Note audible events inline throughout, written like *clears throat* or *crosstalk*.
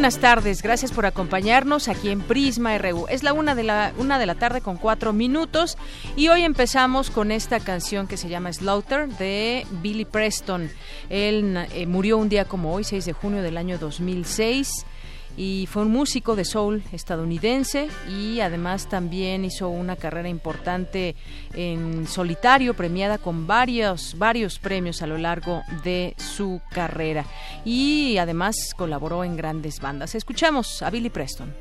Buenas tardes. Gracias por acompañarnos aquí en Prisma RU. Es la una de la una de la tarde con cuatro minutos y hoy empezamos con esta canción que se llama Slaughter de Billy Preston. Él eh, murió un día como hoy, 6 de junio del año 2006 y fue un músico de soul estadounidense y además también hizo una carrera importante en solitario, premiada con varios, varios premios a lo largo de su carrera y además colaboró en grandes bandas. Escuchamos a Billy Preston.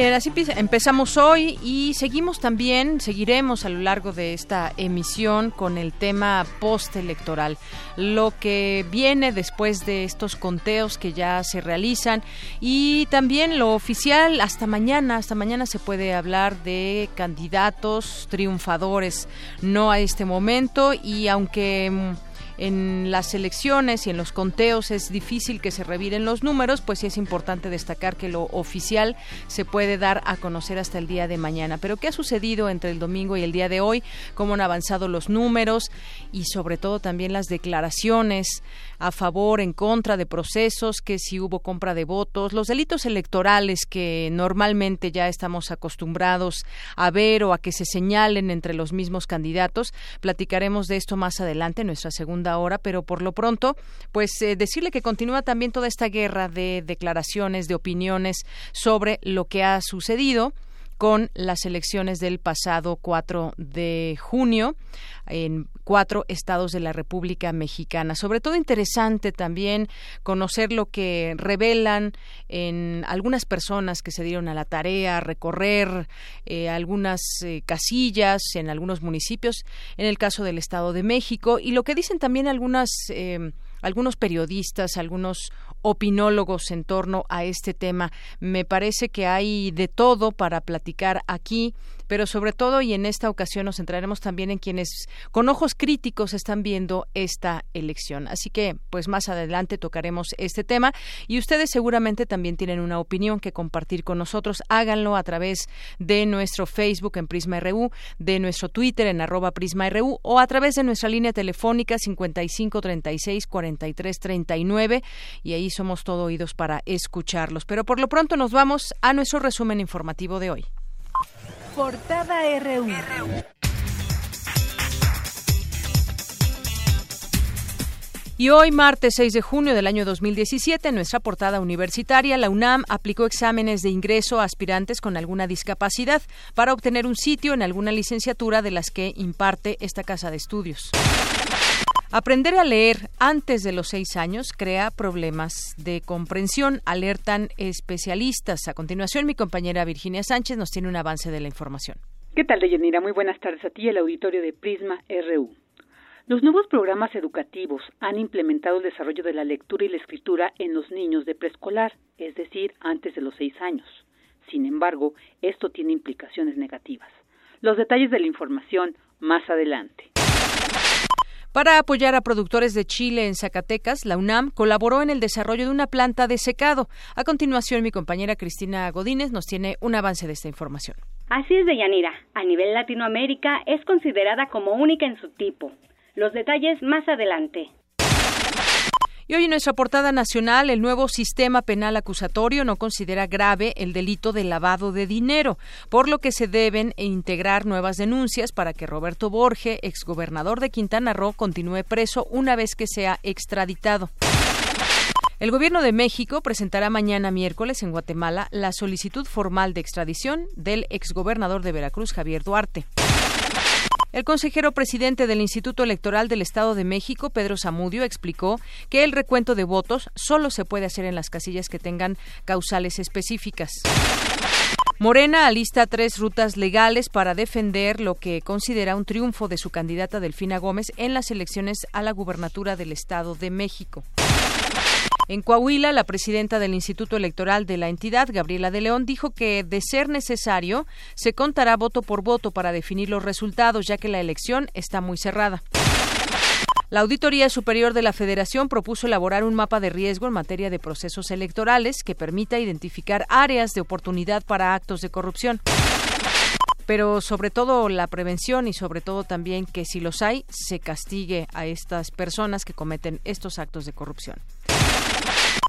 Bien, así empezamos hoy y seguimos también, seguiremos a lo largo de esta emisión con el tema postelectoral, lo que viene después de estos conteos que ya se realizan y también lo oficial hasta mañana, hasta mañana se puede hablar de candidatos triunfadores, no a este momento y aunque mm, en las elecciones y en los conteos es difícil que se reviren los números, pues sí es importante destacar que lo oficial se puede dar a conocer hasta el día de mañana. Pero ¿qué ha sucedido entre el domingo y el día de hoy? ¿Cómo han avanzado los números? Y sobre todo también las declaraciones a favor, en contra de procesos, que si hubo compra de votos, los delitos electorales que normalmente ya estamos acostumbrados a ver o a que se señalen entre los mismos candidatos. Platicaremos de esto más adelante en nuestra segunda hora, pero por lo pronto, pues eh, decirle que continúa también toda esta guerra de declaraciones, de opiniones sobre lo que ha sucedido con las elecciones del pasado 4 de junio en cuatro estados de la República Mexicana. Sobre todo interesante también conocer lo que revelan en algunas personas que se dieron a la tarea, recorrer eh, algunas eh, casillas en algunos municipios, en el caso del Estado de México, y lo que dicen también algunas eh, algunos periodistas, algunos opinólogos en torno a este tema. Me parece que hay de todo para platicar aquí pero sobre todo y en esta ocasión nos centraremos también en quienes con ojos críticos están viendo esta elección. Así que, pues más adelante tocaremos este tema y ustedes seguramente también tienen una opinión que compartir con nosotros. Háganlo a través de nuestro Facebook en Prisma RU, de nuestro Twitter en arroba Prisma RU o a través de nuestra línea telefónica 5536 4339 y ahí somos todo oídos para escucharlos. Pero por lo pronto nos vamos a nuestro resumen informativo de hoy. Portada RU. Y hoy, martes 6 de junio del año 2017, en nuestra portada universitaria, la UNAM aplicó exámenes de ingreso a aspirantes con alguna discapacidad para obtener un sitio en alguna licenciatura de las que imparte esta casa de estudios. Aprender a leer antes de los seis años crea problemas de comprensión, alertan especialistas. A continuación, mi compañera Virginia Sánchez nos tiene un avance de la información. ¿Qué tal, Deyanira? Muy buenas tardes a ti, el auditorio de Prisma RU. Los nuevos programas educativos han implementado el desarrollo de la lectura y la escritura en los niños de preescolar, es decir, antes de los seis años. Sin embargo, esto tiene implicaciones negativas. Los detalles de la información más adelante. Para apoyar a productores de chile en Zacatecas, la UNAM colaboró en el desarrollo de una planta de secado. A continuación, mi compañera Cristina Godínez nos tiene un avance de esta información. Así es, Deyanira. A nivel Latinoamérica es considerada como única en su tipo. Los detalles más adelante. Y hoy en nuestra portada nacional, el nuevo sistema penal acusatorio no considera grave el delito de lavado de dinero, por lo que se deben integrar nuevas denuncias para que Roberto Borge, exgobernador de Quintana Roo, continúe preso una vez que sea extraditado. El Gobierno de México presentará mañana miércoles en Guatemala la solicitud formal de extradición del exgobernador de Veracruz, Javier Duarte. El consejero presidente del Instituto Electoral del Estado de México, Pedro Zamudio, explicó que el recuento de votos solo se puede hacer en las casillas que tengan causales específicas. Morena alista tres rutas legales para defender lo que considera un triunfo de su candidata Delfina Gómez en las elecciones a la gubernatura del Estado de México. En Coahuila, la presidenta del Instituto Electoral de la entidad, Gabriela de León, dijo que, de ser necesario, se contará voto por voto para definir los resultados, ya que la elección está muy cerrada. La Auditoría Superior de la Federación propuso elaborar un mapa de riesgo en materia de procesos electorales que permita identificar áreas de oportunidad para actos de corrupción. Pero sobre todo la prevención y sobre todo también que si los hay, se castigue a estas personas que cometen estos actos de corrupción.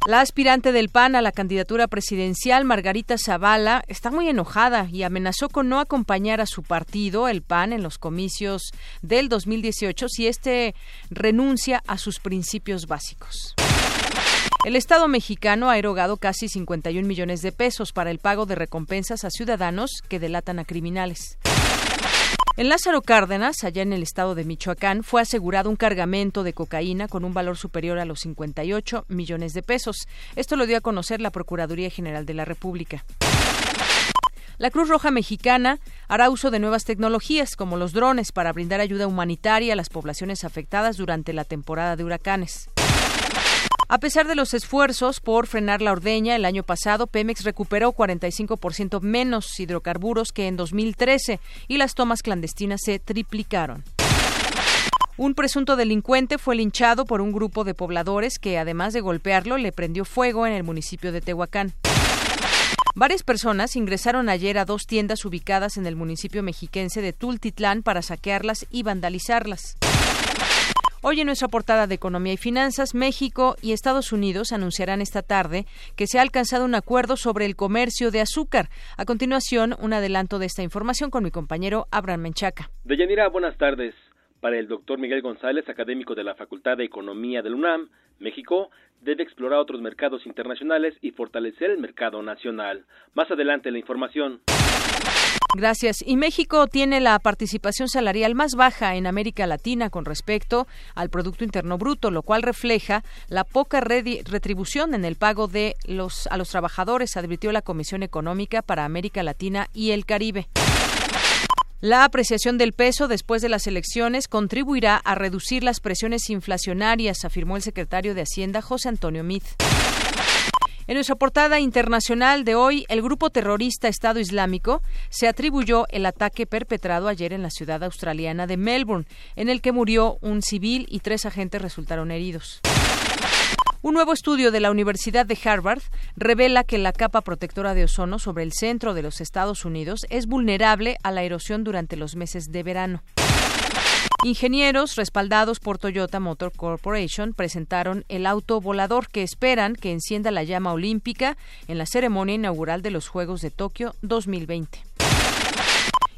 La aspirante del PAN a la candidatura presidencial, Margarita Zavala, está muy enojada y amenazó con no acompañar a su partido, el PAN, en los comicios del 2018 si éste renuncia a sus principios básicos. El Estado mexicano ha erogado casi 51 millones de pesos para el pago de recompensas a ciudadanos que delatan a criminales. En Lázaro Cárdenas, allá en el estado de Michoacán, fue asegurado un cargamento de cocaína con un valor superior a los 58 millones de pesos. Esto lo dio a conocer la Procuraduría General de la República. La Cruz Roja Mexicana hará uso de nuevas tecnologías como los drones para brindar ayuda humanitaria a las poblaciones afectadas durante la temporada de huracanes. A pesar de los esfuerzos por frenar la ordeña, el año pasado Pemex recuperó 45% menos hidrocarburos que en 2013 y las tomas clandestinas se triplicaron. Un presunto delincuente fue linchado por un grupo de pobladores que, además de golpearlo, le prendió fuego en el municipio de Tehuacán. Varias personas ingresaron ayer a dos tiendas ubicadas en el municipio mexiquense de Tultitlán para saquearlas y vandalizarlas. Hoy en nuestra portada de Economía y Finanzas, México y Estados Unidos anunciarán esta tarde que se ha alcanzado un acuerdo sobre el comercio de azúcar. A continuación, un adelanto de esta información con mi compañero Abraham Menchaca. Deyanira, buenas tardes. Para el doctor Miguel González, académico de la Facultad de Economía del UNAM, México debe explorar otros mercados internacionales y fortalecer el mercado nacional. Más adelante la información. Gracias. Y México tiene la participación salarial más baja en América Latina con respecto al Producto Interno Bruto, lo cual refleja la poca retribución en el pago de los, a los trabajadores, advirtió la Comisión Económica para América Latina y el Caribe. La apreciación del peso después de las elecciones contribuirá a reducir las presiones inflacionarias, afirmó el secretario de Hacienda José Antonio Mith. En nuestra portada internacional de hoy, el grupo terrorista Estado Islámico se atribuyó el ataque perpetrado ayer en la ciudad australiana de Melbourne, en el que murió un civil y tres agentes resultaron heridos. Un nuevo estudio de la Universidad de Harvard revela que la capa protectora de ozono sobre el centro de los Estados Unidos es vulnerable a la erosión durante los meses de verano. Ingenieros respaldados por Toyota Motor Corporation presentaron el auto volador que esperan que encienda la llama olímpica en la ceremonia inaugural de los Juegos de Tokio 2020.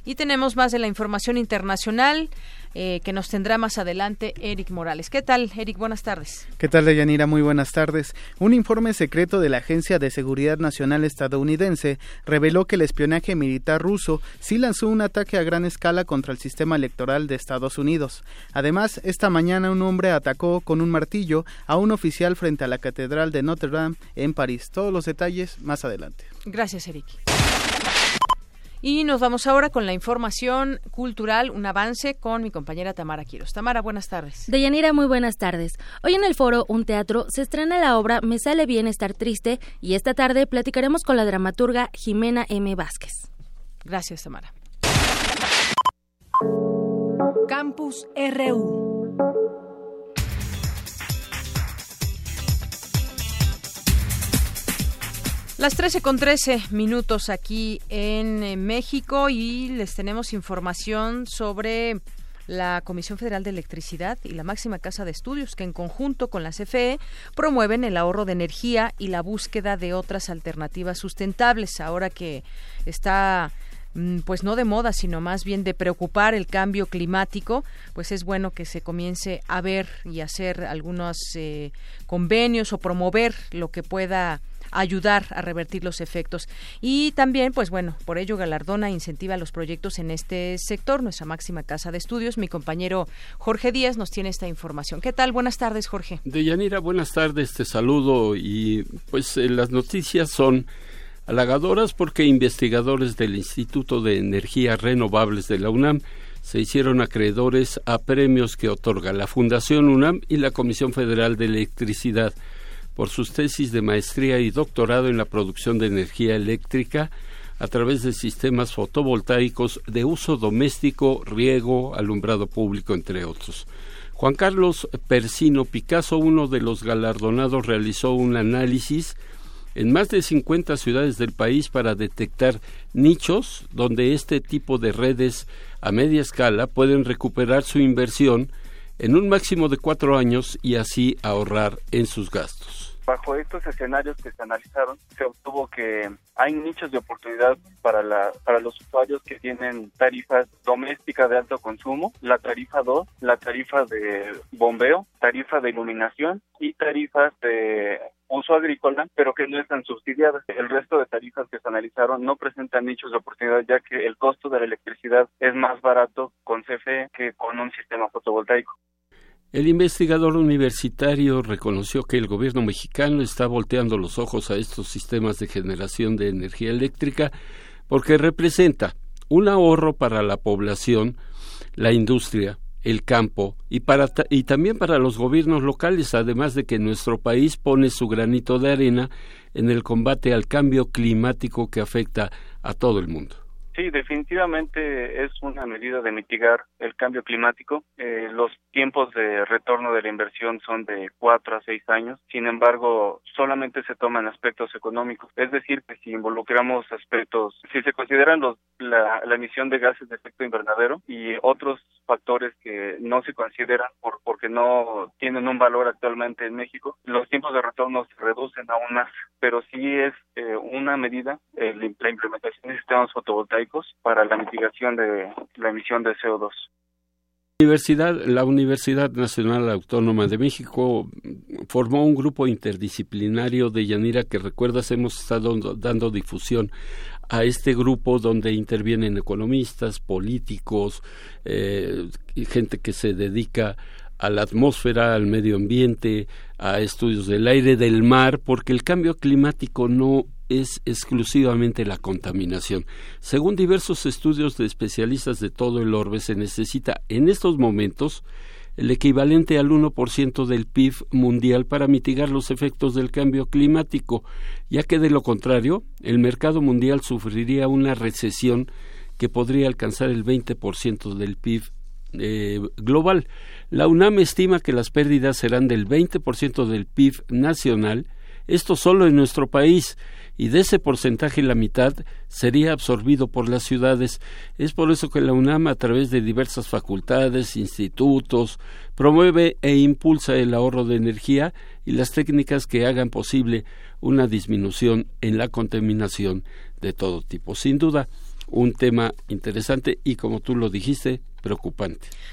Y tenemos más de la información internacional eh, que nos tendrá más adelante Eric Morales. ¿Qué tal, Eric? Buenas tardes. ¿Qué tal, Deyanira? Muy buenas tardes. Un informe secreto de la Agencia de Seguridad Nacional estadounidense reveló que el espionaje militar ruso sí lanzó un ataque a gran escala contra el sistema electoral de Estados Unidos. Además, esta mañana un hombre atacó con un martillo a un oficial frente a la Catedral de Notre Dame en París. Todos los detalles más adelante. Gracias, Eric. Y nos vamos ahora con la información cultural, un avance con mi compañera Tamara Quiros. Tamara, buenas tardes. Deyanira, muy buenas tardes. Hoy en el foro Un Teatro se estrena la obra Me sale bien estar triste y esta tarde platicaremos con la dramaturga Jimena M. Vázquez. Gracias, Tamara. Campus RU. Las 13 con 13 minutos aquí en eh, México y les tenemos información sobre la Comisión Federal de Electricidad y la máxima casa de estudios que en conjunto con la CFE promueven el ahorro de energía y la búsqueda de otras alternativas sustentables. Ahora que está mm, pues no de moda, sino más bien de preocupar el cambio climático, pues es bueno que se comience a ver y hacer algunos eh, convenios o promover lo que pueda ayudar a revertir los efectos. Y también, pues bueno, por ello galardona incentiva los proyectos en este sector, nuestra máxima casa de estudios. Mi compañero Jorge Díaz nos tiene esta información. ¿Qué tal? Buenas tardes, Jorge. Deyanira, buenas tardes, te saludo y pues eh, las noticias son halagadoras porque investigadores del Instituto de Energías Renovables de la UNAM se hicieron acreedores a premios que otorga la Fundación UNAM y la Comisión Federal de Electricidad por sus tesis de maestría y doctorado en la producción de energía eléctrica a través de sistemas fotovoltaicos de uso doméstico, riego, alumbrado público, entre otros. Juan Carlos Persino Picasso, uno de los galardonados, realizó un análisis en más de 50 ciudades del país para detectar nichos donde este tipo de redes a media escala pueden recuperar su inversión en un máximo de cuatro años y así ahorrar en sus gastos. Bajo estos escenarios que se analizaron, se obtuvo que hay nichos de oportunidad para, la, para los usuarios que tienen tarifas domésticas de alto consumo, la tarifa 2, la tarifa de bombeo, tarifa de iluminación y tarifas de uso agrícola, pero que no están subsidiadas. El resto de tarifas que se analizaron no presentan nichos de oportunidad, ya que el costo de la electricidad es más barato con CFE que con un sistema fotovoltaico. El investigador universitario reconoció que el gobierno mexicano está volteando los ojos a estos sistemas de generación de energía eléctrica porque representa un ahorro para la población, la industria, el campo y, para, y también para los gobiernos locales, además de que nuestro país pone su granito de arena en el combate al cambio climático que afecta a todo el mundo. Sí, definitivamente es una medida de mitigar el cambio climático. Eh, los tiempos de retorno de la inversión son de cuatro a seis años. Sin embargo, solamente se toman aspectos económicos. Es decir, que si involucramos aspectos, si se consideran los, la, la emisión de gases de efecto invernadero y otros factores que no se consideran por, porque no tienen un valor actualmente en México, los tiempos de retorno se reducen aún más. Pero sí es eh, una medida eh, la implementación de sistemas fotovoltaicos para la mitigación de la emisión de CO2. Universidad, la Universidad Nacional Autónoma de México formó un grupo interdisciplinario de Yanira que recuerdas hemos estado dando difusión a este grupo donde intervienen economistas, políticos, eh, gente que se dedica a la atmósfera, al medio ambiente, a estudios del aire, del mar, porque el cambio climático no es exclusivamente la contaminación. Según diversos estudios de especialistas de todo el orbe, se necesita en estos momentos el equivalente al 1% del PIB mundial para mitigar los efectos del cambio climático, ya que de lo contrario, el mercado mundial sufriría una recesión que podría alcanzar el 20% del PIB eh, global. La UNAM estima que las pérdidas serán del 20% del PIB nacional, esto solo en nuestro país, y de ese porcentaje la mitad sería absorbido por las ciudades. Es por eso que la UNAM, a través de diversas facultades, institutos, promueve e impulsa el ahorro de energía y las técnicas que hagan posible una disminución en la contaminación de todo tipo. Sin duda, un tema interesante y como tú lo dijiste,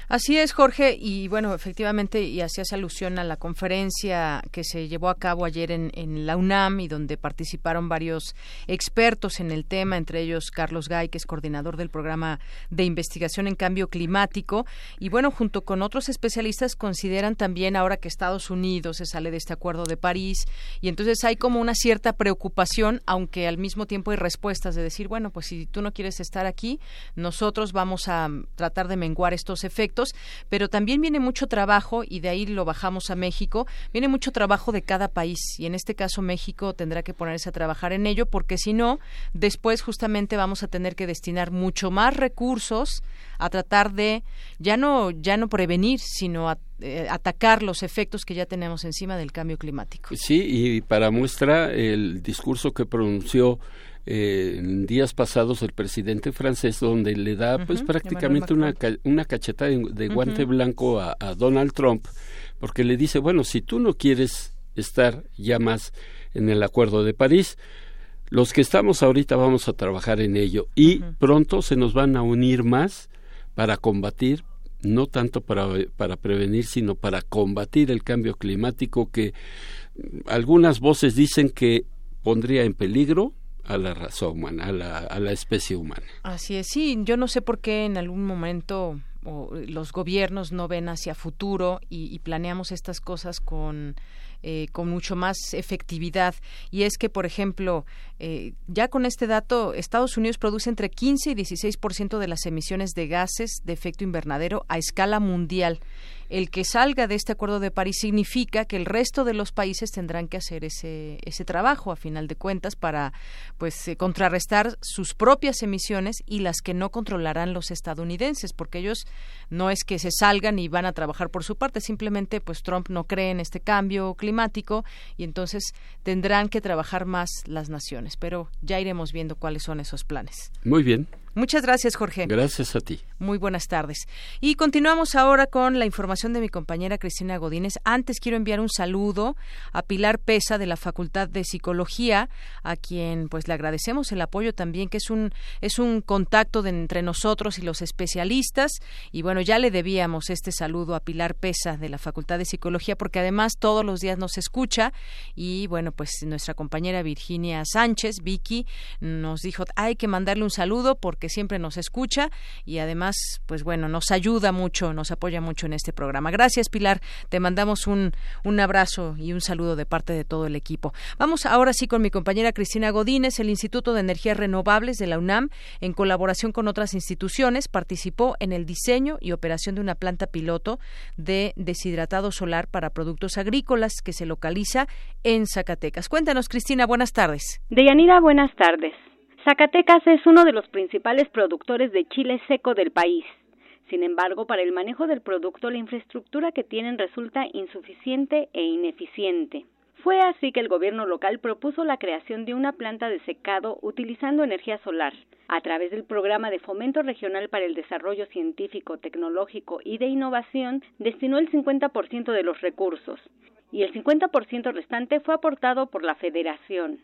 Así es, Jorge, y bueno, efectivamente, y hacías alusión a la conferencia que se llevó a cabo ayer en, en, la UNAM y donde participaron varios expertos en el tema, entre ellos Carlos Gay, que es coordinador del programa de investigación en cambio climático, y bueno, junto con otros especialistas consideran también ahora que Estados Unidos se sale de este acuerdo de París, y entonces hay como una cierta preocupación, aunque al mismo tiempo hay respuestas de decir, bueno, pues si tú no quieres estar aquí, nosotros vamos a tratar de menguar estos efectos, pero también viene mucho trabajo y de ahí lo bajamos a México, viene mucho trabajo de cada país y en este caso México tendrá que ponerse a trabajar en ello porque si no, después justamente vamos a tener que destinar mucho más recursos a tratar de ya no ya no prevenir, sino eh, atacar los efectos que ya tenemos encima del cambio climático. Sí, y para muestra el discurso que pronunció eh, en días pasados el presidente francés donde le da pues prácticamente una, una cacheta de, guante blanco a, Donald Trump porque le dice bueno si tú no quieres estar ya más en el acuerdo de París los que estamos ahorita vamos a trabajar en ello y pronto se nos van a unir más para combatir no tanto para, para prevenir, sino para combatir el cambio climático que algunas voces dicen que pondría en peligro a la raza humana, a la, a la especie humana. Así es, sí, yo no sé por qué en algún momento los gobiernos no ven hacia futuro y planeamos estas cosas con eh, con mucho más efectividad. Y es que, por ejemplo, eh, ya con este dato, Estados Unidos produce entre 15 y 16% de las emisiones de gases de efecto invernadero a escala mundial el que salga de este Acuerdo de París significa que el resto de los países tendrán que hacer ese, ese trabajo, a final de cuentas, para pues eh, contrarrestar sus propias emisiones y las que no controlarán los estadounidenses, porque ellos no es que se salgan y van a trabajar por su parte, simplemente pues Trump no cree en este cambio climático y entonces tendrán que trabajar más las naciones, pero ya iremos viendo cuáles son esos planes. Muy bien. Muchas gracias, Jorge. Gracias a ti. Muy buenas tardes. Y continuamos ahora con la información de mi compañera Cristina Godínez. Antes quiero enviar un saludo a Pilar Pesa de la Facultad de Psicología, a quien pues le agradecemos el apoyo también, que es un es un contacto de entre nosotros y los especialistas. Y bueno, ya le debíamos este saludo a Pilar Pesa de la Facultad de Psicología, porque además todos los días nos escucha. Y bueno, pues nuestra compañera Virginia Sánchez, Vicky, nos dijo hay que mandarle un saludo porque que siempre nos escucha y además, pues bueno, nos ayuda mucho, nos apoya mucho en este programa. Gracias, Pilar. Te mandamos un, un abrazo y un saludo de parte de todo el equipo. Vamos ahora sí con mi compañera Cristina Godínez. El Instituto de Energías Renovables de la UNAM, en colaboración con otras instituciones, participó en el diseño y operación de una planta piloto de deshidratado solar para productos agrícolas que se localiza en Zacatecas. Cuéntanos, Cristina, buenas tardes. Deyanira, buenas tardes. Zacatecas es uno de los principales productores de chile seco del país. Sin embargo, para el manejo del producto, la infraestructura que tienen resulta insuficiente e ineficiente. Fue así que el gobierno local propuso la creación de una planta de secado utilizando energía solar. A través del programa de fomento regional para el desarrollo científico, tecnológico y de innovación, destinó el 50% de los recursos y el 50% restante fue aportado por la Federación.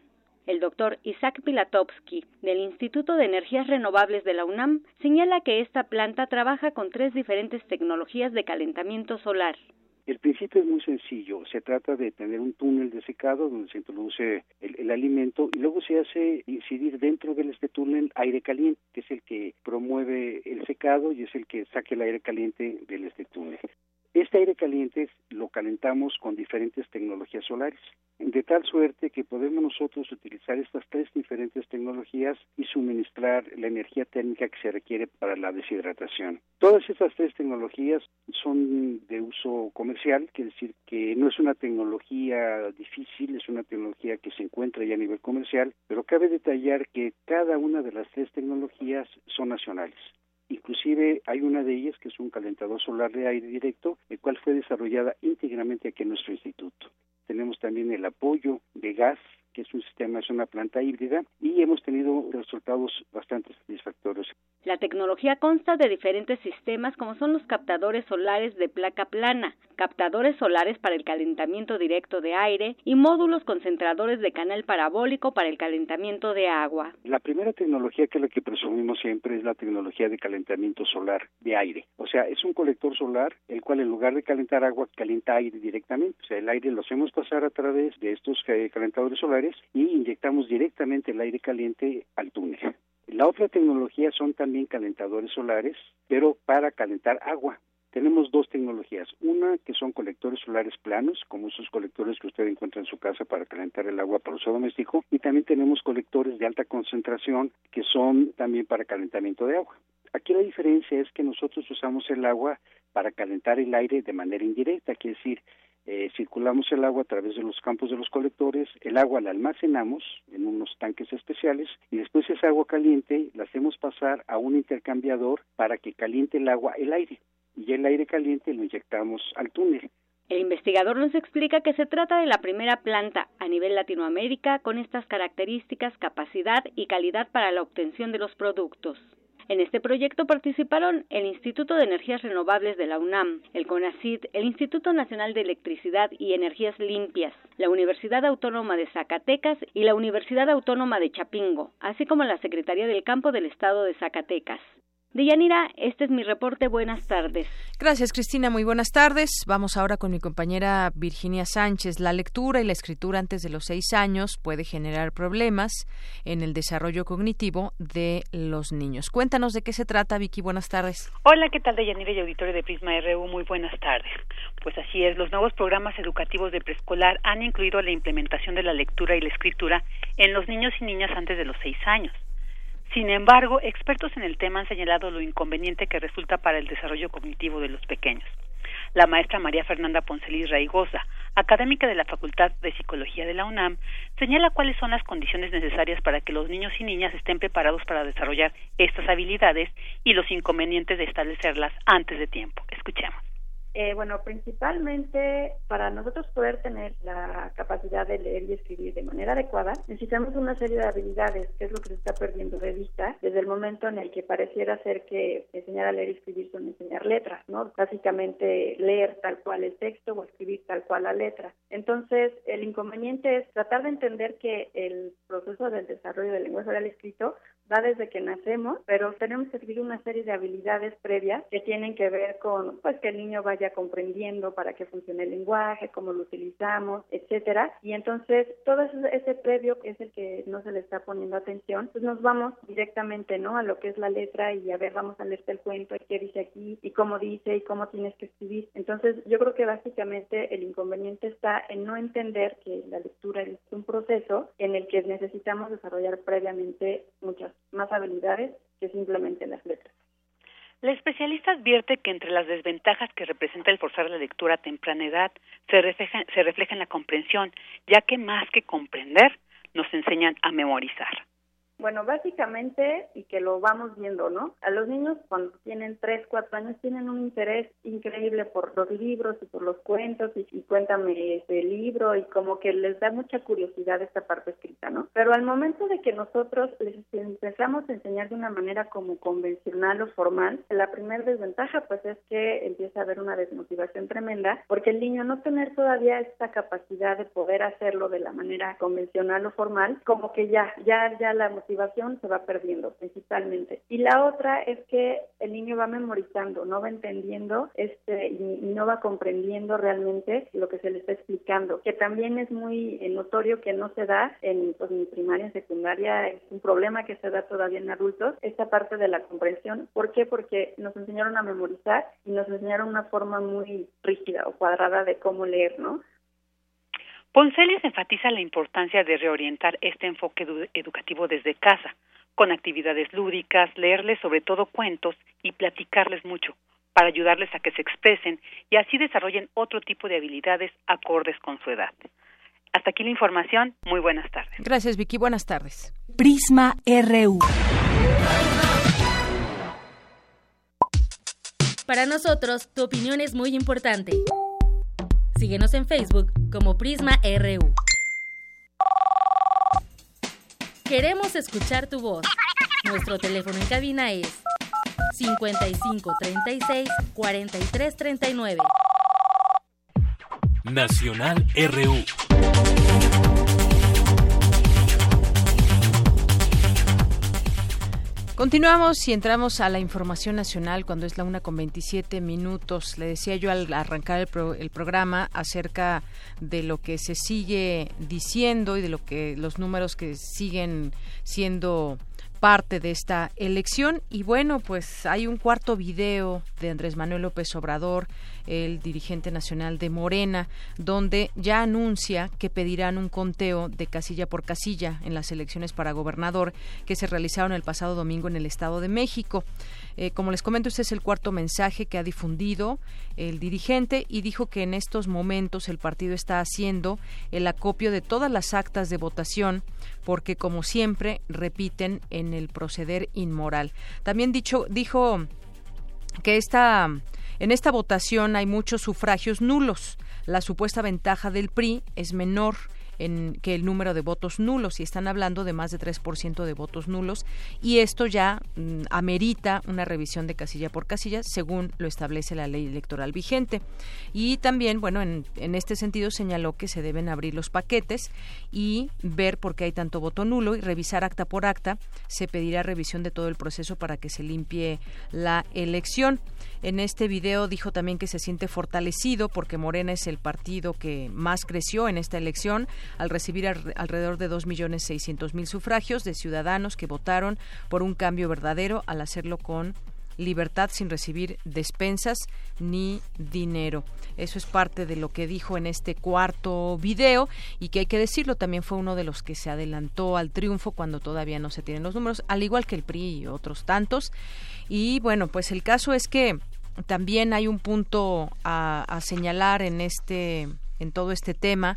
El doctor Isaac Pilatowski, del Instituto de Energías Renovables de la UNAM, señala que esta planta trabaja con tres diferentes tecnologías de calentamiento solar. El principio es muy sencillo. Se trata de tener un túnel de secado donde se introduce el, alimento y luego se hace incidir dentro de este túnel aire caliente, que es el que promueve el secado y es el que saque el aire caliente del este túnel. Este aire caliente lo calentamos con diferentes tecnologías solares, de tal suerte que podemos nosotros utilizar estas tres diferentes tecnologías y suministrar la energía térmica que se requiere para la deshidratación. Todas estas tres tecnologías son de uso comercial, quiere decir que no es una tecnología difícil, es una tecnología que se encuentra ya a nivel comercial, pero cabe detallar que cada una de las tres tecnologías son nacionales. Inclusive hay una de ellas que es un calentador solar de aire directo, el cual fue desarrollada íntegramente aquí en nuestro instituto. Tenemos también el apoyo de gas que es un sistema, es una planta híbrida y hemos tenido resultados bastante satisfactorios. La tecnología consta de diferentes sistemas como son los captadores solares de placa plana, captadores solares para el calentamiento directo de aire y módulos concentradores de canal parabólico para el calentamiento de agua. La primera tecnología que es la que presumimos siempre es la tecnología de calentamiento solar de aire. O sea, es un colector solar el cual en lugar de calentar agua calienta aire directamente. O sea, el aire lo hacemos pasar a través de estos eh, calentadores solares y inyectamos directamente el aire caliente al túnel. La otra tecnología son también calentadores solares, pero para calentar agua. Tenemos dos tecnologías. Una que son colectores solares planos, como esos colectores que usted encuentra en su casa para calentar el agua para uso doméstico. Y también tenemos colectores de alta concentración que son también para calentamiento de agua. Aquí la diferencia es que nosotros usamos el agua para calentar el aire de manera indirecta, quiere decir, eh, circulamos el agua a través de los campos de los colectores, el agua la almacenamos en unos tanques especiales y después esa agua caliente la hacemos pasar a un intercambiador para que caliente el agua el aire y el aire caliente lo inyectamos al túnel. El investigador nos explica que se trata de la primera planta a nivel Latinoamérica con estas características, capacidad y calidad para la obtención de los productos. En este proyecto participaron el Instituto de Energías Renovables de la UNAM, el CONACID, el Instituto Nacional de Electricidad y Energías Limpias, la Universidad Autónoma de Zacatecas y la Universidad Autónoma de Chapingo, así como la Secretaría del Campo del Estado de Zacatecas. Deyanira, este es mi reporte. Buenas tardes. Gracias, Cristina. Muy buenas tardes. Vamos ahora con mi compañera Virginia Sánchez. La lectura y la escritura antes de los seis años puede generar problemas en el desarrollo cognitivo de los niños. Cuéntanos de qué se trata, Vicky. Buenas tardes. Hola, ¿qué tal, Deyanira y auditorio de Prisma RU? Muy buenas tardes. Pues así es, los nuevos programas educativos de preescolar han incluido la implementación de la lectura y la escritura en los niños y niñas antes de los seis años. Sin embargo, expertos en el tema han señalado lo inconveniente que resulta para el desarrollo cognitivo de los pequeños. La maestra María Fernanda Poncelis Raigosa, académica de la Facultad de Psicología de la UNAM, señala cuáles son las condiciones necesarias para que los niños y niñas estén preparados para desarrollar estas habilidades y los inconvenientes de establecerlas antes de tiempo. Escuchemos. Eh, bueno, principalmente para nosotros poder tener la capacidad de leer y escribir de manera adecuada, necesitamos una serie de habilidades, que es lo que se está perdiendo de vista desde el momento en el que pareciera ser que enseñar a leer y escribir son enseñar letras, ¿no? Básicamente leer tal cual el texto o escribir tal cual la letra. Entonces, el inconveniente es tratar de entender que el proceso del desarrollo del lenguaje oral escrito va desde que nacemos, pero tenemos que adquirir una serie de habilidades previas que tienen que ver con pues que el niño vaya comprendiendo para qué funciona el lenguaje, cómo lo utilizamos, etcétera. Y entonces todo ese, previo que es el que no se le está poniendo atención, pues nos vamos directamente, ¿no? A lo que es la letra y a ver, vamos a leerte el cuento y qué dice aquí y cómo dice y cómo tienes que escribir. Entonces yo creo que básicamente el inconveniente está en no entender que la lectura es un proceso en el que necesitamos desarrollar previamente muchas más habilidades que simplemente las letras. La especialista advierte que entre las desventajas que representa el forzar la lectura a temprana edad se refleja, se refleja en la comprensión, ya que más que comprender, nos enseñan a memorizar. Bueno, básicamente, y que lo vamos viendo, ¿no? A los niños cuando tienen 3, 4 años tienen un interés increíble por los libros y por los cuentos y, cuéntame este libro y como que les da mucha curiosidad esta parte escrita, ¿no? Pero al momento de que nosotros les empezamos a enseñar de una manera como convencional o formal, la primera desventaja pues es que empieza a haber una desmotivación tremenda porque el niño no tener todavía esta capacidad de poder hacerlo de la manera convencional o formal, como que ya, ya, ya la motivación se va perdiendo principalmente. Y la otra es que el niño va memorizando, no va entendiendo este y, no va comprendiendo realmente lo que se le está explicando, que también es muy eh, notorio que no se da en, pues, en primaria, secundaria, es un problema que se da todavía en adultos, esta parte de la comprensión. ¿Por qué? Porque nos enseñaron a memorizar y nos enseñaron una forma muy rígida o cuadrada de cómo leer, ¿no? Poncelis enfatiza la importancia de reorientar este enfoque educativo desde casa, con actividades lúdicas, leerles sobre todo cuentos y platicarles mucho, para ayudarles a que se expresen y así desarrollen otro tipo de habilidades acordes con su edad. Hasta aquí la información. Muy buenas tardes. Gracias, Vicky. Buenas tardes. Prisma RU. Para nosotros, tu opinión es muy importante. Síguenos en Facebook como Prisma RU. Queremos escuchar tu voz. Nuestro teléfono en cabina es 55 36 43 39. Nacional RU. Continuamos y entramos a la información nacional cuando es la una con 27 minutos. Le decía yo al arrancar el, el, programa acerca de lo que se sigue diciendo y de lo que los números que siguen siendo parte de esta elección. Y bueno, pues hay un cuarto video de Andrés Manuel López Obrador, el dirigente nacional de Morena, donde ya anuncia que pedirán un conteo de casilla por casilla en las elecciones para gobernador que se realizaron el pasado domingo en el Estado de México. Eh, como les comento, este es el cuarto mensaje que ha difundido el dirigente y dijo que en estos momentos el partido está haciendo el acopio de todas las actas de votación porque, como siempre, repiten en el proceder inmoral. También dicho, dijo que esta, en esta votación hay muchos sufragios nulos. La supuesta ventaja del PRI es menor en que el número de votos nulos y están hablando de más de 3% de votos nulos y esto ya mm, amerita una revisión de casilla por casilla según lo establece la ley electoral vigente. Y también, bueno, en, en este sentido señaló que se deben abrir los paquetes y ver por qué hay tanto voto nulo y revisar acta por acta. Se pedirá revisión de todo el proceso para que se limpie la elección. En este video dijo también que se siente fortalecido porque Morena es el partido que más creció en esta elección al recibir alrededor de 2.600.000 sufragios de ciudadanos que votaron por un cambio verdadero al hacerlo con libertad sin recibir despensas ni dinero. Eso es parte de lo que dijo en este cuarto video y que hay que decirlo, también fue uno de los que se adelantó al triunfo cuando todavía no se tienen los números, al igual que el PRI y otros tantos. Y bueno, pues el caso es que también hay un punto a, señalar en este en todo este tema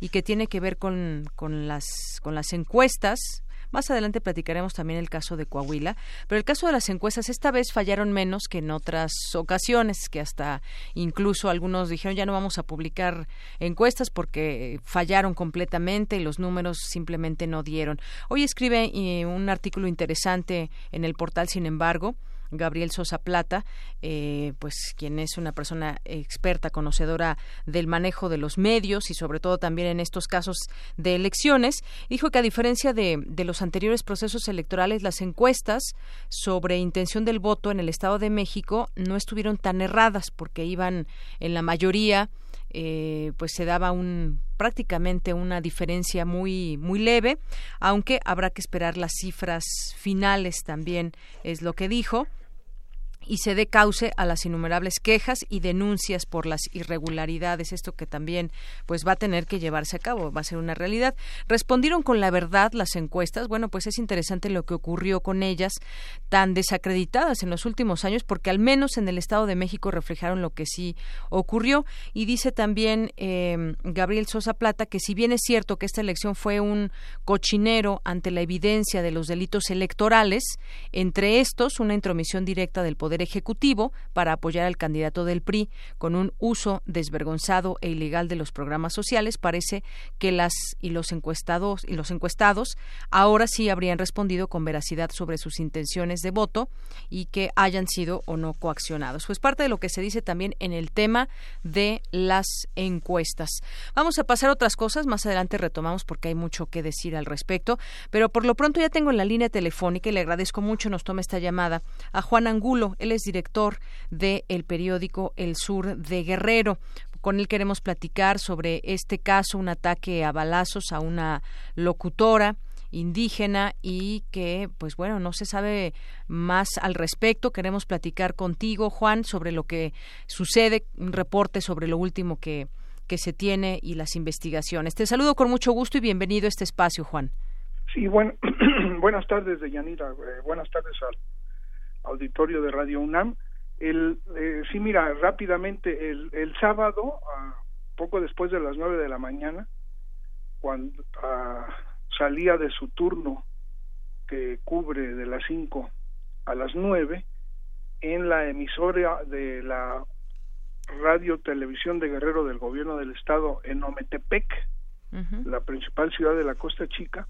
y que tiene que ver con, con, las, con las encuestas. Más adelante platicaremos también el caso de Coahuila, pero el caso de las encuestas esta vez fallaron menos que en otras ocasiones, que hasta incluso algunos dijeron ya no vamos a publicar encuestas porque fallaron completamente y los números simplemente no dieron. Hoy escribe eh, un artículo interesante en el portal, sin embargo, Gabriel Sosa Plata, eh, pues quien es una persona experta, conocedora del manejo de los medios y sobre todo también en estos casos de elecciones, dijo que a diferencia de, de los anteriores procesos electorales, las encuestas sobre intención del voto en el Estado de México no estuvieron tan erradas porque iban en la mayoría eh, pues se daba un prácticamente una diferencia muy muy leve aunque habrá que esperar las cifras finales también es lo que dijo y se dé cauce a las innumerables quejas y denuncias por las irregularidades, esto que también pues va a tener que llevarse a cabo, va a ser una realidad. Respondieron con la verdad las encuestas, bueno, pues es interesante lo que ocurrió con ellas tan desacreditadas en los últimos años porque al menos en el Estado de México reflejaron lo que sí ocurrió y dice también eh, Gabriel Sosa Plata que si bien es cierto que esta elección fue un cochinero ante la evidencia de los delitos electorales, entre estos una intromisión directa del poder Ejecutivo para apoyar al candidato del PRI con un uso desvergonzado e ilegal de los programas sociales, parece que las y los encuestados y los encuestados ahora sí habrían respondido con veracidad sobre sus intenciones de voto y que hayan sido o no coaccionados. Pues parte de lo que se dice también en el tema de las encuestas. Vamos a pasar a otras cosas, más adelante retomamos porque hay mucho que decir al respecto, pero por lo pronto ya tengo en la línea telefónica y le agradezco mucho nos tome esta llamada a Juan Angulo, él es director del el periódico El Sur de Guerrero. Con él queremos platicar sobre este caso, un ataque a balazos a una locutora indígena y que, pues bueno, no se sabe más al respecto. Queremos platicar contigo, Juan, sobre lo que sucede, un reporte sobre lo último que, que se tiene y las investigaciones. Te saludo con mucho gusto y bienvenido a este espacio, Juan. Sí, *clears throat* buenas tardes, Deyanira. Eh, buenas tardes al auditorio de Radio UNAM. El, eh, sí, mira, rápidamente, el, el sábado, poco después de las nueve de la mañana, cuando salía de su turno que cubre de las cinco a las nueve, en la emisora de la radio televisión de Guerrero del gobierno del estado en Ometepec, la principal ciudad de la Costa Chica,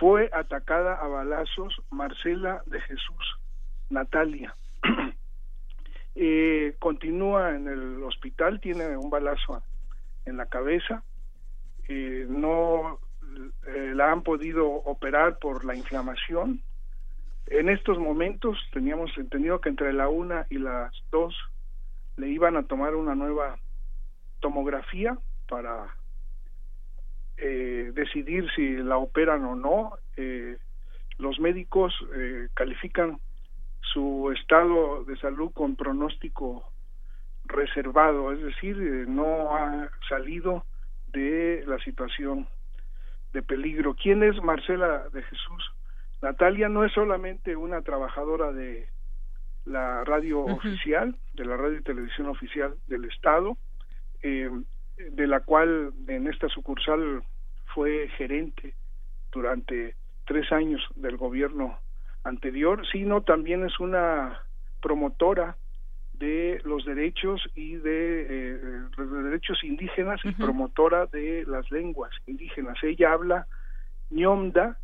fue atacada a balazos Marcela de Jesús Natalia. *clears throat* eh, continúa en el hospital, tiene un balazo en la cabeza, eh, no eh, la han podido operar por la inflamación. En estos momentos teníamos entendido que entre la una y las dos le iban a tomar una nueva tomografía para eh, decidir si la operan o no. Eh, los médicos eh, califican su estado de salud con pronóstico reservado, es decir, eh, no ha salido de la situación de peligro. ¿Quién es Marcela de Jesús? Natalia no es solamente una trabajadora de la radio oficial, de la radio y televisión oficial del Estado, eh, de la cual en esta sucursal fue gerente durante tres años del gobierno anterior, sino también es una promotora de los derechos y de, eh, derechos indígenas y promotora de las lenguas indígenas. Ella habla ñomda,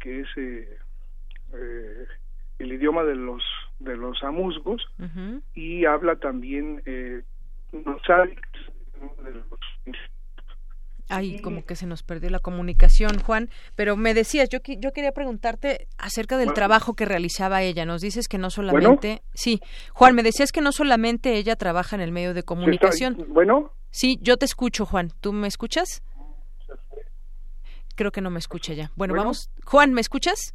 que es eh, eh, el idioma de los de los amuzgos, y habla también eh, de los Ay, como que se nos perdió la comunicación, Juan. Pero me decías, yo, yo quería preguntarte acerca del trabajo que realizaba ella. Nos dices que no solamente... Sí, Juan, me decías que no solamente ella trabaja en el medio de comunicación. bueno. Sí, yo te escucho, Juan. ¿Tú me escuchas? Creo que no me escucha ya. bueno. vamos. Juan, ¿me escuchas?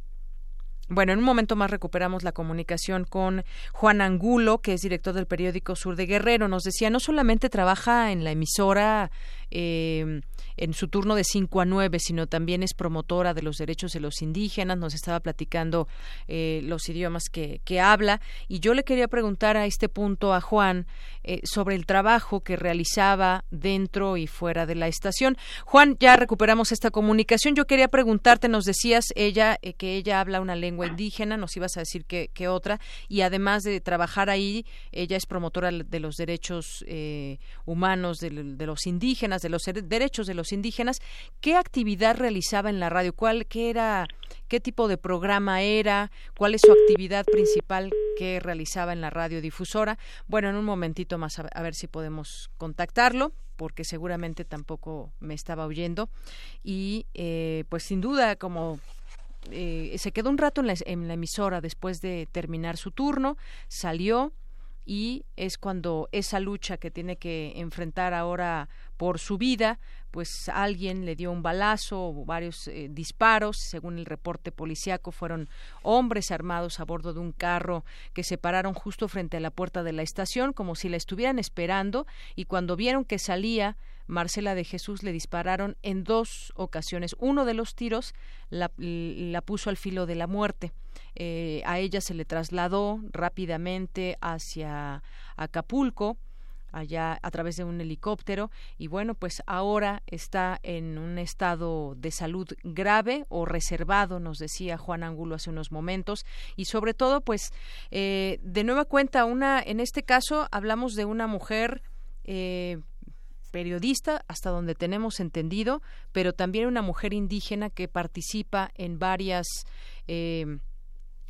Bueno, en un momento más recuperamos la comunicación con Juan Angulo, que es director del periódico Sur de Guerrero. Nos decía, no solamente trabaja en la emisora eh, en su turno de 5 a 9, sino también es promotora de los derechos de los indígenas, nos estaba platicando eh, los idiomas que, que, habla. Y yo le quería preguntar a este punto a Juan eh, sobre el trabajo que realizaba dentro y fuera de la estación. Juan, ya recuperamos esta comunicación, yo quería preguntarte, nos decías ella eh, que ella habla una lengua indígena, nos ibas a decir que, que, otra y además de trabajar ahí, ella es promotora de los derechos humanos de, de los indígenas, de los derechos de los indígenas, ¿qué actividad realizaba en la radio? ¿Cuál, qué era, qué tipo de programa era? ¿Cuál es su actividad principal que realizaba en la radiodifusora? Bueno, en un momentito más a, ver si podemos contactarlo porque seguramente tampoco me estaba oyendo y eh, pues sin duda como eh, se quedó un rato en la, en la emisora después de terminar su turno, salió y es cuando esa lucha que tiene que enfrentar ahora por su vida, pues alguien le dio un balazo varios eh, disparos, según el reporte policiaco fueron hombres armados a bordo de un carro que se pararon justo frente a la puerta de la estación como si la estuvieran esperando y cuando vieron que salía Marcela de Jesús le dispararon en dos ocasiones. Uno de los tiros la, puso al filo de la muerte. Eh, a ella se le trasladó rápidamente hacia Acapulco allá a través de un helicóptero y bueno pues ahora está en un estado de salud grave o reservado nos decía Juan Angulo hace unos momentos y sobre todo pues eh, de nueva cuenta una en este caso hablamos de una mujer eh, periodista, hasta donde tenemos entendido, pero también una mujer indígena que participa en varias eh,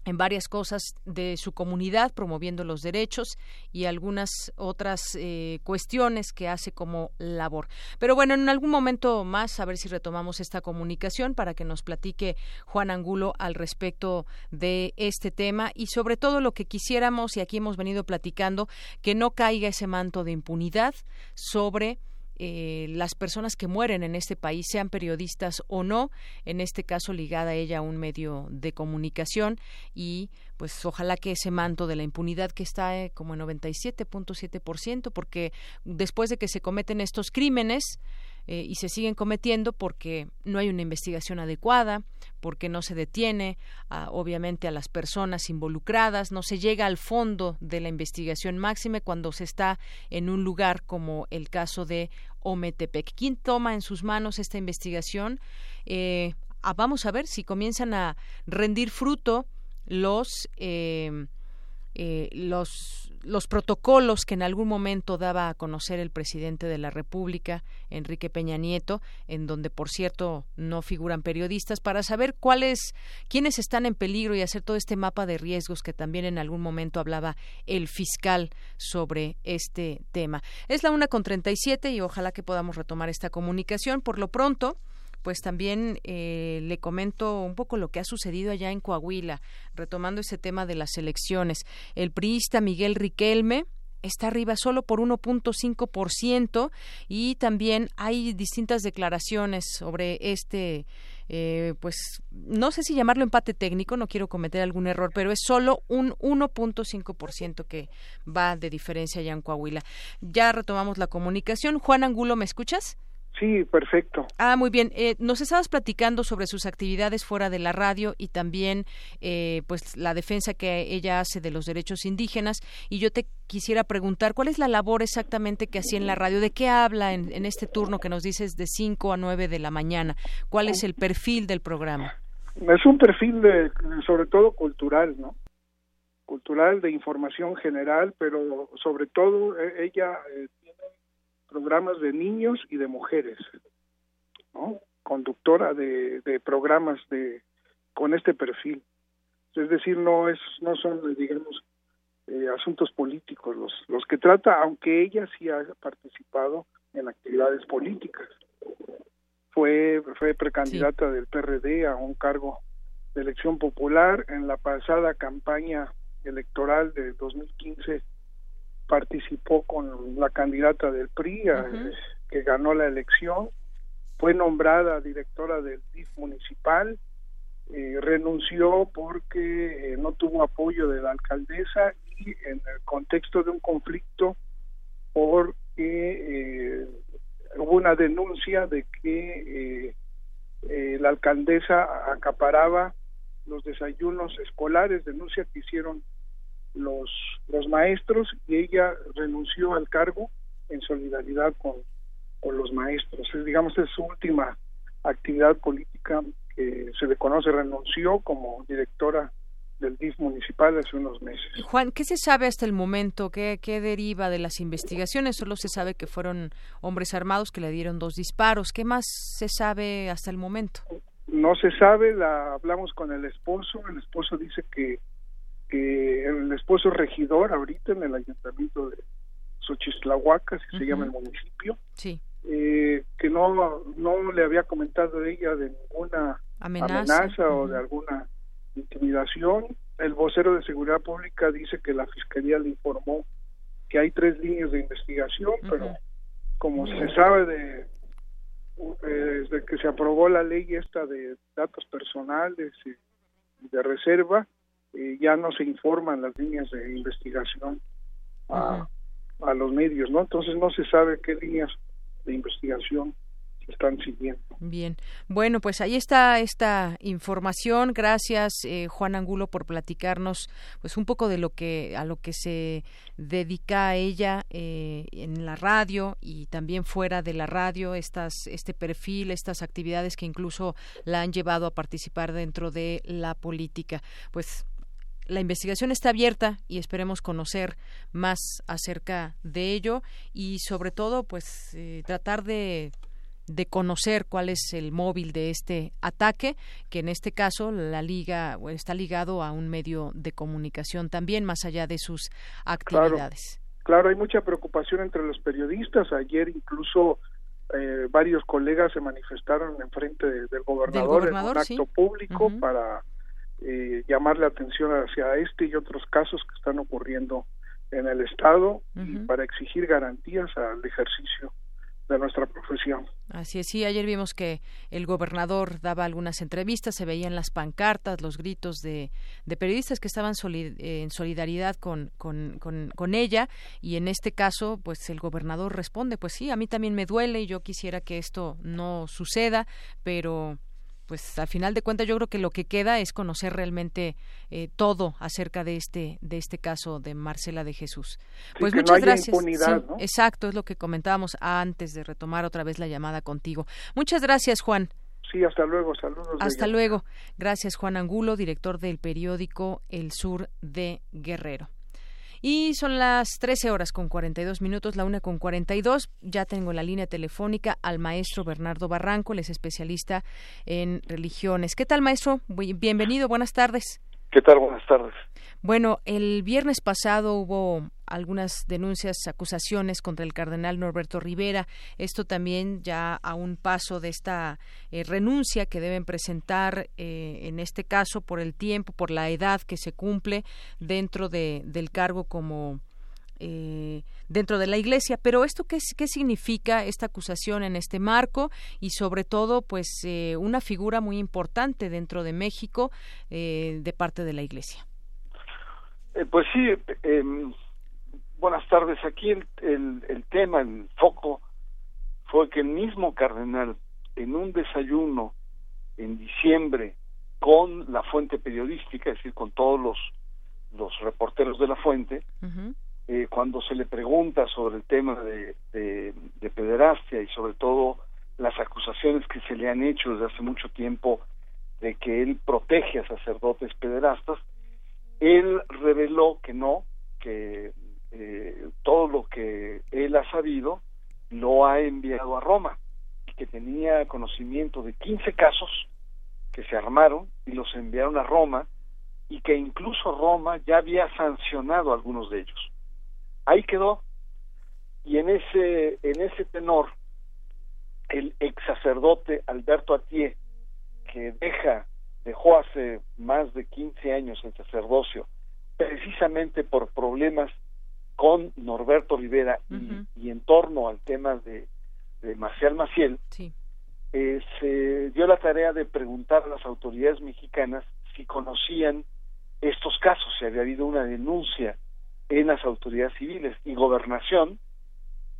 en varias cosas de su comunidad, promoviendo los derechos y algunas otras eh, cuestiones que hace como labor. Pero bueno, en algún momento más, a ver si retomamos esta comunicación para que nos platique Juan Angulo al respecto de este tema y sobre todo lo que quisiéramos, y aquí hemos venido platicando, que no caiga ese manto de impunidad sobre eh, las personas que mueren en este país, sean periodistas o no, en este caso ligada ella a un medio de comunicación y pues ojalá que ese manto de la impunidad que está eh, como en 97.7%, porque después de que se cometen estos crímenes, eh, y se siguen cometiendo porque no hay una investigación adecuada, porque no se detiene obviamente a las personas involucradas, no se llega al fondo de la investigación máxima cuando se está en un lugar como el caso de Ometepec. ¿Quién toma en sus manos esta investigación? Eh, ah, vamos a ver si comienzan a rendir fruto los eh, eh, los, los protocolos que en algún momento daba a conocer el presidente de la República, Enrique Peña Nieto, en donde, por cierto, no figuran periodistas, para saber cuáles, quiénes están en peligro y hacer todo este mapa de riesgos que también en algún momento hablaba el fiscal sobre este tema. Es la una con treinta y siete y ojalá que podamos retomar esta comunicación. Por lo pronto, pues también eh, le comento un poco lo que ha sucedido allá en Coahuila, retomando ese tema de las elecciones. El priista Miguel Riquelme está arriba solo por 1.5% y también hay distintas declaraciones sobre este eh, pues no sé si llamarlo empate técnico, no quiero cometer algún error, pero es solo un 1.5% que va de diferencia allá en Coahuila. Ya retomamos la comunicación. Juan Angulo, ¿me escuchas? Sí, perfecto. Ah, muy bien. Eh, nos estabas platicando sobre sus actividades fuera de la radio y también, eh, pues, la defensa que ella hace de los derechos indígenas. Y yo te quisiera preguntar, ¿cuál es la labor exactamente que hacía en la radio? ¿De qué habla en, en este turno que nos dices de 5 a 9 de la mañana? ¿Cuál es el perfil del programa? Es un perfil de, sobre todo cultural, ¿no? Cultural de información general, pero sobre todo e, ella eh, programas de niños y de mujeres, ¿no? conductora de, de programas de con este perfil. Es decir, no es no son digamos eh, asuntos políticos los los que trata, aunque ella sí ha participado en actividades políticas. Fue fue precandidata del PRD a un cargo de elección popular en la pasada campaña electoral de 2015 participó con la candidata del PRI, que ganó la elección, fue nombrada directora del DIF municipal, eh, renunció porque eh, no tuvo apoyo de la alcaldesa y en el contexto de un conflicto porque eh, hubo una denuncia de que la alcaldesa acaparaba los desayunos escolares, denuncia que hicieron los, los maestros y ella renunció al cargo en solidaridad con, con los maestros. Es, digamos, es su última actividad política que se le conoce, renunció como directora del DIF municipal hace unos meses. Juan, ¿qué se sabe hasta el momento? ¿Qué, ¿Qué deriva de las investigaciones? Solo se sabe que fueron hombres armados que le dieron dos disparos. ¿Qué más se sabe hasta el momento? No se sabe, la hablamos con el esposo, el esposo dice que que el esposo regidor ahorita en el ayuntamiento de Xochistlahuaca, si se llama el municipio, sí. eh, que no, no le había comentado ella de ninguna amenaza, o de alguna intimidación. El vocero de Seguridad Pública dice que la Fiscalía le informó que hay tres líneas de investigación, pero como se sabe de eh, desde que se aprobó la ley esta de datos personales y de reserva, eh, ya no se informan las líneas de investigación a, a los medios, ¿no? Entonces no se sabe qué líneas de investigación están siguiendo. Bien, bueno, pues ahí está esta información. Gracias, eh, Juan Angulo, por platicarnos, pues un poco de lo que a lo que se dedica ella eh, en la radio y también fuera de la radio. Estas, este perfil, estas actividades que incluso la han llevado a participar dentro de la política. Pues la investigación está abierta y esperemos conocer más acerca de ello y sobre todo pues eh, tratar de de conocer cuál es el móvil de este ataque, que en este caso la liga está ligado a un medio de comunicación también, más allá de sus actividades. Claro, hay mucha preocupación entre los periodistas. Ayer incluso eh, varios colegas se manifestaron en frente del gobernador, en un acto público para eh, llamar la atención hacia este y otros casos que están ocurriendo en el Estado y para exigir garantías al ejercicio de nuestra profesión. Así es, sí, ayer vimos que el gobernador daba algunas entrevistas, se veían las pancartas, los gritos de, de periodistas que estaban en solidaridad con, con, con, con, ella y en este caso, pues el gobernador responde, pues sí, a mí también me duele y yo quisiera que esto no suceda, pero pues al final de cuentas yo creo que lo que queda es conocer realmente eh, todo acerca de este de este caso de Marcela de Jesús. pues muchas gracias. Exacto, es lo que comentábamos antes de retomar otra vez la llamada contigo. Muchas gracias, Juan. Sí, hasta luego, saludos. Hasta luego. Gracias, Juan Angulo, director del periódico El Sur de Guerrero. Y son las 13 horas con 42 minutos, la una con 42. Ya tengo en la línea telefónica al maestro Bernardo Barranco, él es especialista en religiones. ¿Qué tal, maestro? Bienvenido, buenas tardes. ¿Qué tal? Buenas tardes. Bueno, el viernes pasado hubo algunas denuncias, acusaciones contra el cardenal Norberto Rivera. Esto también ya a un paso de esta eh, renuncia que deben presentar, eh, en este caso, por el tiempo, por la edad que se cumple dentro de, del cargo como eh, dentro de la Iglesia. Pero esto qué, qué significa esta acusación en este marco y sobre todo, pues eh, una figura muy importante dentro de México eh, de parte de la Iglesia. Pues sí. Em, buenas tardes. Aquí el, el, el tema, el foco fue que el mismo cardenal, en un desayuno en diciembre con la fuente periodística, es decir, con todos los, los reporteros de la fuente, eh, cuando se le pregunta sobre el tema de, de, de, pederastia y sobre todo las acusaciones que se le han hecho desde hace mucho tiempo de que él protege a sacerdotes pederastas, él reveló que no, que eh, todo lo que él ha sabido lo ha enviado a Roma y que tenía conocimiento de 15 casos que se armaron y los enviaron a Roma y que incluso Roma ya había sancionado algunos de ellos. Ahí quedó y en ese en ese tenor el ex sacerdote Alberto Atié que deja dejó hace más de 15 años el sacerdocio precisamente por problemas con Norberto Rivera y, en torno al tema de, de Marcial Maciel, eh, se dio la tarea de preguntar a las autoridades mexicanas si conocían estos casos, si había habido una denuncia en las autoridades civiles. Y gobernación,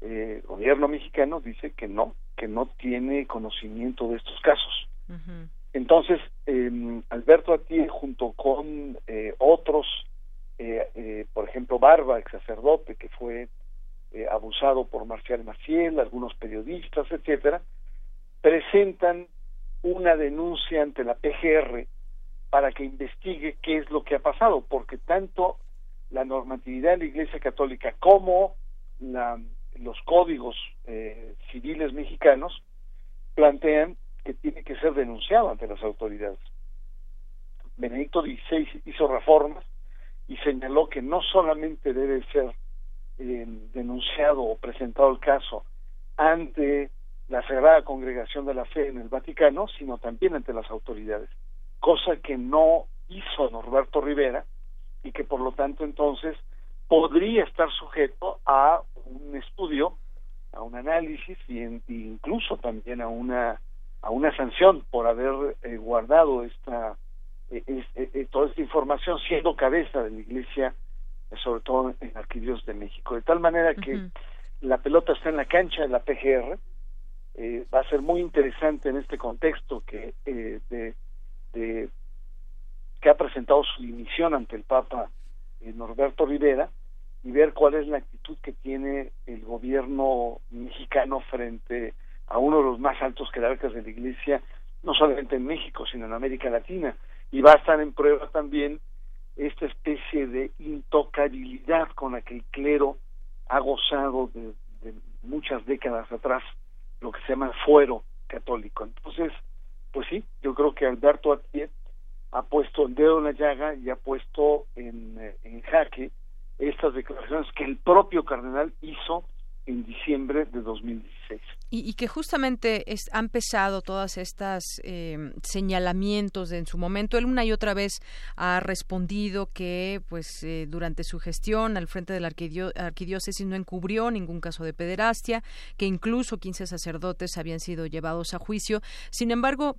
eh, gobierno mexicano dice que no, que no tiene conocimiento de estos casos. Entonces, eh, Alberto Atié, junto con eh, otros eh, eh, por ejemplo, Barba, ex sacerdote, que fue eh, abusado por Marcial Maciel, algunos periodistas, etcétera, presentan una denuncia ante la PGR para que investigue qué es lo que ha pasado, porque tanto la normatividad de la Iglesia Católica como la, los códigos eh, civiles mexicanos plantean que tiene que ser denunciado ante las autoridades. Benedicto XVI hizo reformas y señaló que no solamente debe ser eh, denunciado o presentado el caso ante la Sagrada Congregación de la Fe en el Vaticano, sino también ante las autoridades, cosa que no hizo Norberto Rivera y que por lo tanto entonces podría estar sujeto a un estudio, a un análisis e incluso también a una a una sanción por haber eh, guardado esta es, toda esta información siendo cabeza de la Iglesia, sobre todo en Arquidios de México. De tal manera que la pelota está en la cancha de la PGR. Eh, va a ser muy interesante en este contexto que eh, de, de, que ha presentado su dimisión ante el Papa eh, Norberto Rivera y ver cuál es la actitud que tiene el gobierno mexicano frente a uno de los más altos jerarcas de la Iglesia, no solamente en México, sino en América Latina y va a estar en prueba también esta especie de intocabilidad con la que el clero ha gozado de, muchas décadas atrás, lo que se llama fuero católico. Entonces, pues sí, yo creo que Alberto Atiet ha puesto el dedo en la llaga y ha puesto eh, en jaque estas declaraciones que el propio cardenal hizo en diciembre de 2016. Y, que justamente es, han pesado todas estas em, señalamientos en su momento. Él una y otra vez ha respondido que, pues, eh, durante su gestión al frente de la arquidiócesis no encubrió ningún caso de pederastia, que incluso 15 sacerdotes habían sido llevados a juicio. Sin embargo,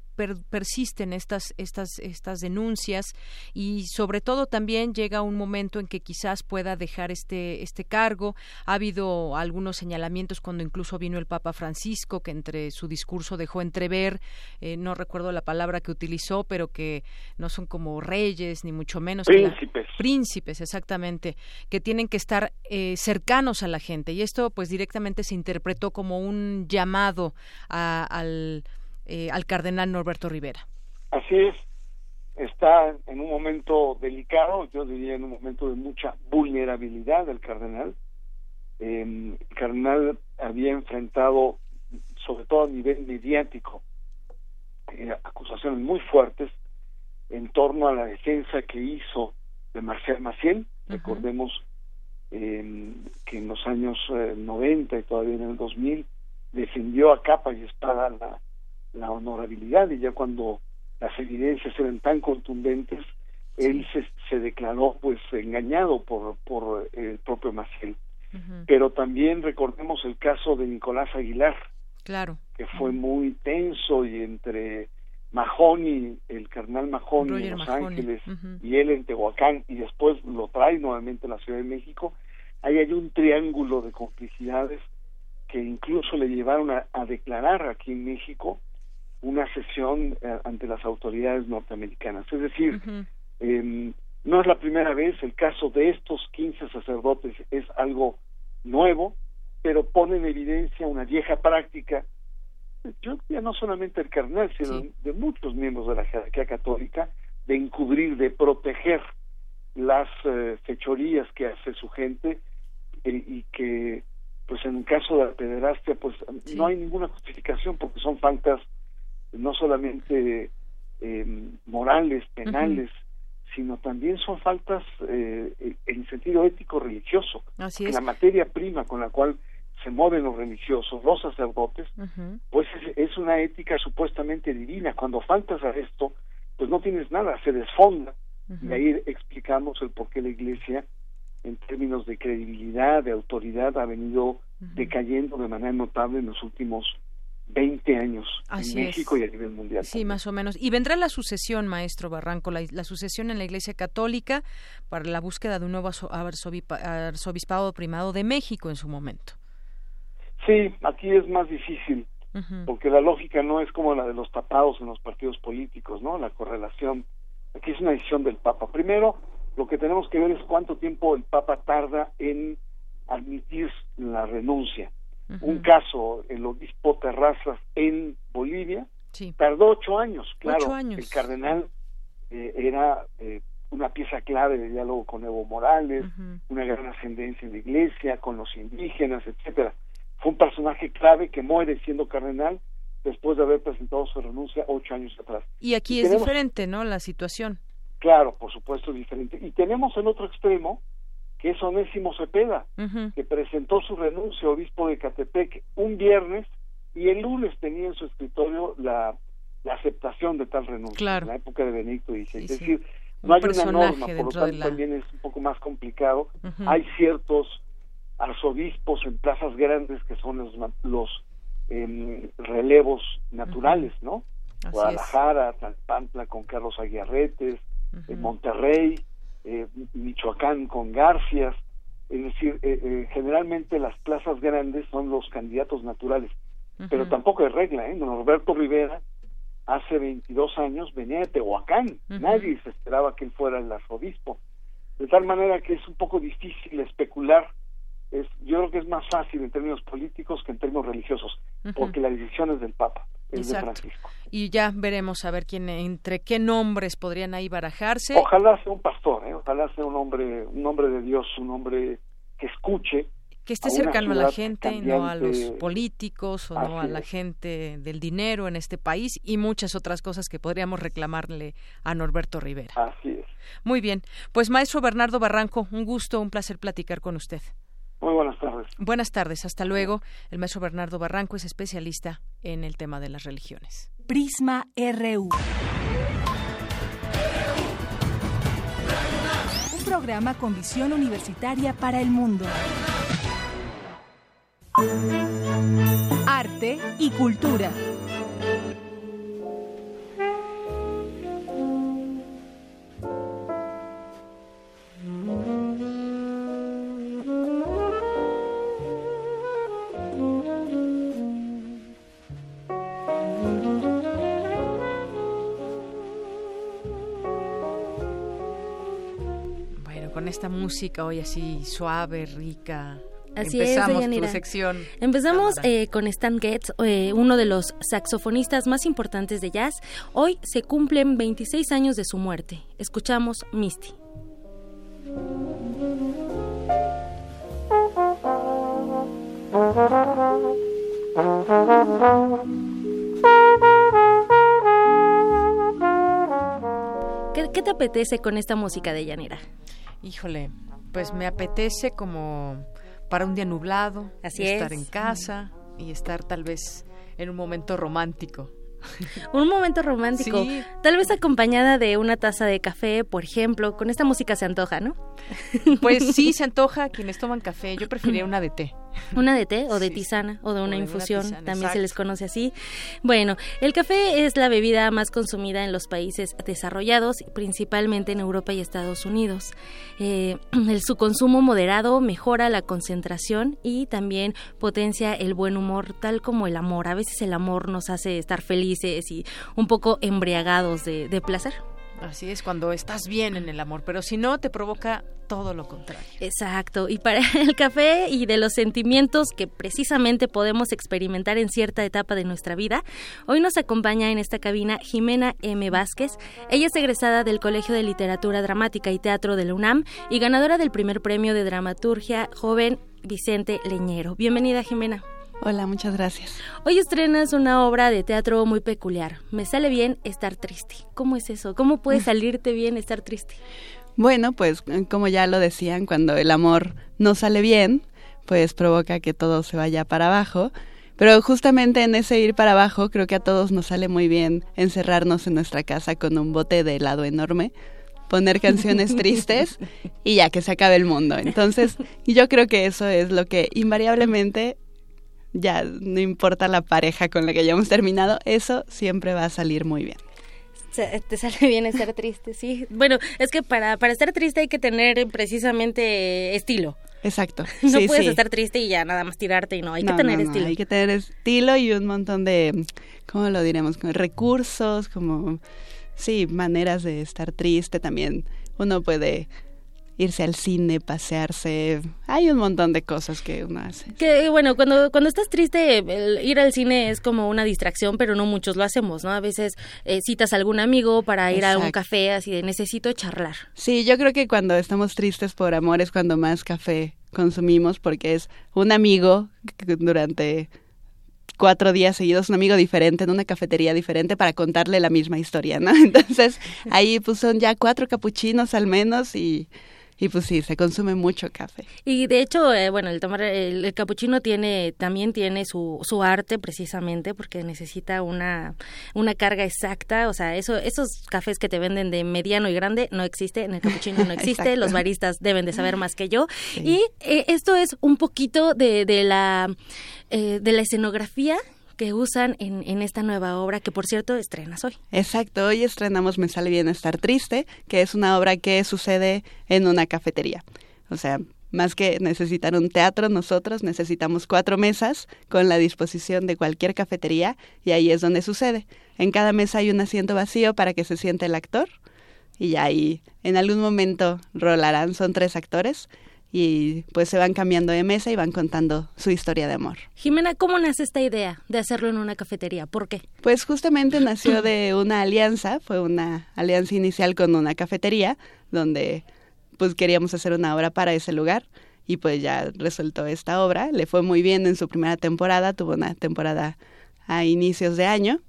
persisten estas, estas, estas denuncias y, sobre todo, también llega un momento en que quizás pueda dejar este, este cargo. Ha habido algunos señalamientos cuando incluso vino el Papa Francisco, que entre su discurso dejó entrever, eh, no recuerdo la palabra que utilizó, pero que no son como reyes, ni mucho menos. Príncipes. príncipes, exactamente, que tienen que estar eh, cercanos a la gente. Y esto, pues, directamente se interpretó como un llamado al, eh, al cardenal Norberto Rivera. Así es está en un momento delicado, yo diría en un momento de mucha vulnerabilidad del cardenal, eh, Carnal había enfrentado, sobre todo a nivel mediático, eh, acusaciones muy fuertes en torno a la defensa que hizo de Marcial Maciel. Recordemos eh, que en los años 90 eh, y todavía en el 2000 defendió a capa y espada la, la honorabilidad y ya cuando las evidencias eran tan contundentes, él se, se declaró pues engañado por, por el propio Maciel. Pero también recordemos el caso de Nicolás Aguilar, claro, que fue muy tenso y entre Mahoney, el carnal Mahoney en Los Ángeles y él en Tehuacán y después lo trae nuevamente a la Ciudad de México, ahí hay un triángulo de complicidades que incluso le llevaron a, declarar aquí en México una sesión eh, ante las autoridades norteamericanas. Es decir, em, no es la primera vez, el caso de estos 15 sacerdotes es algo nuevo, pero pone en evidencia una vieja práctica, yo ya no solamente el carnal, sino de muchos miembros de la jerarquía católica, de encubrir, de proteger las eh, fechorías que hace su gente eh, y que pues en el caso de la pederastia pues no hay ninguna justificación porque son faltas no solamente eh, morales, penales, sino también son faltas eh, en sentido ético religioso. Así La materia prima con la cual se mueven los religiosos, los sacerdotes, pues es, una ética supuestamente divina. Cuando faltas a esto, pues no tienes nada, se desfonda. Y ahí explicamos el por qué la Iglesia, en términos de credibilidad, de autoridad, ha venido decayendo de manera notable en los últimos 20 años en México y a nivel mundial. Sí, más o menos. Y vendrá la sucesión, maestro Barranco, la, sucesión en la Iglesia Católica para la búsqueda de un nuevo arzobispado primado de México en su momento. Sí, aquí es más difícil, porque la lógica no es como la de los tapados en los partidos políticos, ¿no? La correlación. Aquí es una decisión del Papa. Primero, lo que tenemos que ver es cuánto tiempo el Papa tarda en admitir la renuncia un caso, el obispo Terrazas en Bolivia, tardó ocho años, claro, el cardenal eh, era eh, una pieza clave de diálogo con Evo Morales, una gran ascendencia en la iglesia, con los indígenas, etcétera. Fue un personaje clave que muere siendo cardenal después de haber presentado su renuncia ocho años atrás. Y aquí es diferente, ¿no? La situación. Claro, por supuesto es diferente. Y tenemos en otro extremo que es Onésimo Cepeda, que presentó su renuncia obispo de Catepec un viernes y el lunes tenía en su escritorio la, aceptación de tal renuncia, en la época de Benito XVI. es decir, no hay una norma, por lo tanto también es un poco más complicado. Hay ciertos arzobispos en plazas grandes que son los, los em, relevos naturales, ¿no? Guadalajara, Talpantla con Carlos Aguiarretes, en Monterrey, eh, Michoacán con Garcias, es decir, eh, eh, generalmente las plazas grandes son los candidatos naturales, pero tampoco es regla, ¿eh? Norberto Rivera hace 22 años venía de Tehuacán, nadie se esperaba que él fuera el arzobispo, de tal manera que es un poco difícil especular. Es, yo creo que es más fácil en términos políticos que en términos religiosos, porque la decisión es del Papa, es de Francisco. Y ya veremos a ver quién, entre qué nombres podrían ahí barajarse. Ojalá sea un pastor, ¿eh? ojalá sea un hombre, un hombre de Dios, un hombre que escuche. Que esté cercano a la gente, no a los políticos o no a la gente del dinero en este país y muchas otras cosas que podríamos reclamarle a Norberto Rivera. Así es. Muy bien. Pues maestro Bernardo Barranco, un gusto, un placer platicar con usted. Muy buenas tardes. Buenas tardes, hasta luego. El maestro Bernardo Barranco es especialista en el tema de las religiones. Prisma RU. Un programa con visión universitaria para el mundo. Arte y cultura. Esta música hoy así suave, rica. Así Empezamos es, tu sección. Empezamos eh, con Stan Getz, eh, uno de los saxofonistas más importantes de jazz. Hoy se cumplen 26 años de su muerte. Escuchamos Misty. ¿Qué, ¿Qué, te apetece con esta música de llanera? Híjole, pues me apetece como para un día nublado, estar en casa y estar tal vez en un momento romántico. *laughs* Un momento romántico, tal vez acompañada de una taza de café, por ejemplo, con esta música se antoja, ¿no? Pues sí, *laughs* se antoja quienes toman café, yo preferiría una de té. Una de té o de tisana o de una infusión, también se les conoce así. Bueno, el café es la bebida más consumida en los países desarrollados, principalmente en Europa y Estados Unidos. Eh, *clears throat* su consumo moderado mejora la concentración y también potencia el buen humor, tal como el amor. A veces el amor nos hace estar felices y un poco embriagados de placer. Así es, cuando estás bien en el amor, pero si no, te provoca todo lo contrario. Exacto, y para *laughs* el café y de los sentimientos que precisamente podemos experimentar en cierta etapa de nuestra vida, hoy nos acompaña en esta cabina Jimena M. Vázquez. Ella es egresada del Colegio de Literatura Dramática y Teatro de la UNAM y ganadora del primer premio de dramaturgia joven Vicente Leñero. Bienvenida, Jimena. Hola, muchas gracias. Hoy estrenas una obra de teatro muy peculiar. Me sale bien estar triste. ¿Cómo es eso? ¿Cómo puede *laughs* salirte bien estar triste? Bueno, pues como ya lo decían, cuando el amor no sale bien, pues provoca que todo se vaya para abajo. Pero justamente en ese ir para abajo, creo que a todos nos sale muy bien encerrarnos en nuestra casa con un bote de helado enorme, poner canciones *laughs* tristes y ya que se acabe el mundo. Entonces, yo creo que eso es lo que invariablemente ya no importa la pareja con la que hayamos terminado, eso siempre va a salir muy bien. Te sale bien estar triste, sí. Bueno, es que para, para estar triste hay que tener precisamente estilo. Exacto. *laughs* No puedes estar triste y ya nada más tirarte y no, hay que tener estilo. hay que tener estilo y un montón de, ¿cómo lo diremos? recursos, como, sí, maneras de estar triste también. Uno puede irse al cine, pasearse. Hay un montón de cosas que uno hace. Que bueno, cuando, cuando estás triste, ir al cine es como una distracción, pero no muchos lo hacemos, ¿no? A veces eh, citas a algún amigo para ir a un café, así de necesito charlar. Sí, yo creo que cuando estamos tristes por amor es cuando más café consumimos, porque es un amigo durante cuatro días seguidos un amigo diferente en una cafetería diferente para contarle la misma historia, ¿no? *laughs* Entonces ahí pues son ya cuatro capuchinos al menos y y pues sí, se consume mucho café. Y de hecho, eh, bueno, el tomar el, el capuchino tiene también tiene su, su arte precisamente porque necesita una una carga exacta, o sea, eso esos cafés que te venden de mediano y grande no existe, en el capuchino no *laughs* existe, los baristas deben de saber más que yo. Y eh, esto es un poquito de, de la eh, de la escenografía que usan en, esta nueva obra, que por cierto estrenas hoy. Exacto, hoy estrenamos Me sale bien estar triste, que es una obra que sucede en una cafetería. O sea, más que necesitar un teatro, nosotros necesitamos cuatro mesas con la disposición de cualquier cafetería y ahí es donde sucede. En cada mesa hay un asiento vacío para que se siente el actor y ahí en algún momento rolarán, son tres actores y pues se van cambiando de mesa y van contando su historia de amor. Jimena, ¿cómo nace esta idea de hacerlo en una cafetería? ¿Por qué? Pues justamente *clears throat* nació de una alianza, fue una alianza inicial con una cafetería donde pues queríamos hacer una obra para ese lugar y pues ya resultó esta obra, le fue muy bien en su primera temporada, tuvo una temporada a inicios de año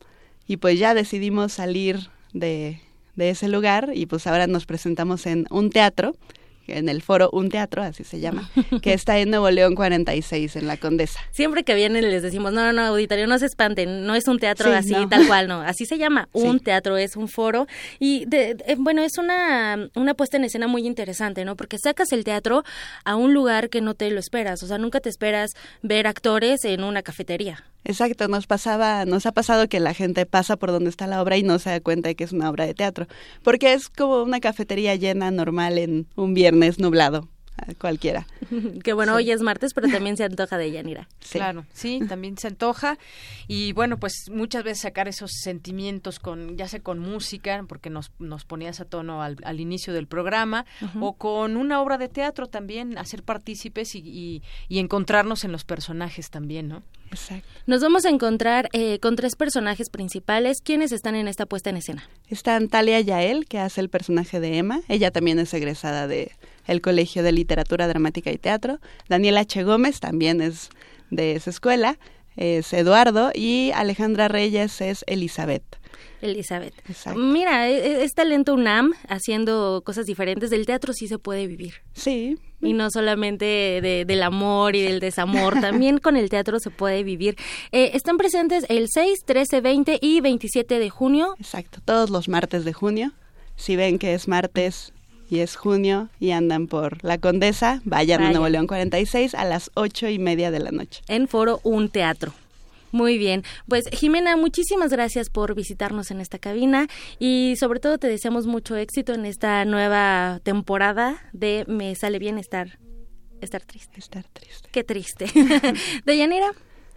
y pues ya decidimos salir de, de ese lugar y pues ahora nos presentamos en un teatro en el foro Un Teatro, así se llama, *laughs* que está en Nuevo León 46, en La Condesa. Siempre que vienen les decimos, no, no, no, auditorio, no se espanten, no es un teatro así, tal cual, no, así se llama, un teatro, es un foro. Y de, eh, bueno, es una, una puesta en escena muy interesante, ¿no? Porque sacas el teatro a un lugar que no te lo esperas, o sea, nunca te esperas ver actores en una cafetería. Exacto, nos pasaba, nos ha pasado que la gente pasa por donde está la obra y no se da cuenta de que es una obra de teatro, porque es como una cafetería llena normal en un viernes nublado cualquiera. *laughs* que bueno, hoy es martes, pero también se antoja de Yanira. Claro, sí, también se antoja. Y bueno, pues muchas veces sacar esos sentimientos con, ya sea con música, porque nos, nos ponías a tono al, al inicio del programa, o con una obra de teatro también, hacer partícipes y, y, encontrarnos en los personajes también, ¿no? Exacto. Nos vamos a encontrar eh, con tres personajes principales. ¿Quiénes están en esta puesta en escena? Está Talia Yael, que hace el personaje de Emma. Ella también es egresada de el Colegio de Literatura Dramática y Teatro. Daniel H. Gómez también es de esa escuela, es Eduardo y Alejandra Reyes es Elizabeth. Elizabeth. Mira, e, e, es, talento UNAM haciendo cosas diferentes. Del teatro sí se puede vivir. Sí. Y no solamente del amor y del desamor, *laughs* también con el teatro se puede vivir. Eh, están presentes el 6, 13, 20 y 27 de junio. Exacto, todos los martes de junio. Si ven que es martes, y es junio y andan por la Condesa, vayan a Nuevo León 46 a las ocho y media de la noche. En Foro Un Teatro. Muy bien, pues Jimena, muchísimas gracias por visitarnos en esta cabina y sobre todo te deseamos mucho éxito en esta nueva temporada de Me sale bien estar estar triste. Estar triste. Qué triste. *laughs* Deyanira.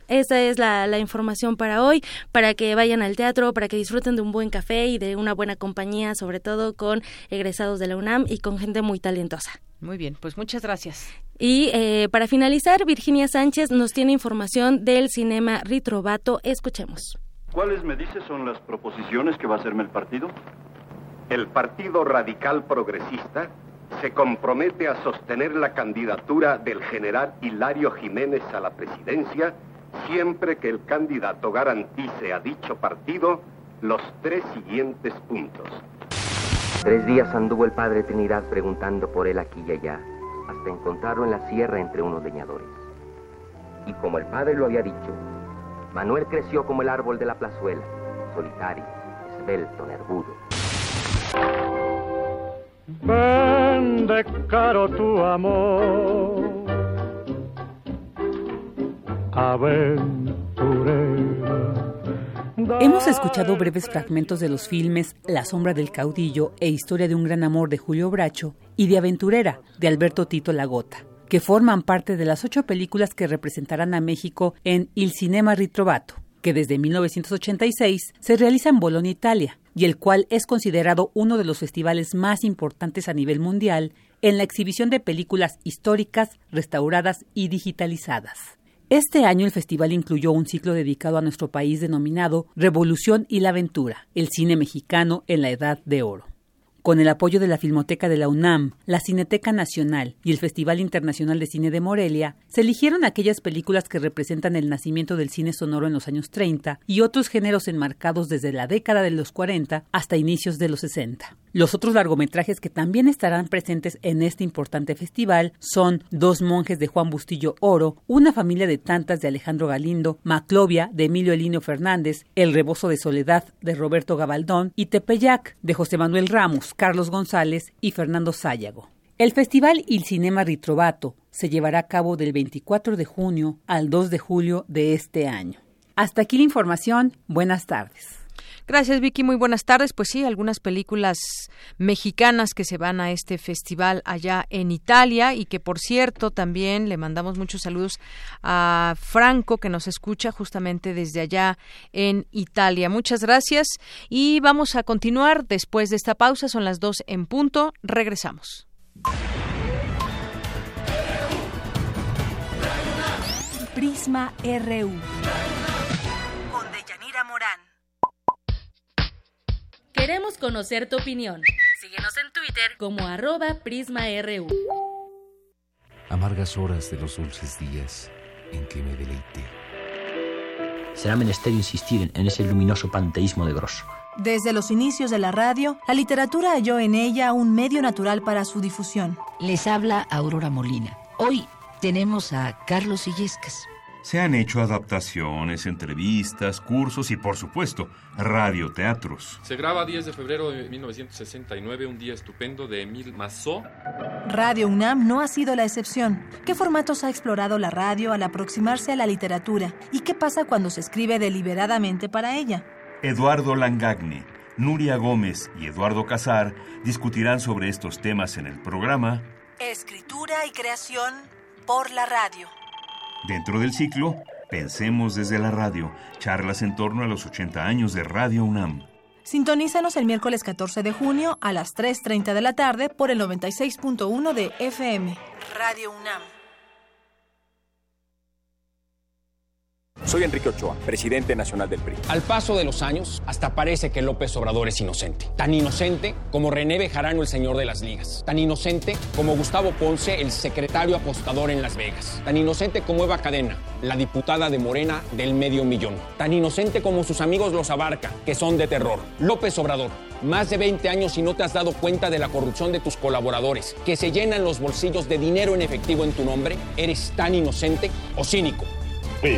Esa es la, la, información para hoy, para que vayan al teatro, para que disfruten de un buen café y de una buena compañía, sobre todo con egresados de la UNAM y con gente muy talentosa. Muy bien, pues muchas gracias. Y eh, para finalizar, Virginia Sánchez nos tiene información del cinema Ritrovato. Escuchemos. ¿Cuáles me dice son las proposiciones que va a hacerme el partido? El Partido Radical Progresista se compromete a sostener la candidatura del general Hilario Jiménez a la presidencia siempre que el candidato garantice a dicho partido los tres siguientes puntos. Tres días anduvo el padre Trinidad preguntando por él aquí y allá, hasta encontrarlo en la sierra entre unos leñadores. Y como el padre lo había dicho, Manuel creció como el árbol de la plazuela, solitario, esbelto, nervudo. Vende caro tu amor, Hemos escuchado breves fragmentos de los filmes La sombra del caudillo e Historia de un gran amor de Julio Bracho y de Aventurera de Alberto Tito Lagota, que forman parte de las ocho películas que representarán a México en Il Cinema Ritrovato, que desde 1986 se realiza en Bolonia, Italia, y el cual es considerado uno de los festivales más importantes a nivel mundial en la exhibición de películas históricas, restauradas y digitalizadas. Este año el festival incluyó un ciclo dedicado a nuestro país denominado Revolución y la Aventura, el cine mexicano en la Edad de Oro. Con el apoyo de la Filmoteca de la UNAM, la Cineteca Nacional y el Festival Internacional de Cine de Morelia, se eligieron aquellas películas que representan el nacimiento del cine sonoro en los años 30 y otros géneros enmarcados desde la década de los 40 hasta inicios de los 60. Los otros largometrajes que también estarán presentes en este importante festival son Dos monjes de Juan Bustillo Oro, Una familia de tantas de Alejandro Galindo, Maclovia de Emilio Elinio Fernández, El rebozo de soledad de Roberto Gabaldón y Tepeyac de José Manuel Ramos, Carlos González y Fernando Sáyago. El festival Il Cinema Ritrovato se llevará a cabo del 24 de junio al 2 de julio de este año. Hasta aquí la información. Buenas tardes. Gracias, Vicky. Muy buenas tardes. Pues sí, algunas películas mexicanas que se van a este festival allá en Italia y que, por cierto, también le mandamos muchos saludos a Franco, que nos escucha justamente desde allá en Italia. Muchas gracias y vamos a continuar después de esta pausa. Son las dos en punto. Regresamos. Prisma RU. Queremos conocer tu opinión. Síguenos en Twitter como arroba PrismaRU. Amargas horas de los dulces días en que me deleité. Será menester insistir en ese luminoso panteísmo de Grosso. Desde los inicios de la radio, la literatura halló en ella un medio natural para su difusión. Les habla Aurora Molina. Hoy tenemos a Carlos Illescas. Se han hecho adaptaciones, entrevistas, cursos y, por supuesto, radioteatros. Se graba 10 de febrero de 1969, un día estupendo de Emil Massot. Radio UNAM no ha sido la excepción. ¿Qué formatos ha explorado la radio al aproximarse a la literatura? ¿Y qué pasa cuando se escribe deliberadamente para ella? Eduardo Langagni, Nuria Gómez y Eduardo Casar discutirán sobre estos temas en el programa Escritura y creación por la radio. Dentro del ciclo, Pensemos desde la radio, charlas en torno a los 80 años de Radio UNAM. Sintonízanos el miércoles 14 de junio a las 3.30 de la tarde por el 96.1 de FM. Radio UNAM. Soy Enrique Ochoa, presidente nacional del PRI. Al paso de los años, hasta parece que López Obrador es inocente. Tan inocente como René Bejarano, el señor de las ligas. Tan inocente como Gustavo Ponce, el secretario apostador en Las Vegas. Tan inocente como Eva Cadena, la diputada de Morena del medio millón. Tan inocente como sus amigos los Abarca, que son de terror. López Obrador, más de 20 años y no te has dado cuenta de la corrupción de tus colaboradores, que se llenan los bolsillos de dinero en efectivo en tu nombre. ¿Eres tan inocente o cínico? Sí.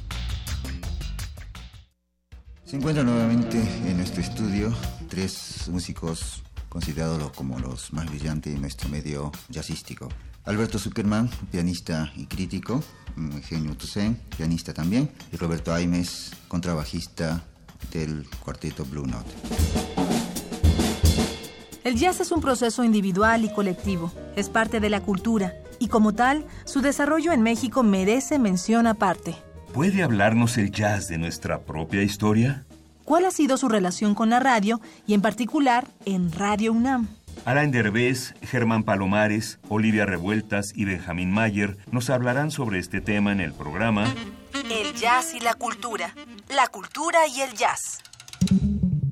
Se encuentran nuevamente en nuestro estudio tres músicos considerados como los más brillantes en nuestro medio jazzístico. Alberto Zuckerman, pianista y crítico, Eugenio Toussaint, pianista también, y Roberto Aimes, contrabajista del cuarteto Blue Note. El jazz es un proceso individual y colectivo, es parte de la cultura, y como tal, su desarrollo en México merece mención aparte. ¿Puede hablarnos el jazz de nuestra propia historia? ¿Cuál ha sido su relación con la radio y en particular en Radio UNAM? Alain Derbez, Germán Palomares, Olivia Revueltas y Benjamín Mayer nos hablarán sobre este tema en el programa El jazz y la cultura. La cultura y el jazz.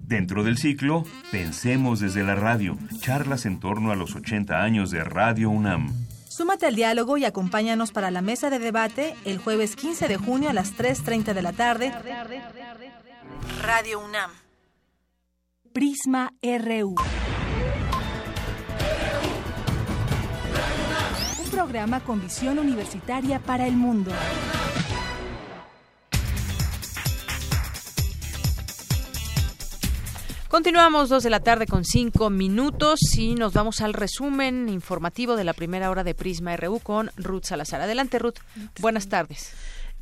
Dentro del ciclo, Pensemos desde la radio, charlas en torno a los 80 años de Radio UNAM. Súmate al diálogo y acompáñanos para la mesa de debate el jueves 15 de junio a las 3.30 de la tarde. Radio UNAM. Prisma RU. Un programa con visión universitaria para el mundo. Continuamos dos de la tarde con cinco minutos y nos vamos al resumen informativo de la primera hora de Prisma RU con Ruth Salazar. Adelante, Ruth. Buenas tardes.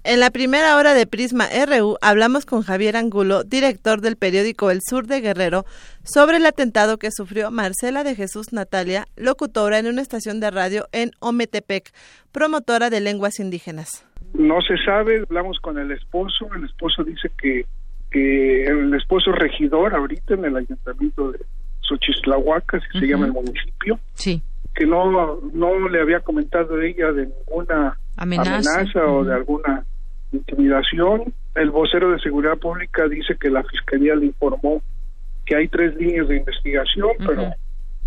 En la primera hora de Prisma RU hablamos con Javier Angulo, director del periódico El Sur de Guerrero, sobre el atentado que sufrió Marcela de Jesús Natalia, locutora en una estación de radio en Ometepec, promotora de lenguas indígenas. No se sabe, hablamos con el esposo, el esposo dice que, que el esposo es regidor ahorita en el ayuntamiento de Xochislahuaca, así se llama el municipio. Sí. Que no, no le había comentado ella de ninguna Amenaza. amenaza o de alguna intimidación. El vocero de seguridad pública dice que la fiscalía le informó que hay tres líneas de investigación, pero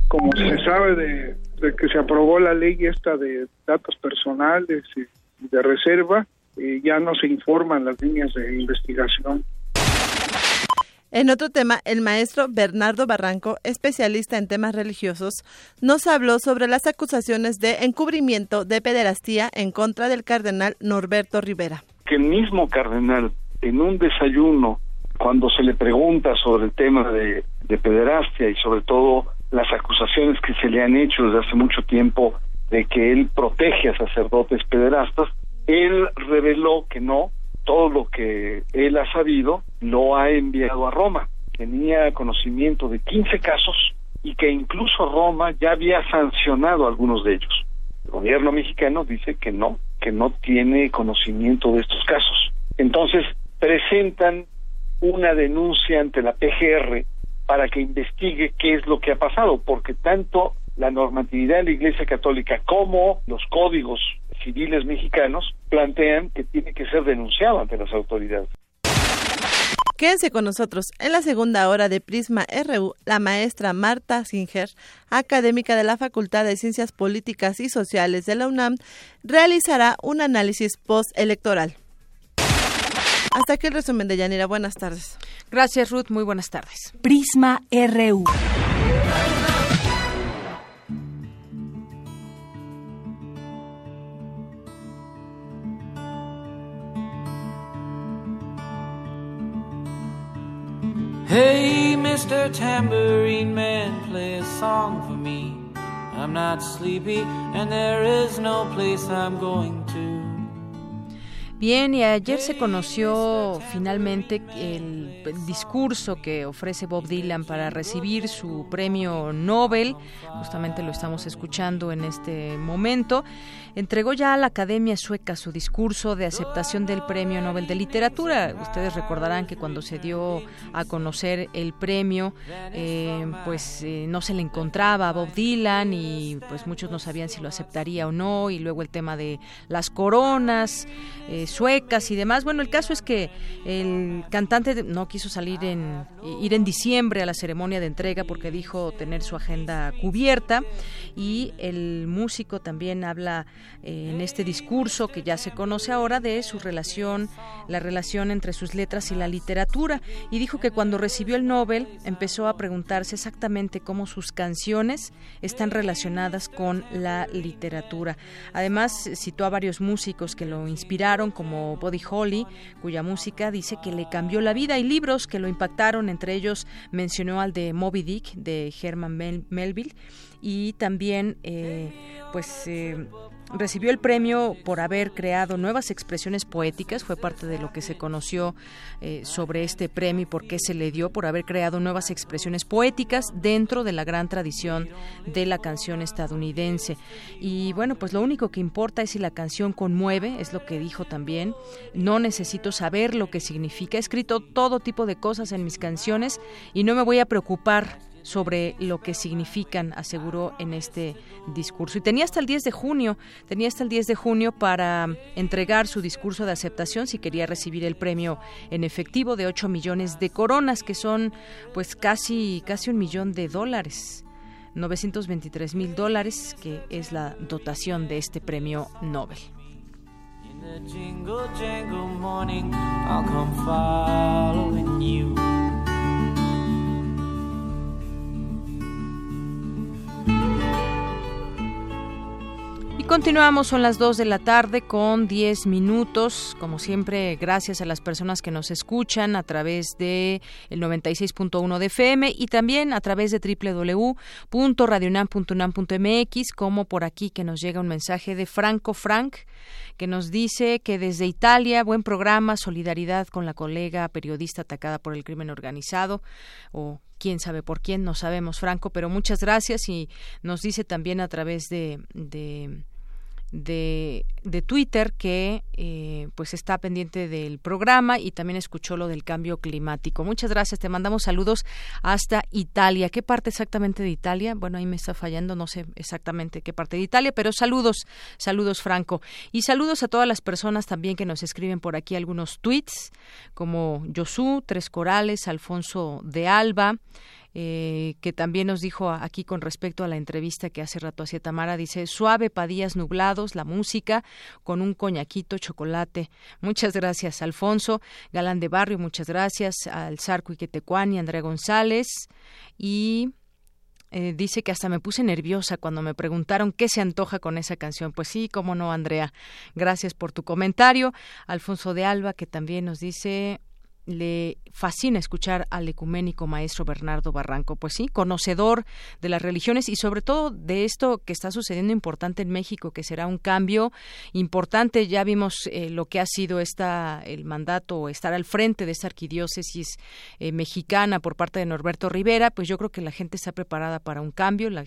como se sabe de, de que se aprobó la ley esta de datos personales y de reserva, eh, ya no se informan las líneas de investigación. En otro tema, el maestro Bernardo Barranco, especialista en temas religiosos, nos habló sobre las acusaciones de encubrimiento de pederastía en contra del cardenal Norberto Rivera. Que el mismo cardenal, en un desayuno, cuando se le pregunta sobre el tema de, de pederastia y sobre todo las acusaciones que se le han hecho desde hace mucho tiempo de que él protege a sacerdotes pederastas, él reveló que no, todo lo que él ha sabido lo ha enviado a Roma. Tenía conocimiento de 15 casos y que incluso Roma ya había sancionado algunos de ellos. El gobierno mexicano dice que no, que no tiene conocimiento de estos casos. Entonces presentan una denuncia ante la PGR para que investigue qué es lo que ha pasado, porque tanto la normatividad de la Iglesia Católica como los códigos civiles mexicanos plantean que tiene que ser denunciado ante las autoridades. Quédense con nosotros. En la segunda hora de Prisma RU, la maestra Marta Singer, académica de la Facultad de Ciencias Políticas y Sociales de la UNAM, realizará un análisis postelectoral. Hasta aquí el resumen de Yanira. Buenas tardes. Gracias, Ruth. Muy buenas tardes. Prisma RU. Hey, Mr. Tambourine Man, play a song for me. I'm not sleepy, and there is no place I'm going to. Bien, y ayer se conoció finalmente el discurso que ofrece Bob Dylan para recibir su premio Nobel. Justamente lo estamos escuchando en este momento entregó ya a la Academia Sueca su discurso de aceptación del Premio Nobel de Literatura. Ustedes recordarán que cuando se dio a conocer el premio, eh, pues eh, no se le encontraba a Bob Dylan y pues muchos no sabían si lo aceptaría o no. Y luego el tema de las coronas eh, suecas y demás. Bueno, el caso es que el cantante no quiso salir en ir en diciembre a la ceremonia de entrega porque dijo tener su agenda cubierta y el músico también habla eh, en este discurso que ya se conoce ahora de su relación, la relación entre sus letras y la literatura. Y dijo que cuando recibió el Nobel empezó a preguntarse exactamente cómo sus canciones están relacionadas con la literatura. Además, citó a varios músicos que lo inspiraron, como Buddy Holly, cuya música dice que le cambió la vida, y libros que lo impactaron, entre ellos mencionó al de Moby Dick, de Herman Melville, y también, eh, pues, eh, Recibió el premio por haber creado nuevas expresiones poéticas, fue parte de lo que se conoció eh, sobre este premio y por qué se le dio, por haber creado nuevas expresiones poéticas dentro de la gran tradición de la canción estadounidense. Y bueno, pues lo único que importa es si la canción conmueve, es lo que dijo también. No necesito saber lo que significa. He escrito todo tipo de cosas en mis canciones y no me voy a preocupar sobre lo que significan, aseguró en este discurso. Y tenía hasta el 10 de junio, tenía hasta el 10 de junio para entregar su discurso de aceptación si quería recibir el premio en efectivo de 8 millones de coronas, que son pues casi, casi un millón de dólares. 923 mil dólares, que es la dotación de este premio Nobel. Continuamos, son las 2 de la tarde con 10 minutos. Como siempre, gracias a las personas que nos escuchan a través de el 96.1 de FM y también a través de www.radionam.unam.mx, como por aquí que nos llega un mensaje de Franco Frank que nos dice que desde Italia, buen programa, solidaridad con la colega periodista atacada por el crimen organizado o quién sabe por quién, no sabemos, Franco, pero muchas gracias y nos dice también a través de, de de, de Twitter que eh, pues está pendiente del programa y también escuchó lo del cambio climático. Muchas gracias, te mandamos saludos hasta Italia. ¿Qué parte exactamente de Italia? Bueno, ahí me está fallando, no sé exactamente qué parte de Italia, pero saludos, saludos Franco. Y saludos a todas las personas también que nos escriben por aquí algunos tweets, como Josu, Tres Corales, Alfonso de Alba, eh, que también nos dijo aquí con respecto a la entrevista que hace rato hacía Tamara, dice, suave padillas nublados, la música con un coñaquito, chocolate. Muchas gracias, Alfonso, Galán de Barrio, muchas gracias, al Zarco Iquetecuani, Andrea González y... Eh, dice que hasta me puse nerviosa cuando me preguntaron qué se antoja con esa canción. Pues sí, cómo no, Andrea. Gracias por tu comentario. Alfonso de Alba, que también nos dice, le fascina escuchar al ecuménico maestro Bernardo Barranco, pues sí, conocedor de las religiones y sobre todo de esto que está sucediendo importante en México, que será un cambio importante. Ya vimos eh, lo que ha sido esta el mandato, estar al frente de esta arquidiócesis eh, mexicana por parte de Norberto Rivera, pues yo creo que la gente está preparada para un cambio, la,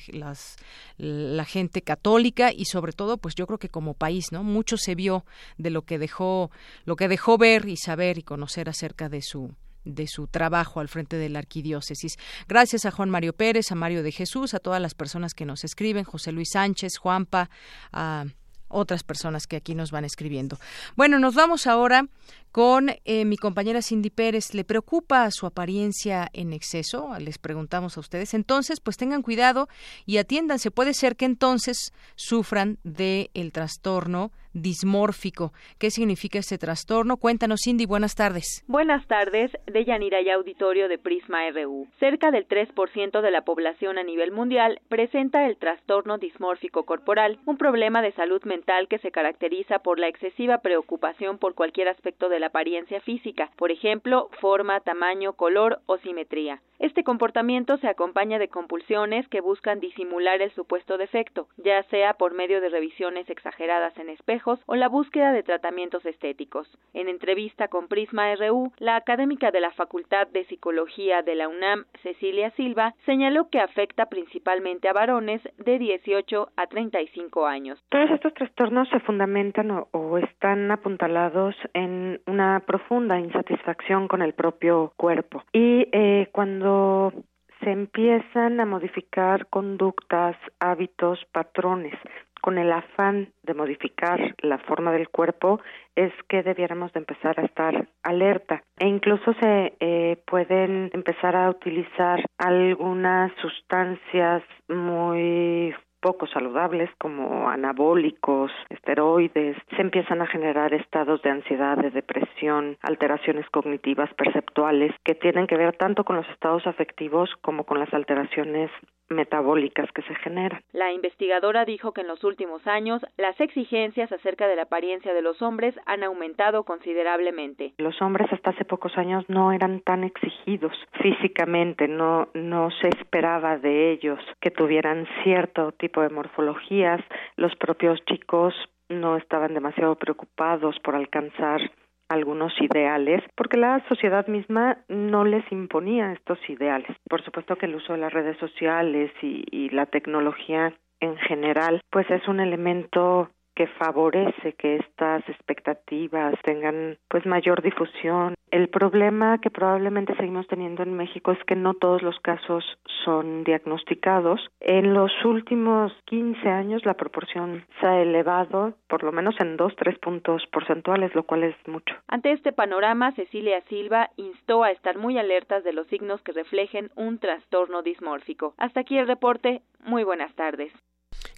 la gente católica y sobre todo, pues yo creo que como país, ¿no? Mucho se vio de lo que dejó, lo que dejó ver y saber y conocer acerca de su de su trabajo al frente de la arquidiócesis. Gracias a Juan Mario Pérez, a Mario de Jesús, a todas las personas que nos escriben, José Luis Sánchez, Juanpa, a otras personas que aquí nos van escribiendo. Bueno, nos vamos ahora con eh, mi compañera Cindy Pérez. ¿Le preocupa su apariencia en exceso? Les preguntamos a ustedes. Entonces, pues tengan cuidado y atiéndanse. Puede ser que entonces sufran del el trastorno dismórfico. ¿Qué significa este trastorno? Cuéntanos, Cindy. Buenas tardes. Buenas tardes, de Yanira y Auditorio de Prisma RU. Cerca del 3% de la población a nivel mundial presenta el trastorno dismórfico corporal, un problema de salud mental que se caracteriza por la excesiva preocupación por cualquier aspecto de la apariencia física, por ejemplo, forma, tamaño, color o simetría. Este comportamiento se acompaña de compulsiones que buscan disimular el supuesto defecto, ya sea por medio de revisiones exageradas en espejos o la búsqueda de tratamientos estéticos. En entrevista con Prisma RU, la académica de la Facultad de Psicología de la UNAM, Cecilia Silva, señaló que afecta principalmente a varones de 18 a 35 años. Todos estos trastornos se fundamentan o, están apuntalados en una profunda insatisfacción con el propio cuerpo. Y eh, cuando se empiezan a modificar conductas, hábitos, patrones, con el afán de modificar la forma del cuerpo, es que debiéramos de empezar a estar alerta. E incluso se eh, pueden empezar a utilizar algunas sustancias muy poco saludables como anabólicos, esteroides, se empiezan a generar estados de ansiedad, de depresión, alteraciones cognitivas perceptuales que tienen que ver tanto con los estados afectivos como con las alteraciones metabólicas que se generan. La investigadora dijo que en los últimos años las exigencias acerca de la apariencia de los hombres han aumentado considerablemente. Los hombres hasta hace pocos años no eran tan exigidos físicamente, no no se esperaba de ellos que tuvieran cierto tipo de morfologías, los propios chicos no estaban demasiado preocupados por alcanzar algunos ideales, porque la sociedad misma no les imponía estos ideales. Por supuesto que el uso de las redes sociales y, y la tecnología en general, pues es un elemento que favorece que estas expectativas tengan pues mayor difusión. El problema que probablemente seguimos teniendo en México es que no todos los casos son diagnosticados. En los últimos 15 años la proporción se ha elevado por lo menos en dos, tres puntos porcentuales, lo cual es mucho. Ante este panorama, Cecilia Silva instó a estar muy alertas de los signos que reflejen un trastorno dismórfico. Hasta aquí el reporte. Muy buenas tardes.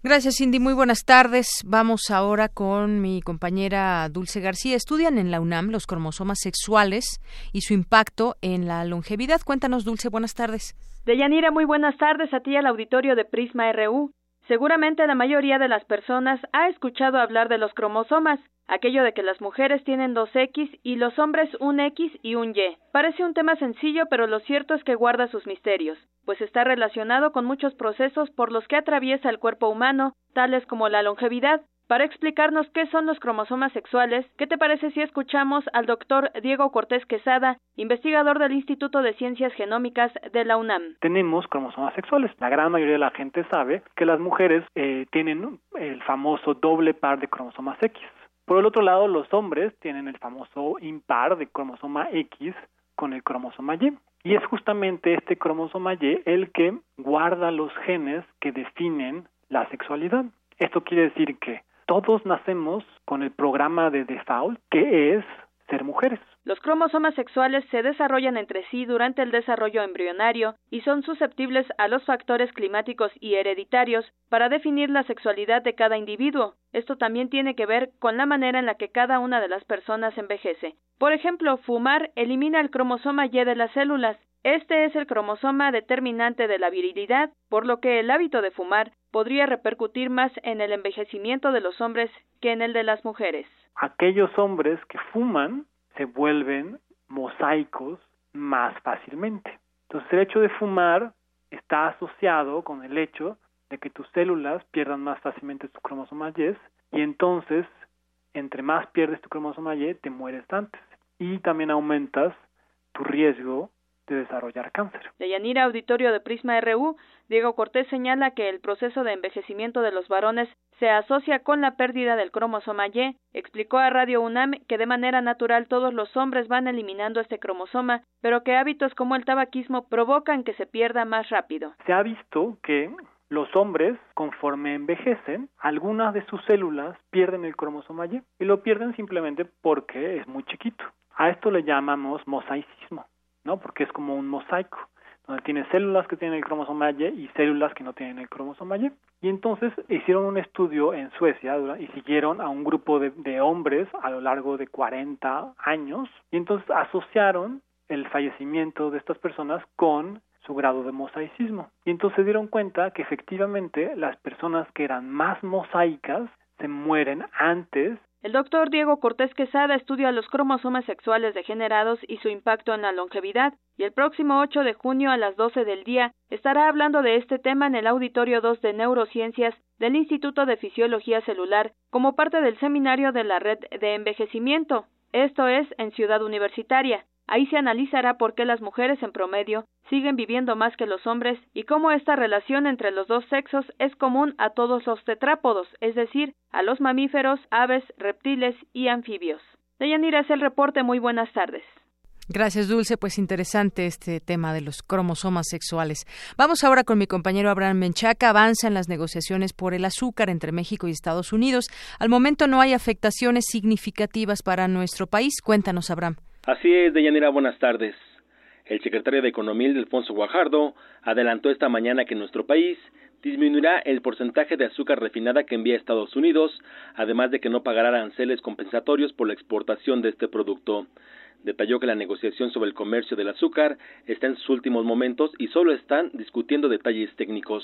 Gracias, Cindy. Muy buenas tardes. Vamos ahora con mi compañera Dulce García. Estudian en la UNAM los cromosomas sexuales y su impacto en la longevidad. Cuéntanos, Dulce. Buenas tardes. Deyanira, muy buenas tardes a ti al auditorio de Prisma RU. Seguramente la mayoría de las personas ha escuchado hablar de los cromosomas, aquello de que las mujeres tienen dos X y los hombres un X y un Y. Parece un tema sencillo, pero lo cierto es que guarda sus misterios, pues está relacionado con muchos procesos por los que atraviesa el cuerpo humano, tales como la longevidad, para explicarnos qué son los cromosomas sexuales, ¿qué te parece si escuchamos al doctor Diego Cortés Quesada, investigador del Instituto de Ciencias Genómicas de la UNAM? Tenemos cromosomas sexuales. La gran mayoría de la gente sabe que las mujeres eh, tienen el famoso doble par de cromosomas X. Por el otro lado, los hombres tienen el famoso impar de cromosoma X con el cromosoma Y. Y es justamente este cromosoma Y el que guarda los genes que definen la sexualidad. Esto quiere decir que todos nacemos con el programa de default que es ser mujeres. Los cromosomas sexuales se desarrollan entre sí durante el desarrollo embrionario y son susceptibles a los factores climáticos y hereditarios para definir la sexualidad de cada individuo. Esto también tiene que ver con la manera en la que cada una de las personas envejece. Por ejemplo, fumar elimina el cromosoma Y de las células. Este es el cromosoma determinante de la virilidad, por lo que el hábito de fumar podría repercutir más en el envejecimiento de los hombres que en el de las mujeres. Aquellos hombres que fuman se vuelven mosaicos más fácilmente. Entonces el hecho de fumar está asociado con el hecho de que tus células pierdan más fácilmente tu cromosoma Y y entonces entre más pierdes tu cromosoma Y te mueres antes y también aumentas tu riesgo de desarrollar cáncer. De Yanira Auditorio de Prisma RU, Diego Cortés señala que el proceso de envejecimiento de los varones se asocia con la pérdida del cromosoma Y. Explicó a Radio UNAM que de manera natural todos los hombres van eliminando este cromosoma, pero que hábitos como el tabaquismo provocan que se pierda más rápido. Se ha visto que los hombres, conforme envejecen, algunas de sus células pierden el cromosoma Y y lo pierden simplemente porque es muy chiquito. A esto le llamamos mosaicismo. ¿No? Porque es como un mosaico, donde tiene células que tienen el cromosoma Y y células que no tienen el cromosoma Y. Y entonces hicieron un estudio en Suecia y siguieron a un grupo de, de hombres a lo largo de 40 años y entonces asociaron el fallecimiento de estas personas con su grado de mosaicismo. Y entonces se dieron cuenta que efectivamente las personas que eran más mosaicas se mueren antes El doctor Diego Cortés Quesada estudia los cromosomas sexuales degenerados y su impacto en la longevidad, y el próximo 8 de junio a las 12 del día estará hablando de este tema en el Auditorio 2 de Neurociencias del Instituto de Fisiología Celular como parte del seminario de la Red de Envejecimiento. Esto es en Ciudad Universitaria. Ahí se analizará por qué las mujeres en promedio siguen viviendo más que los hombres y cómo esta relación entre los dos sexos es común a todos los tetrápodos, es decir, a los mamíferos, aves, reptiles y anfibios. Deyanira es el reporte. Muy buenas tardes. Gracias, Dulce. Pues interesante este tema de los cromosomas sexuales. Vamos ahora con mi compañero Abraham Menchaca. Avanzan las negociaciones por el azúcar entre México y Estados Unidos. Al momento no hay afectaciones significativas para nuestro país. Cuéntanos, Abraham. Así es, Deyanira, buenas tardes. El secretario de Economía, Alfonso Guajardo, adelantó esta mañana que nuestro país disminuirá el porcentaje de azúcar refinada que envía a Estados Unidos, además de que no pagará aranceles compensatorios por la exportación de este producto. Detalló que la negociación sobre el comercio del azúcar está en sus últimos momentos y solo están discutiendo detalles técnicos.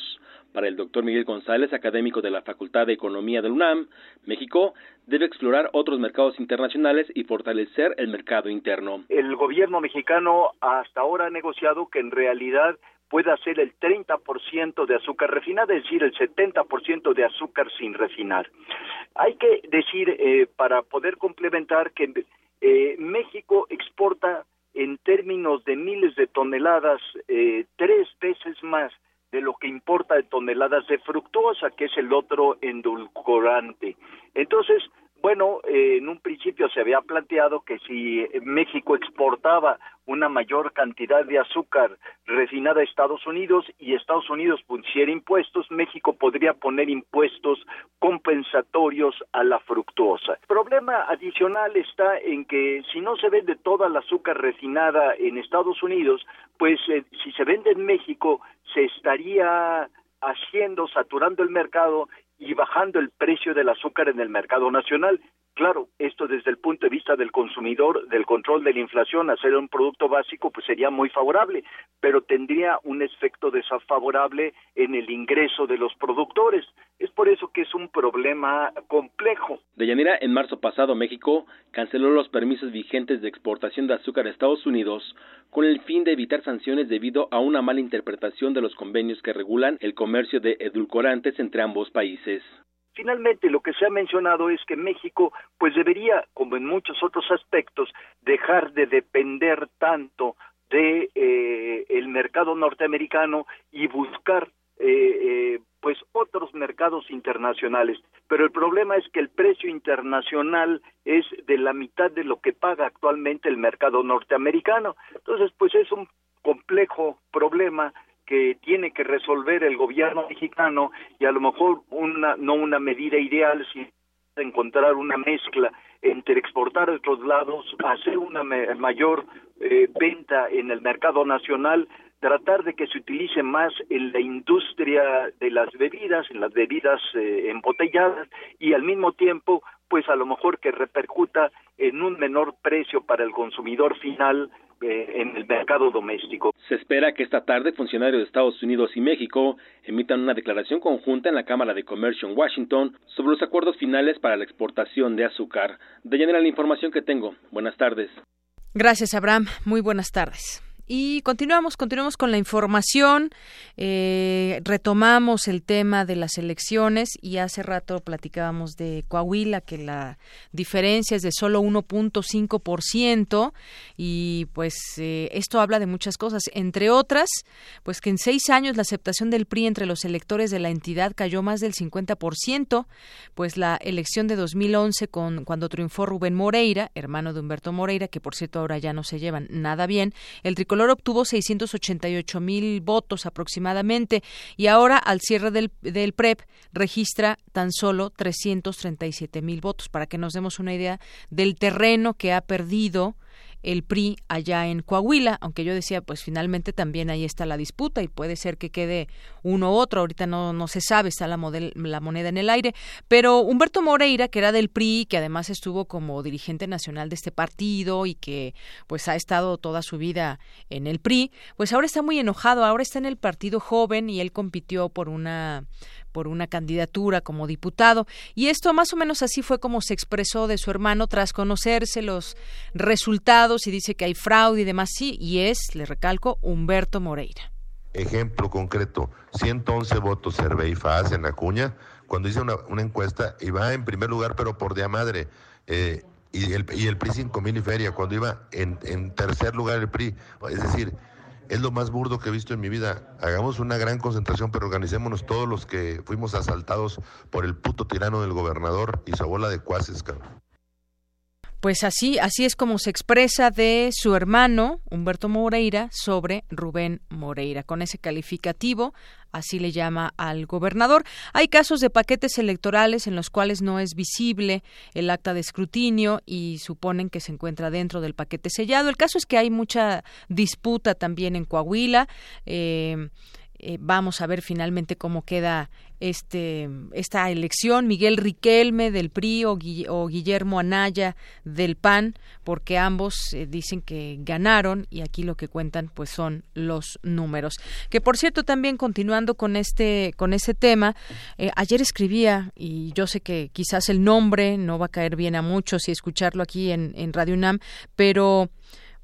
Para el doctor Miguel González, académico de la Facultad de Economía del UNAM, México debe explorar otros mercados internacionales y fortalecer el mercado interno. El gobierno mexicano hasta ahora ha negociado que en realidad pueda ser el 30% de azúcar refinada, es decir, el 70% de azúcar sin refinar. Hay que decir, eh, para poder complementar, que eh, México exporta en términos de miles de toneladas eh, tres veces más de lo que importa de toneladas de fructuosa, que es el otro endulcorante. Entonces, bueno, eh, en un principio se había planteado que si México exportaba una mayor cantidad de azúcar refinada a Estados Unidos y Estados Unidos pusiera impuestos, México podría poner impuestos compensatorios a la fructuosa. El problema adicional está en que si no se vende toda la azúcar refinada en Estados Unidos, pues eh, si se vende en México se estaría haciendo, saturando el mercado y bajando el precio del azúcar en el mercado nacional. Claro, esto desde el punto de vista del consumidor, del control de la inflación, hacer un producto básico, pues sería muy favorable, pero tendría un efecto desfavorable en el ingreso de los productores. Es por eso que es un problema complejo. De Yanira, en marzo pasado, México canceló los permisos vigentes de exportación de azúcar a Estados Unidos con el fin de evitar sanciones debido a una mala interpretación de los convenios que regulan el comercio de edulcorantes entre ambos países. Finalmente, lo que se ha mencionado es que México, pues debería, como en muchos otros aspectos, dejar de depender tanto de eh, el mercado norteamericano y buscar eh, eh, pues otros mercados internacionales. Pero el problema es que el precio internacional es de la mitad de lo que paga actualmente el mercado norteamericano. Entonces, pues es un complejo problema que tiene que resolver el gobierno mexicano y a lo mejor una no una medida ideal sino encontrar una mezcla entre exportar a otros lados, hacer una mayor eh, venta en el mercado nacional, tratar de que se utilice más en la industria de las bebidas, en las bebidas eh, embotelladas y al mismo tiempo, pues a lo mejor que repercuta en un menor precio para el consumidor final eh, en el mercado doméstico. Se espera que esta tarde funcionarios de Estados Unidos y México emitan una declaración conjunta en la Cámara de Comercio en Washington sobre los acuerdos finales para la exportación de azúcar. De la información que tengo. Buenas tardes. Gracias, Abraham. Muy buenas tardes. Y continuamos, continuamos con la información. Eh, retomamos el tema de las elecciones y hace rato platicábamos de Coahuila, que la diferencia es de solo 1.5% y pues eh, esto habla de muchas cosas, entre otras, pues que en seis años la aceptación del PRI entre los electores de la entidad cayó más del 50%, pues la elección de 2011 con cuando triunfó Rubén Moreira, hermano de Humberto Moreira, que por cierto ahora ya no se llevan nada bien, el tricolor obtuvo 688 mil votos aproximadamente y ahora al cierre del, del PREP registra tan solo 337 mil votos. Para que nos demos una idea del terreno que ha perdido el PRI allá en Coahuila, aunque yo decía, pues finalmente también ahí está la disputa y puede ser que quede uno u otro, ahorita no, no se sabe, está la, la moneda en el aire, pero Humberto Moreira, que era del PRI, que además estuvo como dirigente nacional de este partido y que pues ha estado toda su vida en el PRI, pues ahora está muy enojado, ahora está en el partido joven y él compitió por una por una candidatura como diputado. Y esto más o menos así fue como se expresó de su hermano tras conocerse los resultados y dice que hay fraude y demás. Sí, y es, le recalco, Humberto Moreira. Ejemplo concreto, 111 votos Cervey Faz en Acuña, cuando hice una, encuesta iba en primer lugar, pero por día madre. Eh, y, el, y el PRI 5000 y feria, cuando iba en, en tercer lugar el PRI. Es decir, es lo más burdo que he visto en mi vida. Hagamos una gran concentración, pero organicémonos todos los que fuimos asaltados por el puto tirano del gobernador y su abuela de cuaces, cabrón. Pues así, así es como se expresa de su hermano Humberto Moreira sobre Rubén Moreira, con ese calificativo, así le llama al gobernador. Hay casos de paquetes electorales en los cuales no es visible el acta de escrutinio y suponen que se encuentra dentro del paquete sellado. El caso es que hay mucha disputa también en Coahuila. Eh, eh, vamos a ver finalmente cómo queda este esta elección. Miguel Riquelme del PRI o, Guillermo Anaya del PAN porque ambos eh, dicen que ganaron y aquí lo que cuentan pues son los números. Que por cierto también continuando con este con ese tema eh, ayer escribía y yo sé que quizás el nombre no va a caer bien a muchos y escucharlo aquí en Radio UNAM pero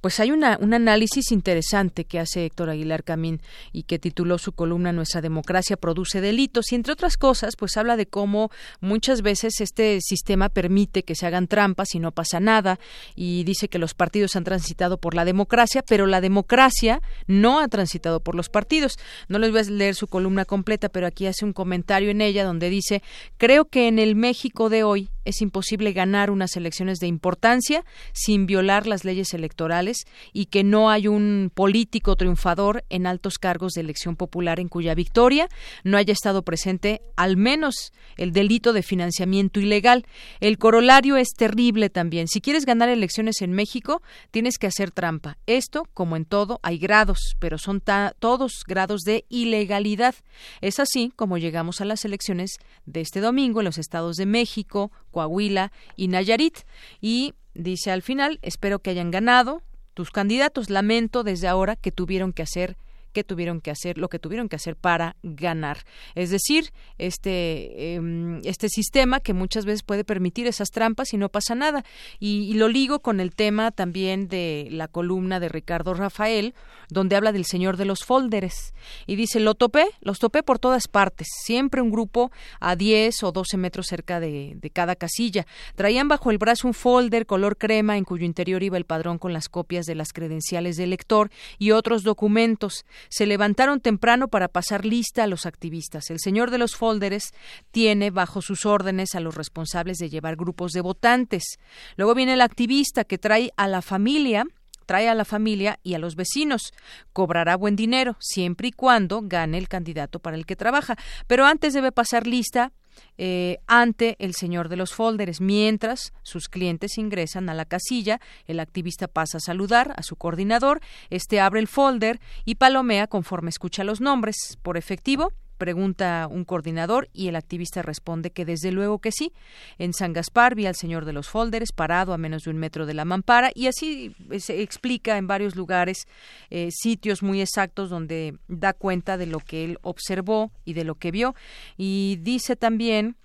pues hay una, un análisis interesante que hace Héctor Aguilar Camín y que tituló su columna Nuestra democracia produce delitos y entre otras cosas pues habla de cómo muchas veces este sistema permite que se hagan trampas y no pasa nada y dice que los partidos han transitado por la democracia pero la democracia no ha transitado por los partidos. No les voy a leer su columna completa pero aquí hace un comentario en ella donde dice creo que en el México de hoy es imposible ganar unas elecciones de importancia sin violar las leyes electorales y que no hay un político triunfador en altos cargos de elección popular en cuya victoria no haya estado presente al menos el delito de financiamiento ilegal. El corolario es terrible también. Si quieres ganar elecciones en México, tienes que hacer trampa. Esto, como en todo, hay grados, pero son todos grados de ilegalidad. Es así como llegamos a las elecciones de este domingo en los estados de México, Coahuila y Nayarit. Y dice al final, espero que hayan ganado tus candidatos. Lamento desde ahora que tuvieron que hacer que tuvieron que hacer, lo que tuvieron que hacer para ganar. Es decir, este, em, este sistema que muchas veces puede permitir esas trampas y no pasa nada. Y, lo ligo con el tema también de la columna de Ricardo Rafael, donde habla del señor de los folders. Y dice, lo topé, los topé por todas partes, siempre un grupo a 10 o 12 metros cerca de, de cada casilla. Traían bajo el brazo un folder color crema en cuyo interior iba el padrón con las copias de las credenciales del lector y otros documentos se levantaron temprano para pasar lista a los activistas. El señor de los folders tiene bajo sus órdenes a los responsables de llevar grupos de votantes. Luego viene el activista que trae a la familia trae a la familia y a los vecinos. Cobrará buen dinero, siempre y cuando gane el candidato para el que trabaja. Pero antes debe pasar lista eh, ante el señor de los folders. Mientras sus clientes ingresan a la casilla, el activista pasa a saludar a su coordinador, este abre el folder y palomea conforme escucha los nombres. Por efectivo, pregunta un coordinador y el activista responde que desde luego que sí. En San Gaspar vi al señor de los folders parado a menos de un metro de la mampara y así eh, se explica en varios lugares eh, sitios muy exactos donde da cuenta de lo que él observó y de lo que vio y dice también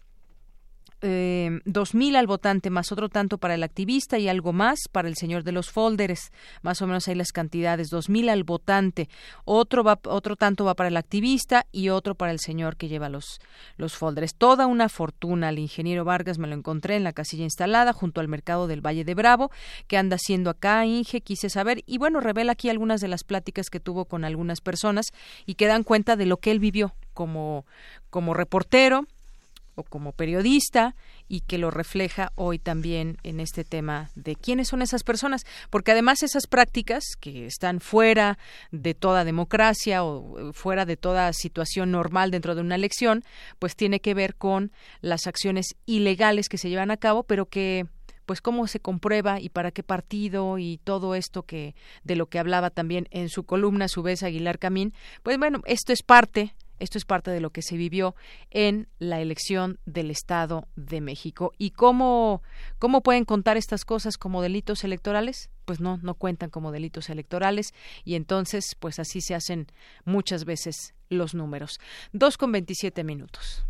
dos mil al votante más otro tanto para el activista y algo más para el señor de los folders más o menos hay las cantidades dos mil al votante. Otro va, otro tanto va para el activista y otro para el señor que lleva los los folders toda una fortuna. El ingeniero Vargas me lo encontré en la casilla instalada junto al mercado del Valle de Bravo qué anda haciendo acá Inge quise saber. Y bueno revela aquí algunas de las pláticas que tuvo con algunas personas y que dan cuenta de lo que él vivió como como reportero o como periodista y que lo refleja hoy también en este tema de quiénes son esas personas, porque además esas prácticas que están fuera de toda democracia o eh, fuera de toda situación normal dentro de una elección, pues tiene que ver con las acciones ilegales que se llevan a cabo, pero que pues cómo se comprueba y para qué partido y todo esto que de lo que hablaba también en su columna a su vez Aguilar Camín, pues bueno, esto es parte esto es parte de lo que se vivió en la elección del Estado de México. ¿Y cómo, cómo pueden contar estas cosas como delitos electorales? Pues no, no cuentan como delitos electorales y entonces, pues así se hacen muchas veces los números. Dos con veintisiete minutos.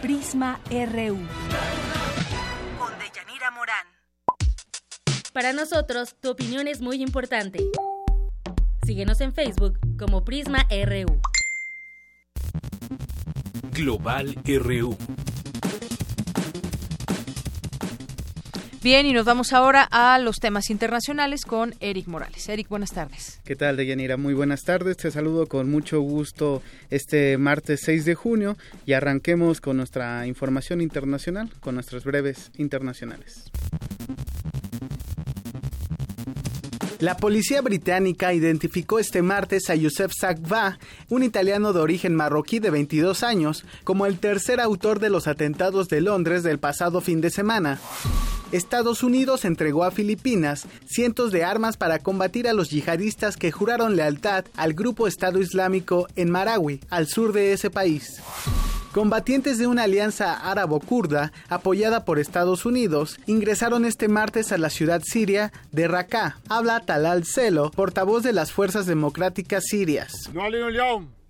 Prisma RU. Con Deyanira Morán. Para nosotros, tu opinión es muy importante. Síguenos en Facebook como Prisma RU. Global RU. Bien, y nos vamos ahora a los temas internacionales con Eric Morales. Eric, buenas tardes. ¿Qué tal, Deyanira? Muy buenas tardes. Te saludo con mucho gusto este martes 6 de junio y arranquemos con nuestra información internacional, con nuestras breves internacionales. La policía británica identificó este martes a Youssef Sakba, un italiano de origen marroquí de 22 años, como el tercer autor de los atentados de Londres del pasado fin de semana. Estados Unidos entregó a Filipinas cientos de armas para combatir a los yihadistas que juraron lealtad al grupo Estado Islámico en Marawi, al sur de ese país. Combatientes de una alianza árabo-kurda apoyada por Estados Unidos ingresaron este martes a la ciudad siria de Raqqa. Habla Talal Celo, portavoz de las Fuerzas Democráticas Sirias.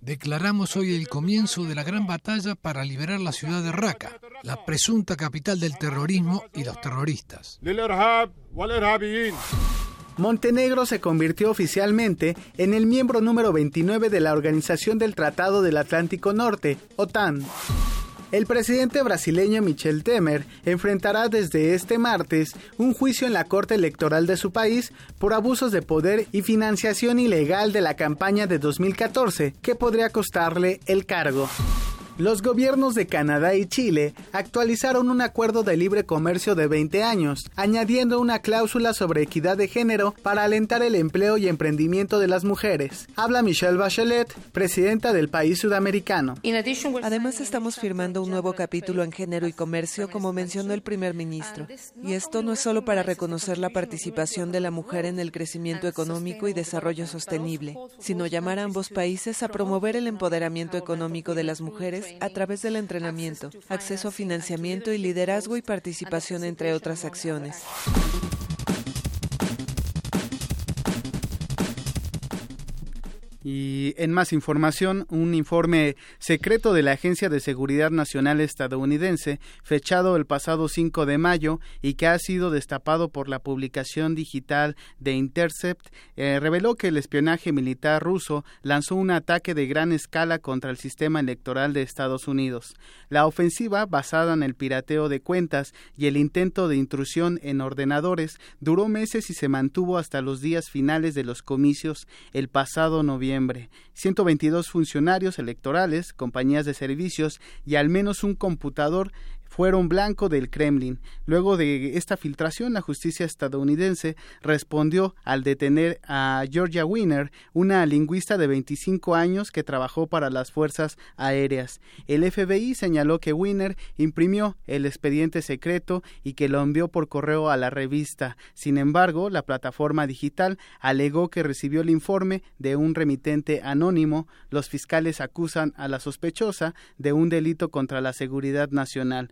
Declaramos hoy el comienzo de la gran batalla para liberar la ciudad de Raqqa, la presunta capital del terrorismo y los terroristas. Montenegro se convirtió oficialmente en el miembro número 29 de la Organización del Tratado del Atlántico Norte, OTAN. El presidente brasileño Michel Temer enfrentará desde este martes un juicio en la Corte Electoral de su país por abusos de poder y financiación ilegal de la campaña de 2014, que podría costarle el cargo. Los gobiernos de Canadá y Chile actualizaron un acuerdo de libre comercio de 20 años, añadiendo una cláusula sobre equidad de género para alentar el empleo y emprendimiento de las mujeres. Habla Michelle Bachelet, presidenta del país sudamericano. Además, estamos firmando un nuevo capítulo en género y comercio, como mencionó el primer ministro. Y esto no es solo para reconocer la participación de la mujer en el crecimiento económico y desarrollo sostenible, sino llamar a ambos países a promover el empoderamiento económico de las mujeres a través del entrenamiento, acceso a financiamiento y liderazgo y participación, entre otras acciones. Y en más información, un informe secreto de la Agencia de Seguridad Nacional estadounidense, fechado el pasado 5 de mayo y que ha sido destapado por la publicación digital de Intercept, eh, reveló que el espionaje militar ruso lanzó un ataque de gran escala contra el sistema electoral de Estados Unidos. La ofensiva, basada en el pirateo de cuentas y el intento de intrusión en ordenadores, duró meses y se mantuvo hasta los días finales de los comicios el pasado noviembre 122 funcionarios electorales, compañías de servicios y al menos un computador fueron blanco del Kremlin. Luego de esta filtración, la justicia estadounidense respondió al detener a Georgia Wiener, una lingüista de 25 años que trabajó para las fuerzas aéreas. El FBI señaló que Wiener imprimió el expediente secreto y que lo envió por correo a la revista. Sin embargo, la plataforma digital alegó que recibió el informe de un remitente anónimo. Los fiscales acusan a la sospechosa de un delito contra la seguridad nacional.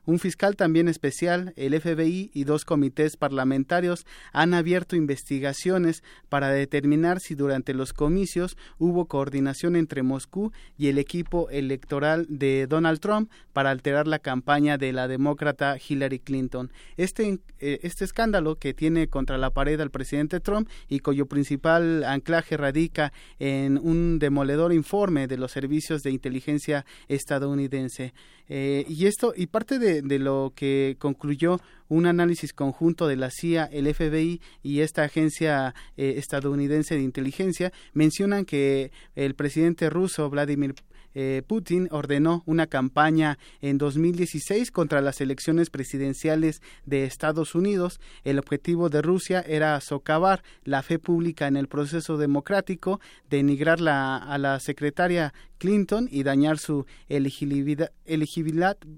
Un fiscal también especial, el FBI y dos comités parlamentarios han abierto investigaciones para determinar si durante los comicios hubo coordinación entre Moscú y el equipo electoral de Donald Trump para alterar la campaña de la demócrata Hillary Clinton. Este, eh, este escándalo que tiene contra la pared al presidente Trump y cuyo principal anclaje radica en un demoledor informe de los servicios de inteligencia estadounidense. Eh, y esto, y parte de, lo que concluyó un análisis conjunto de la CIA, el FBI y esta agencia eh, estadounidense de inteligencia, mencionan que el presidente ruso Vladimir eh, Putin ordenó una campaña en 2016 contra las elecciones presidenciales de Estados Unidos. El objetivo de Rusia era socavar la fe pública en el proceso democrático, denigrar a la secretaria Clinton y dañar su elegibilidad,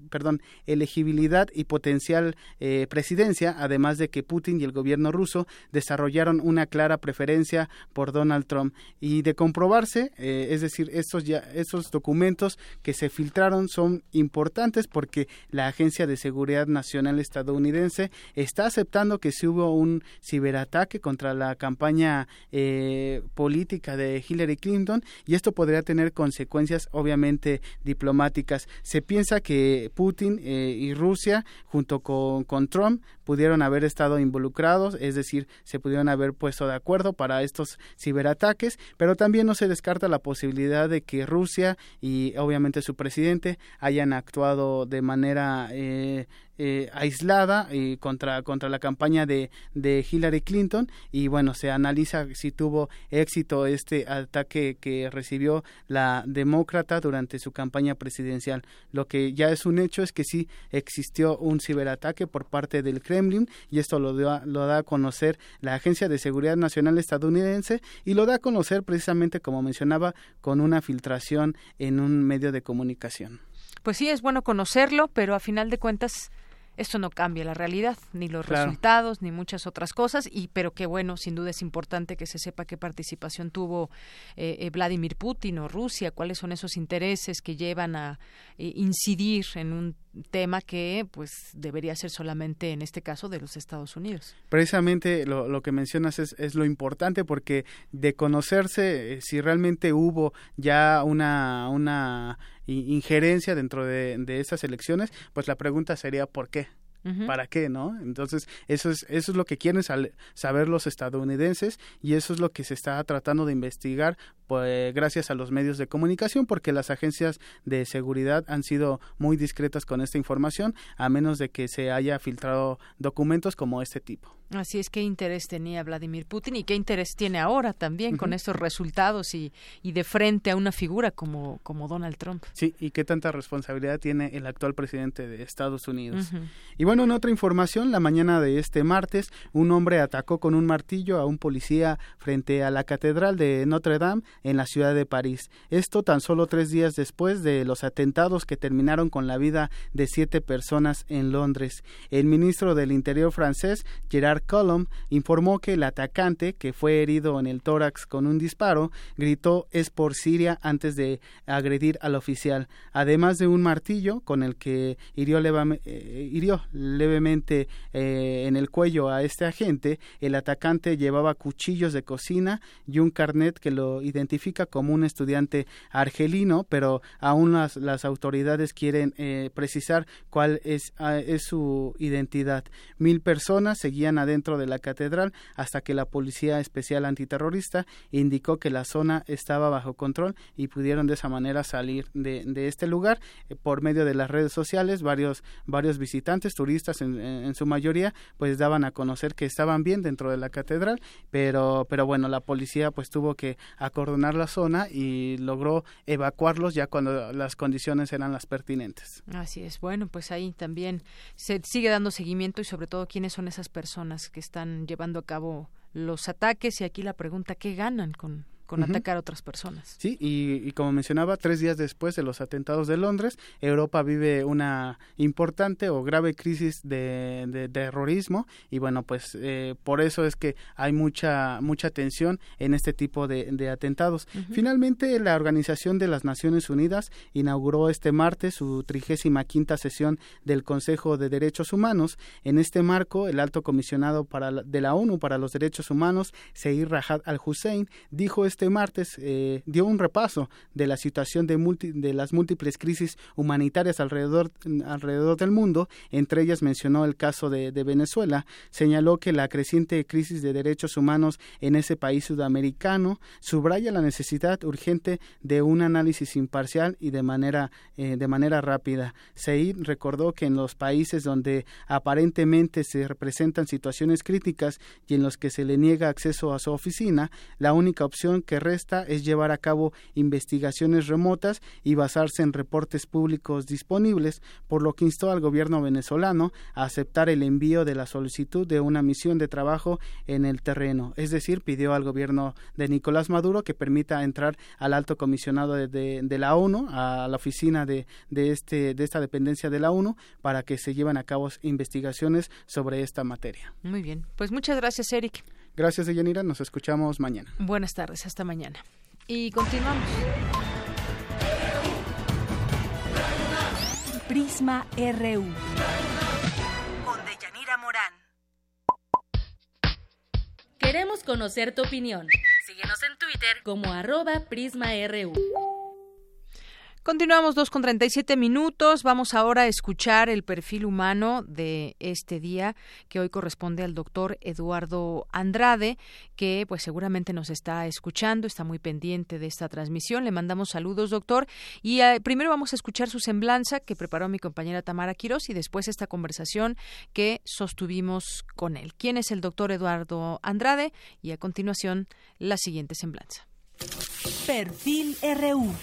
perdón, elegibilidad y potencial eh, presidencia, además de que Putin y el gobierno ruso desarrollaron una clara preferencia por Donald Trump. Y de comprobarse, eh, es decir, estos, ya, esos documentos que se filtraron son importantes porque la Agencia de Seguridad Nacional estadounidense está aceptando que si hubo un ciberataque contra la campaña eh, política de Hillary Clinton y esto podría tener consecuencias obviamente diplomáticas. Se piensa que Putin eh, y Rusia junto con, con Trump pudieron haber estado involucrados, es decir, se pudieron haber puesto de acuerdo para estos ciberataques, pero también no se descarta la posibilidad de que Rusia y obviamente su presidente hayan actuado de manera eh, eh, aislada y contra, contra la campaña de, de Hillary Clinton y bueno, se analiza si tuvo éxito este ataque que recibió la demócrata durante su campaña presidencial. Lo que ya es un hecho es que sí existió un ciberataque por parte del Y esto lo lo da a conocer la Agencia de Seguridad Nacional estadounidense y lo da a conocer precisamente como mencionaba con una filtración en un medio de comunicación. Pues sí, es bueno conocerlo, pero a final de cuentas esto no cambia la realidad, ni los resultados, ni muchas otras cosas, y pero que bueno, sin duda es importante que se sepa qué participación tuvo eh, eh, Vladimir Putin o Rusia, cuáles son esos intereses que llevan a eh, incidir en un tema que pues debería ser solamente en este caso de los Estados Unidos. Precisamente lo, lo que mencionas es, es, lo importante porque de conocerse si realmente hubo ya una, una injerencia dentro de, de esas elecciones, pues la pregunta sería ¿por qué? ¿Para qué, no? Entonces, eso es, eso es lo que quieren saber los estadounidenses y eso es lo que se está tratando de investigar pues, gracias a los medios de comunicación, porque las agencias de seguridad han sido muy discretas con esta información, a menos de que se haya filtrado documentos como este tipo. Así es, qué interés tenía Vladimir Putin y qué interés tiene ahora también con estos resultados y, y, de frente a una figura como, como Donald Trump. Sí, y qué tanta responsabilidad tiene el actual presidente de Estados Unidos. Y bueno, en otra información, la mañana de este martes, un hombre atacó con un martillo a un policía frente a la Catedral de Notre Dame en la ciudad de París. Esto tan solo tres días después de los atentados que terminaron con la vida de siete personas en Londres. El ministro del Interior francés, Gerard Collomb, informó que el atacante, que fue herido en el tórax con un disparo, gritó es por Siria antes de agredir al oficial, además de un martillo con el que hirió, eh, levemente eh, en el cuello a este agente. El atacante llevaba cuchillos de cocina y un carnet que lo identifica como un estudiante argelino, pero aún las, las autoridades quieren eh, precisar cuál es, ah, es su identidad. Mil personas seguían adentro de la catedral hasta que la Policía Especial Antiterrorista indicó que la zona estaba bajo control y pudieron de esa manera salir de, de este lugar eh, por medio de las redes sociales. Varios, varios visitantes, turistas en, en, su mayoría, pues daban a conocer que estaban bien dentro de la catedral, pero, pero bueno, la policía pues tuvo que acordonar la zona y logró evacuarlos ya cuando las condiciones eran las pertinentes. Así es. Bueno, pues ahí también se sigue dando seguimiento y sobre todo quiénes son esas personas que están llevando a cabo los ataques y aquí la pregunta, ¿qué ganan con, con atacar a otras personas. Sí, y, como mencionaba, tres días después de los atentados de Londres, Europa vive una importante o grave crisis de, de, terrorismo y bueno, pues eh, por eso es que hay mucha mucha tensión en este tipo de, de atentados. Finalmente, la Organización de las Naciones Unidas inauguró este martes su trigésima quinta sesión del Consejo de Derechos Humanos. En este marco, el alto comisionado para de la ONU para los Derechos Humanos, Seir Rajad al-Hussein, dijo este martes eh, dio un repaso de la situación de, de las múltiples crisis humanitarias alrededor, alrededor del mundo, entre ellas mencionó el caso de, de Venezuela, señaló que la creciente crisis de derechos humanos en ese país sudamericano subraya la necesidad urgente de un análisis imparcial y de manera, eh, de manera rápida. Seid recordó que en los países donde aparentemente se representan situaciones críticas y en los que se le niega acceso a su oficina, la única opción que resta es llevar a cabo investigaciones remotas y basarse en reportes públicos disponibles, por lo que instó al gobierno venezolano a aceptar el envío de la solicitud de una misión de trabajo en el terreno. Es decir, pidió al gobierno de Nicolás Maduro que permita entrar al alto comisionado de, de, la ONU, a la oficina de, de, este, de esta dependencia de la ONU, para que se lleven a cabo investigaciones sobre esta materia. Muy bien, pues muchas gracias, Eric. Gracias, Deyanira. Nos escuchamos mañana. Buenas tardes, hasta mañana. Y continuamos. Prisma RU. Con Deyanira Morán. Queremos conocer tu opinión. Síguenos en Twitter como arroba PrismaRU. Continuamos dos con 37 minutos. Vamos ahora a escuchar el perfil humano de este día que hoy corresponde al doctor Eduardo Andrade, que pues seguramente nos está escuchando, está muy pendiente de esta transmisión. Le mandamos saludos, doctor. Y eh, primero vamos a escuchar su semblanza que preparó mi compañera Tamara Quiroz y después esta conversación que sostuvimos con él. ¿Quién es el doctor Eduardo Andrade? Y a continuación la siguiente semblanza. Perfil RU.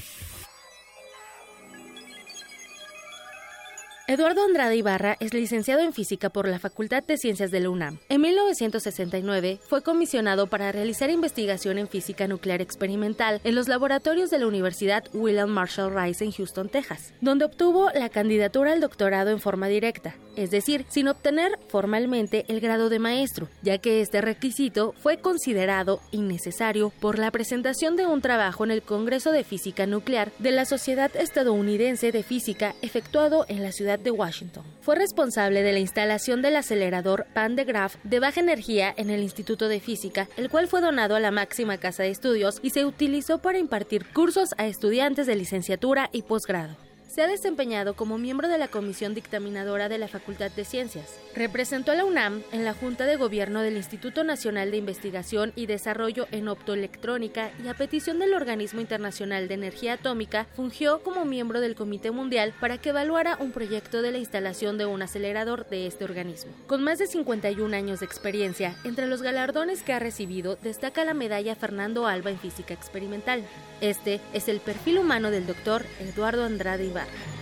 Eduardo Andrade Ibarra es licenciado en física por la Facultad de Ciencias de la UNAM. En 1969 fue comisionado para realizar investigación en física nuclear experimental en los laboratorios de la Universidad William Marshall Rice en Houston, Texas, donde obtuvo la candidatura al doctorado en forma directa, es decir, sin obtener formalmente el grado de maestro, ya que este requisito fue considerado innecesario por la presentación de un trabajo en el Congreso de Física Nuclear de la Sociedad Estadounidense de Física efectuado en la ciudad de Washington. Fue responsable de la instalación del acelerador Pan de Graph de baja energía en el Instituto de Física, el cual fue donado a la máxima casa de estudios y se utilizó para impartir cursos a estudiantes de licenciatura y posgrado. Se ha desempeñado como miembro de la Comisión Dictaminadora de la Facultad de Ciencias. Representó a la UNAM en la Junta de Gobierno del Instituto Nacional de Investigación y Desarrollo en Optoelectrónica y a petición del Organismo Internacional de Energía Atómica fungió como miembro del Comité Mundial para que evaluara un proyecto de la instalación de un acelerador de este organismo. Con más de 51 años de experiencia, entre los galardones que ha recibido destaca la medalla Fernando Alba en Física Experimental. Este es el perfil humano del doctor Eduardo Andrade Ibarra.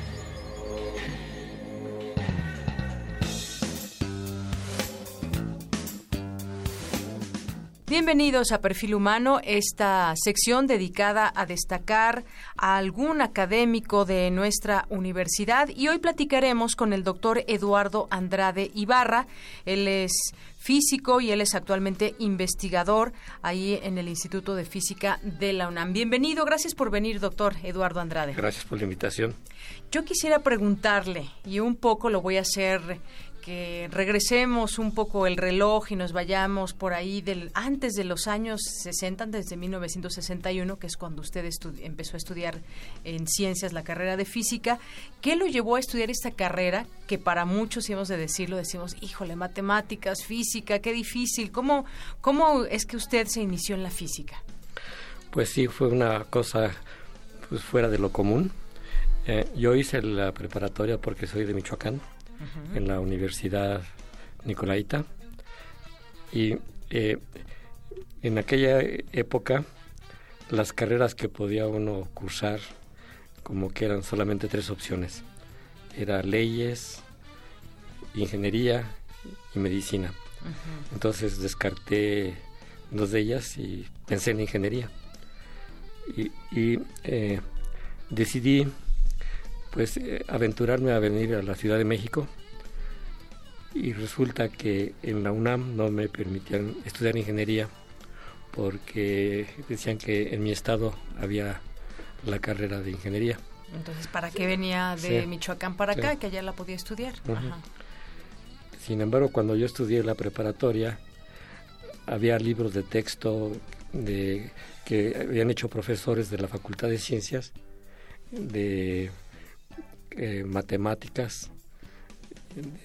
Bienvenidos a Perfil Humano, esta sección dedicada a destacar a algún académico de nuestra universidad y hoy platicaremos con el doctor Eduardo Andrade Ibarra. Él es físico y él es actualmente investigador ahí en el Instituto de Física de la UNAM. Bienvenido, gracias por venir, doctor Eduardo Andrade. Gracias por la invitación. Yo quisiera preguntarle, y un poco lo voy a hacer que regresemos un poco el reloj y nos vayamos por ahí del antes de los años 60, desde 1961, que es cuando usted empezó a estudiar en ciencias la carrera de física. ¿Qué lo llevó a estudiar esta carrera que para muchos, hemos de decirlo, decimos, híjole, matemáticas, física, qué difícil? ¿Cómo, cómo es que usted se inició en la física? Pues sí, fue una cosa pues, fuera de lo común. Eh, yo hice la preparatoria porque soy de Michoacán en la Universidad Nicolaita. Y eh, en aquella época las carreras que podía uno cursar como que eran solamente tres opciones. Era leyes, ingeniería y medicina. Entonces descarté dos de ellas y pensé en ingeniería. Y, eh, decidí pues eh, aventurarme a venir a la Ciudad de México y resulta que en la UNAM no me permitían estudiar ingeniería porque decían que en mi estado había la carrera de ingeniería. Entonces, ¿para qué venía de Michoacán para acá? Que allá la podía estudiar. Sin embargo, cuando yo estudié la preparatoria, había libros de texto de que habían hecho profesores de la Facultad de Ciencias de eh, matemáticas,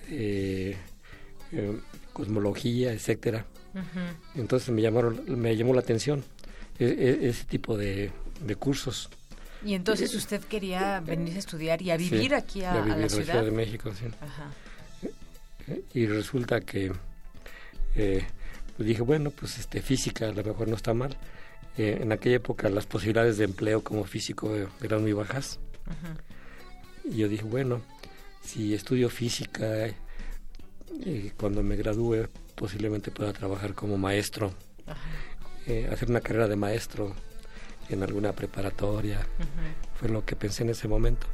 eh, cosmología, etcétera. Entonces me llamaron, me llamó la atención e, e, ese tipo de, cursos. Y entonces usted quería venir a estudiar y a vivir aquí a, la ciudad? de México, sí. Y resulta que eh, dije, bueno, pues este física a lo mejor no está mal. Eh, en aquella época las posibilidades de empleo como físico eran muy bajas. Y yo dije, bueno, si estudio física, eh, cuando me gradúe posiblemente pueda trabajar como maestro, eh, hacer una carrera de maestro en alguna preparatoria. Fue lo que pensé en ese momento.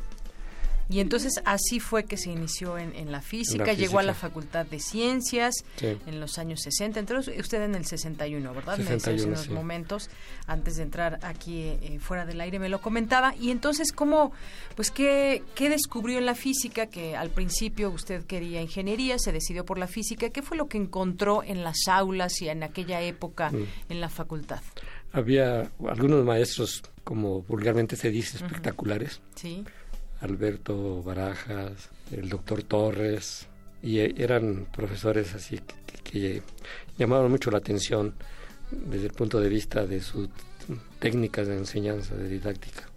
Y entonces así fue que se inició en, la, física, llegó a la Facultad de Ciencias en los años 60, entonces usted en el 61, ¿verdad? 61, en los momentos antes de entrar aquí eh, fuera del aire me lo comentaba. Y entonces, ¿cómo, pues qué, qué descubrió en la física? Que al principio usted quería ingeniería, se decidió por la física. ¿Qué fue lo que encontró en las aulas y en aquella época mm. en la facultad? Había algunos maestros, como vulgarmente se dice, espectaculares. Sí Alberto Barajas, el doctor Torres, y e, eran profesores así que, llamaban mucho la atención desde el punto de vista de sus técnicas de enseñanza, de didáctica.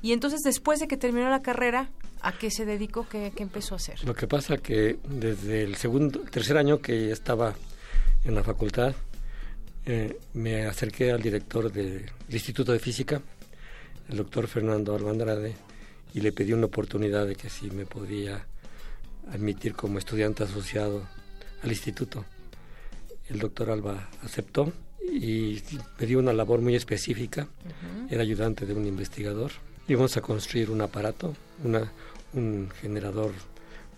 Y entonces, después de que terminó la carrera, ¿a qué se dedicó? ¿Qué, empezó a hacer? Lo que pasa que desde el segundo, tercer año que estaba en la facultad, eh, me acerqué al director del Instituto de Física, el doctor Fernando Albandrade, y le pedí una oportunidad de que si me podía admitir como estudiante asociado al instituto. El doctor Alba aceptó y me dio una labor muy específica. Era ayudante de un investigador. Íbamos a construir un aparato, una, un generador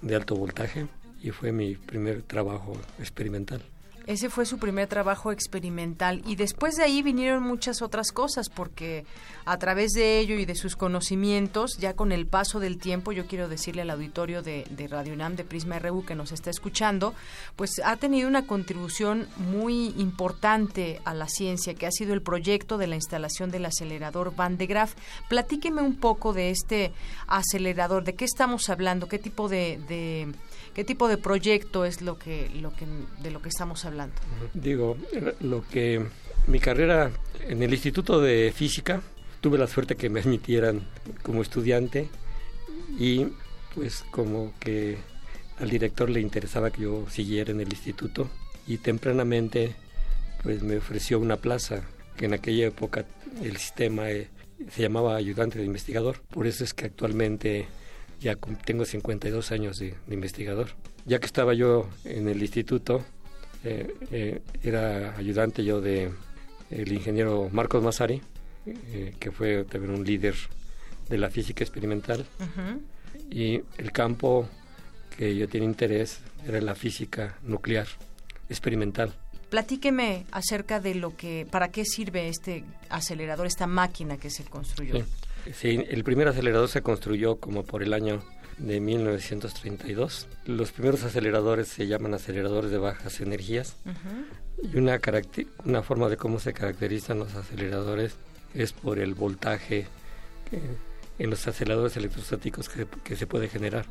de alto voltaje y fue mi primer trabajo experimental. Ese fue su primer trabajo experimental y después de ahí vinieron muchas otras cosas porque a través de ello y de sus conocimientos, ya con el paso del tiempo, yo quiero decirle al auditorio de, Radio UNAM, de Prisma RU que nos está escuchando, pues ha tenido una contribución muy importante a la ciencia, que ha sido el proyecto de la instalación del acelerador Van de Graaff. Platíqueme un poco de este acelerador, de qué estamos hablando, qué tipo de ¿Qué tipo de proyecto es lo que, lo que, de lo que estamos hablando? Digo, lo que mi carrera en el Instituto de Física, tuve la suerte que me admitieran como estudiante y pues como que al director le interesaba que yo siguiera en el instituto y tempranamente pues me ofreció una plaza que en aquella época el sistema eh, se llamaba ayudante de investigador. Por eso es que actualmente ya tengo 52 años de, investigador. Ya que estaba yo en el instituto, eh, eh, era ayudante yo de el ingeniero Marcos Masari, eh, que fue también un líder de la física experimental. Y el campo que yo tenía interés era la física nuclear experimental. Platíqueme acerca de lo que, para qué sirve este acelerador, esta máquina que se construyó. Sí, el primer acelerador se construyó como por el año de 1932. Los primeros aceleradores se llaman aceleradores de bajas energías y una, una forma de cómo se caracterizan los aceleradores es por el voltaje en los aceleradores electrostáticos que se puede generar.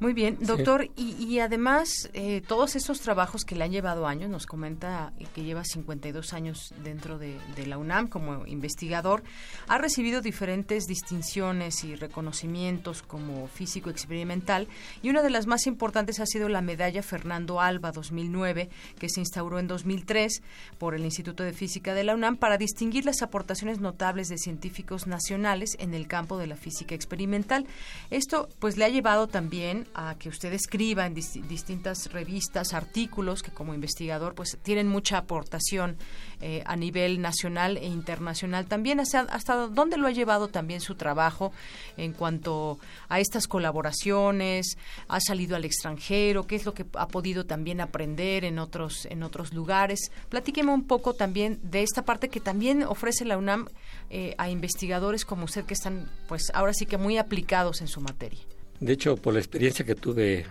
Muy bien, doctor, y, además eh, todos esos trabajos que le han llevado años, nos comenta que lleva 52 años dentro de, la UNAM como investigador, ha recibido diferentes distinciones y reconocimientos como físico experimental y una de las más importantes ha sido la medalla Fernando Alba 2009 que se instauró en 2003 por el Instituto de Física de la UNAM para distinguir las aportaciones notables de científicos nacionales en el campo de la física experimental. Esto pues le ha llevado también a que usted escriba en distintas revistas, artículos que como investigador pues tienen mucha aportación eh, a nivel nacional e internacional. También hasta, hasta dónde lo ha llevado también su trabajo en cuanto a estas colaboraciones, ha salido al extranjero, qué es lo que ha podido también aprender en otros, en otros lugares. Platíqueme un poco también de esta parte que también ofrece la UNAM eh, a investigadores como usted que están pues ahora sí que muy aplicados en su materia. De hecho, por la experiencia que tuve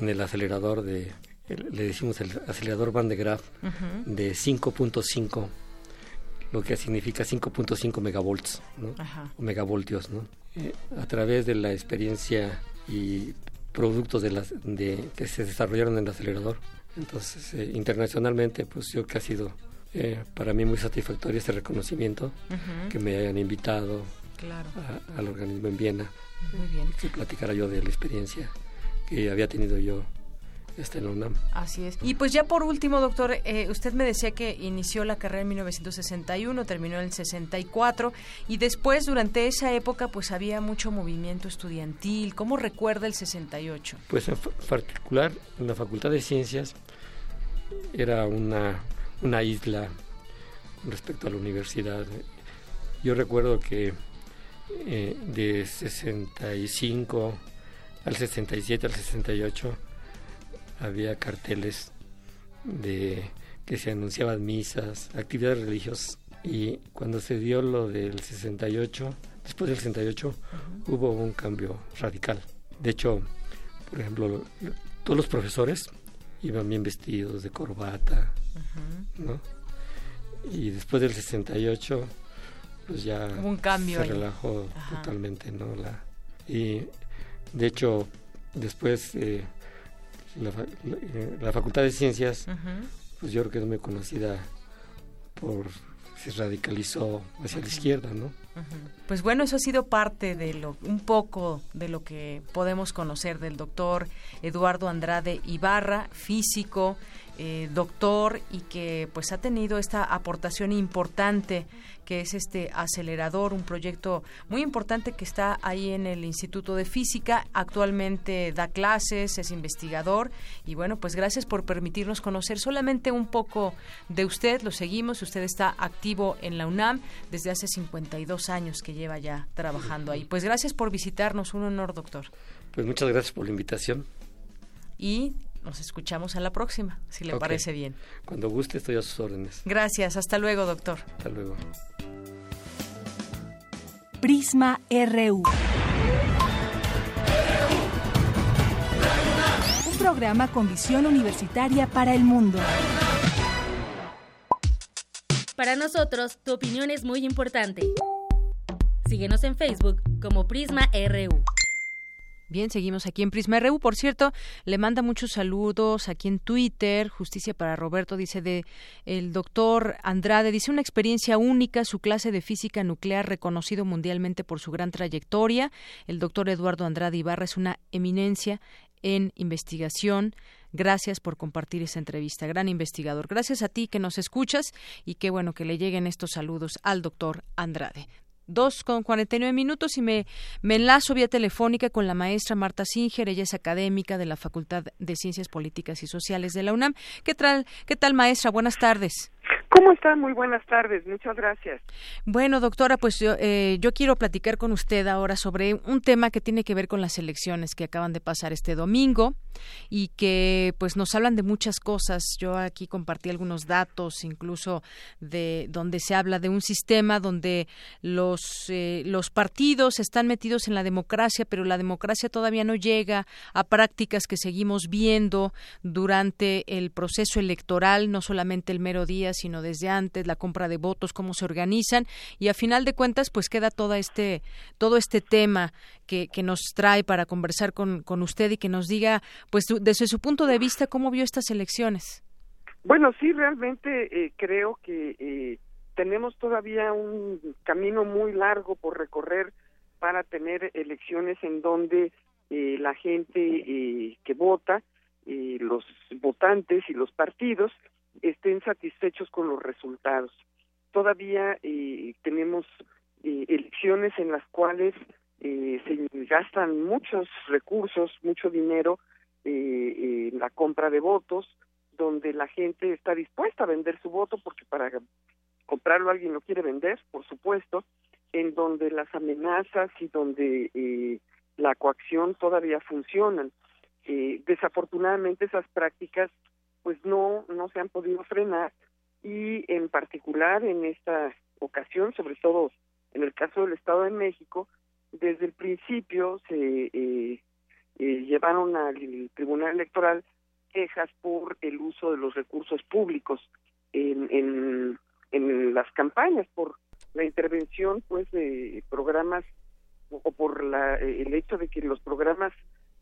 en el acelerador de, le decimos el acelerador Van de Graaff, de 5.5, lo que significa 5.5 megavolts, ¿no? O megavoltios, ¿no? Eh, a través de la experiencia y productos de las, de, que se desarrollaron en el acelerador. Entonces, eh, internacionalmente, pues yo que ha sido eh, para mí muy satisfactorio este reconocimiento, que me hayan invitado al organismo en Viena muy bien. Si platicara yo de la experiencia que había tenido yo está en la UNAM. Así es. Y pues ya por último, doctor, eh, usted me decía que inició la carrera en 1961, terminó en el 64 y después durante esa época pues había mucho movimiento estudiantil. ¿Cómo recuerda el 68? Pues en particular en la Facultad de Ciencias era una, una isla respecto a la universidad. Yo recuerdo que eh, de 65 al 67 al 68 había carteles de que se anunciaban misas, actividades religiosas y cuando se dio lo del 68, después del 68 hubo un cambio radical. De hecho, por ejemplo, todos los profesores iban bien vestidos de corbata, ¿no? Y después del 68 pues ya un cambio se relajó totalmente, ¿no? La, y de hecho después eh, eh, la, Facultad de Ciencias, pues yo creo que es muy conocida por se radicalizó hacia la izquierda, ¿no? Pues bueno, eso ha sido parte de lo, un poco de lo que podemos conocer del doctor Eduardo Andrade Ibarra, físico, eh, doctor y que pues ha tenido esta aportación importante que es este acelerador, un proyecto muy importante que está ahí en el Instituto de Física. Actualmente da clases, es investigador y bueno, pues gracias por permitirnos conocer solamente un poco de usted. Lo seguimos, usted está activo en la UNAM desde hace 52 años que lleva ya trabajando ahí. Pues gracias por visitarnos, un honor, doctor. Pues muchas gracias por la invitación. Y nos escuchamos a la próxima, si le parece bien. Cuando guste, estoy a sus órdenes. Gracias, hasta luego, doctor. Hasta luego. Prisma RU. Un programa con visión universitaria para el mundo. Para nosotros, tu opinión es muy importante. Síguenos en Facebook como Prisma RU. Bien, seguimos aquí en Prisma RU. Por cierto, le manda muchos saludos aquí en Twitter. Justicia para Roberto dice de el doctor Andrade dice una experiencia única, su clase de física nuclear reconocido mundialmente por su gran trayectoria. El doctor Eduardo Andrade Ibarra es una eminencia en investigación. Gracias por compartir esa entrevista, gran investigador. Gracias a ti que nos escuchas y qué bueno que le lleguen estos saludos al doctor Andrade. Dos con cuarenta y nueve minutos y me, me enlazo vía telefónica con la maestra Marta Singer, ella es académica de la Facultad de Ciencias Políticas y Sociales de la UNAM. ¿Qué tal, qué tal maestra? Buenas tardes. ¿Cómo está? Muy buenas tardes, muchas gracias. Bueno, doctora, pues yo, eh, yo quiero platicar con usted ahora sobre un tema que tiene que ver con las elecciones que acaban de pasar este domingo y que pues nos hablan de muchas cosas. Yo aquí compartí algunos datos, incluso de donde se habla de un sistema donde los eh, los partidos están metidos en la democracia, pero la democracia todavía no llega a prácticas que seguimos viendo durante el proceso electoral, no solamente el mero día, sino desde antes, la compra de votos, cómo se organizan y a final de cuentas pues queda todo este todo este tema que, nos trae para conversar con, con usted y que nos diga pues desde su punto de vista cómo vio estas elecciones. Bueno, sí, realmente eh, creo que eh, tenemos todavía un camino muy largo por recorrer para tener elecciones en donde eh, la gente que vota, los votantes y los partidos estén satisfechos con los resultados. Todavía eh, tenemos eh, elecciones en las cuales eh, se gastan muchos recursos, mucho dinero en la compra de votos, donde la gente está dispuesta a vender su voto porque para comprarlo alguien lo quiere vender, por supuesto, en donde las amenazas y donde la coacción todavía funcionan. desafortunadamente esas prácticas pues no, no se han podido frenar y en particular en esta ocasión, sobre todo en el caso del Estado de México, desde el principio se eh, eh, llevaron al Tribunal Electoral quejas por el uso de los recursos públicos en, en, en las campañas, por la intervención pues de programas o por la, el hecho de que los programas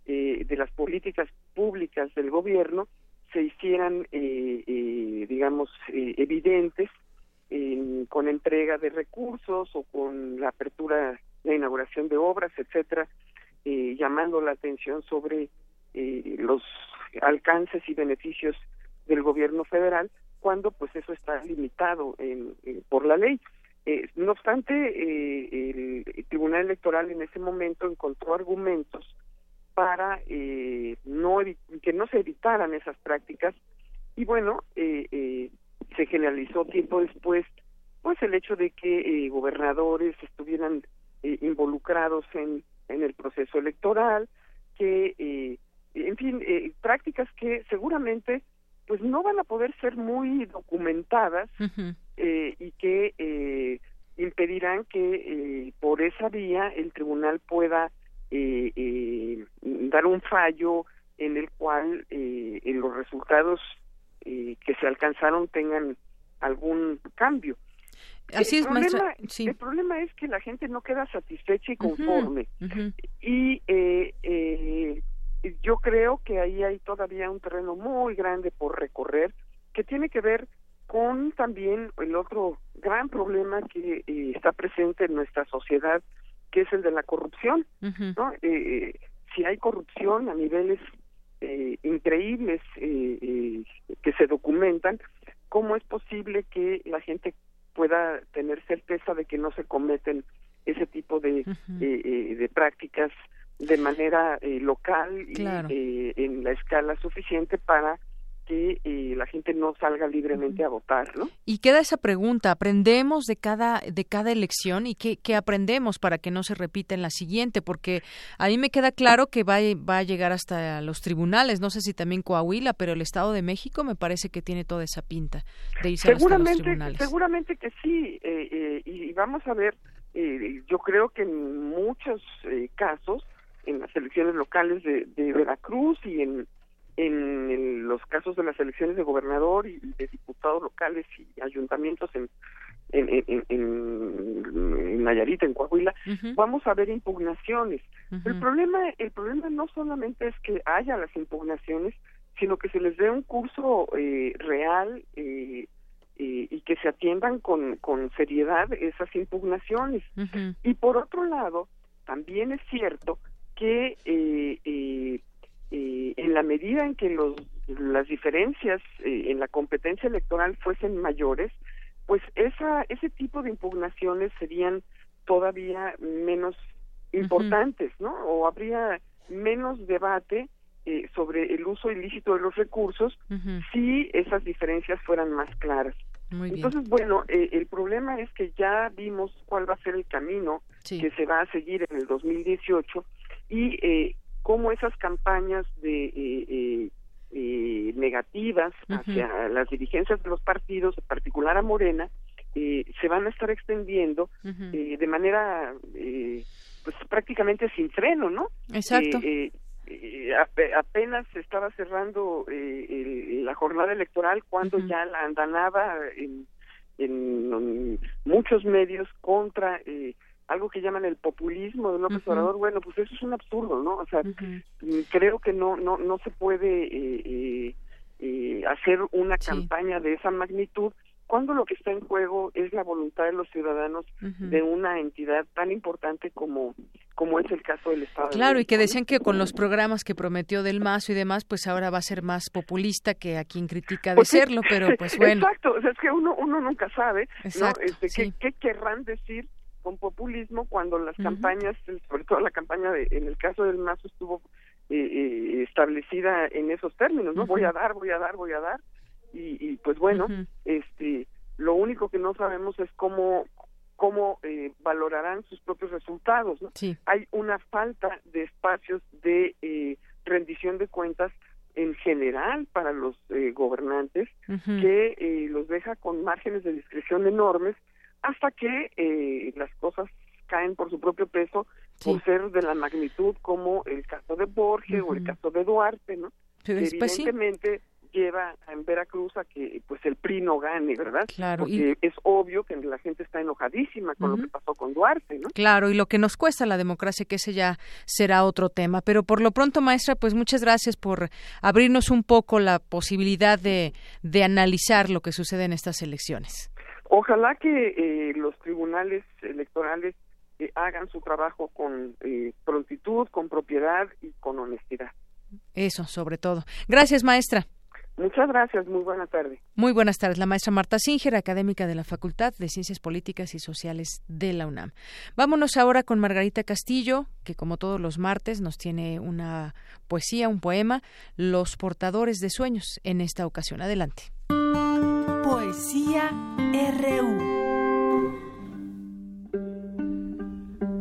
eh, de las políticas públicas del gobierno se hicieran, eh, eh, digamos, eh, evidentes con entrega de recursos o con la apertura, la inauguración de obras, etcétera, llamando la atención sobre los alcances y beneficios del gobierno federal cuando pues eso está limitado en, por la ley. No obstante, el, Tribunal Electoral en ese momento encontró argumentos para eh, no que no se evitaran esas prácticas. Y bueno, se generalizó tiempo después pues el hecho de que gobernadores estuvieran involucrados en, en el proceso electoral, que en fin, prácticas que seguramente pues no van a poder ser muy documentadas eh, y que eh, impedirán que eh, por esa vía el tribunal pueda dar un fallo en el cual en los resultados que se alcanzaron tengan algún cambio. Así el es, problema, El problema es que la gente no queda satisfecha y conforme. Y eh, yo creo que ahí hay todavía un terreno muy grande por recorrer que tiene que ver con también el otro gran problema que eh, está presente en nuestra sociedad, que es el de la corrupción. ¿no? Eh, si hay corrupción a niveles eh, increíbles que se documentan, ¿cómo es posible que la gente pueda tener certeza de que no se cometen ese tipo de, de prácticas de manera eh, local y eh, en la escala suficiente para que eh, la gente no salga libremente a votar, ¿no? Y queda esa pregunta, aprendemos de cada de cada elección y qué, qué aprendemos para que no se repita en la siguiente, porque a mí me queda claro que va, va a llegar hasta los tribunales, no sé si también Coahuila, pero el Estado de México me parece que tiene toda esa pinta de irse seguramente, hasta los tribunales. Seguramente que sí, y vamos a ver, yo creo que en muchos casos en las elecciones locales de, Veracruz y en, en, los casos de las elecciones de gobernador y de diputados locales y ayuntamientos en en, en, en, Nayarit, en Coahuila, vamos a ver impugnaciones. El problema el problema no solamente es que haya las impugnaciones, sino que se les dé un curso eh, real eh, eh, y que se atiendan con, con seriedad esas impugnaciones. Y por otro lado, también es cierto que eh, eh, eh, en la medida en que los, las diferencias en la competencia electoral fuesen mayores, pues esa, ese tipo de impugnaciones serían todavía menos importantes, ¿no? O habría menos debate sobre el uso ilícito de los recursos si esas diferencias fueran más claras. Entonces, bueno, el problema es que ya vimos cuál va a ser el camino que se va a seguir en el 2018 y eh, cómo esas campañas de eh, eh, eh negativas hacia las dirigencias de los partidos, en particular a Morena, se van a estar extendiendo de manera pues prácticamente sin freno, ¿no? Exacto. apenas estaba cerrando la jornada electoral cuando ya la andanaba en, en, muchos medios contra eh, algo que llaman el populismo de López Obrador, bueno, pues eso es un absurdo, ¿no? O sea, mm, creo que no no no se puede eh, eh, eh, hacer una campaña de esa magnitud cuando lo que está en juego es la voluntad de los ciudadanos de una entidad tan importante como como es el caso del Estado. Claro, y que decían que con los programas que prometió del Mazo y demás, pues ahora va a ser más populista que a quien critica de pues serlo, pero pues *laughs* bueno. Exacto, o sea, es que uno uno nunca sabe, ¿no? Este, ¿qué, ¿Qué querrán decir con populismo cuando las campañas, sobre todo la campaña de, en el caso del Mazo estuvo eh, eh, establecida en esos términos, ¿no? Voy a dar, voy a dar, voy a dar y, pues bueno, este, lo único que no sabemos es cómo cómo eh, valorarán sus propios resultados. ¿no? Hay una falta de espacios de rendición de cuentas en general para los gobernantes que los deja con márgenes de discreción enormes hasta que eh, las cosas caen por su propio peso por ser de la magnitud como el caso de Borges o el caso de Duarte, ¿no? evidentemente lleva en Veracruz a que pues el PRI no gane, ¿verdad? Claro. Porque es obvio que la gente está enojadísima con lo que pasó con Duarte, ¿no? Claro, y lo que nos cuesta la democracia, que ese ya será otro tema. Pero por lo pronto, maestra, pues muchas gracias por abrirnos un poco la posibilidad de, de analizar lo que sucede en estas elecciones. Ojalá que eh, los tribunales electorales eh, hagan su trabajo con eh, prontitud, con propiedad y con honestidad. Eso, sobre todo. Gracias, maestra. Muchas gracias, muy buena tarde. Muy buenas tardes, la maestra Marta Singer, académica de la Facultad de Ciencias Políticas y Sociales de la UNAM. Vámonos ahora con Margarita Castillo, que como todos los martes nos tiene una poesía, un poema, Los portadores de sueños, en esta ocasión. Adelante. Poesía RU.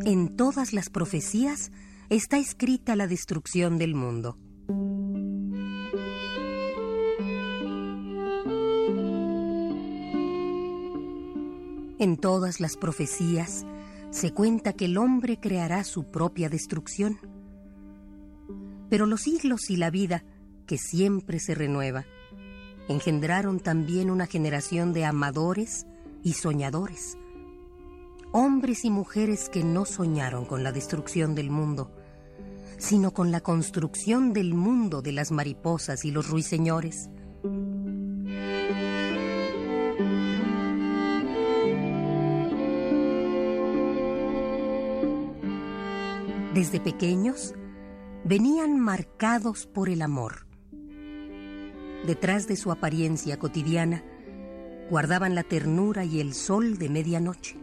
En todas las profecías está escrita la destrucción del mundo. En todas las profecías se cuenta que el hombre creará su propia destrucción. Pero los siglos y la vida, que siempre se renueva, engendraron también una generación de amadores y soñadores. Hombres y mujeres que no soñaron con la destrucción del mundo, sino con la construcción del mundo de las mariposas y los ruiseñores. Desde pequeños venían marcados por el amor. Detrás de su apariencia cotidiana guardaban la ternura y el sol de medianoche.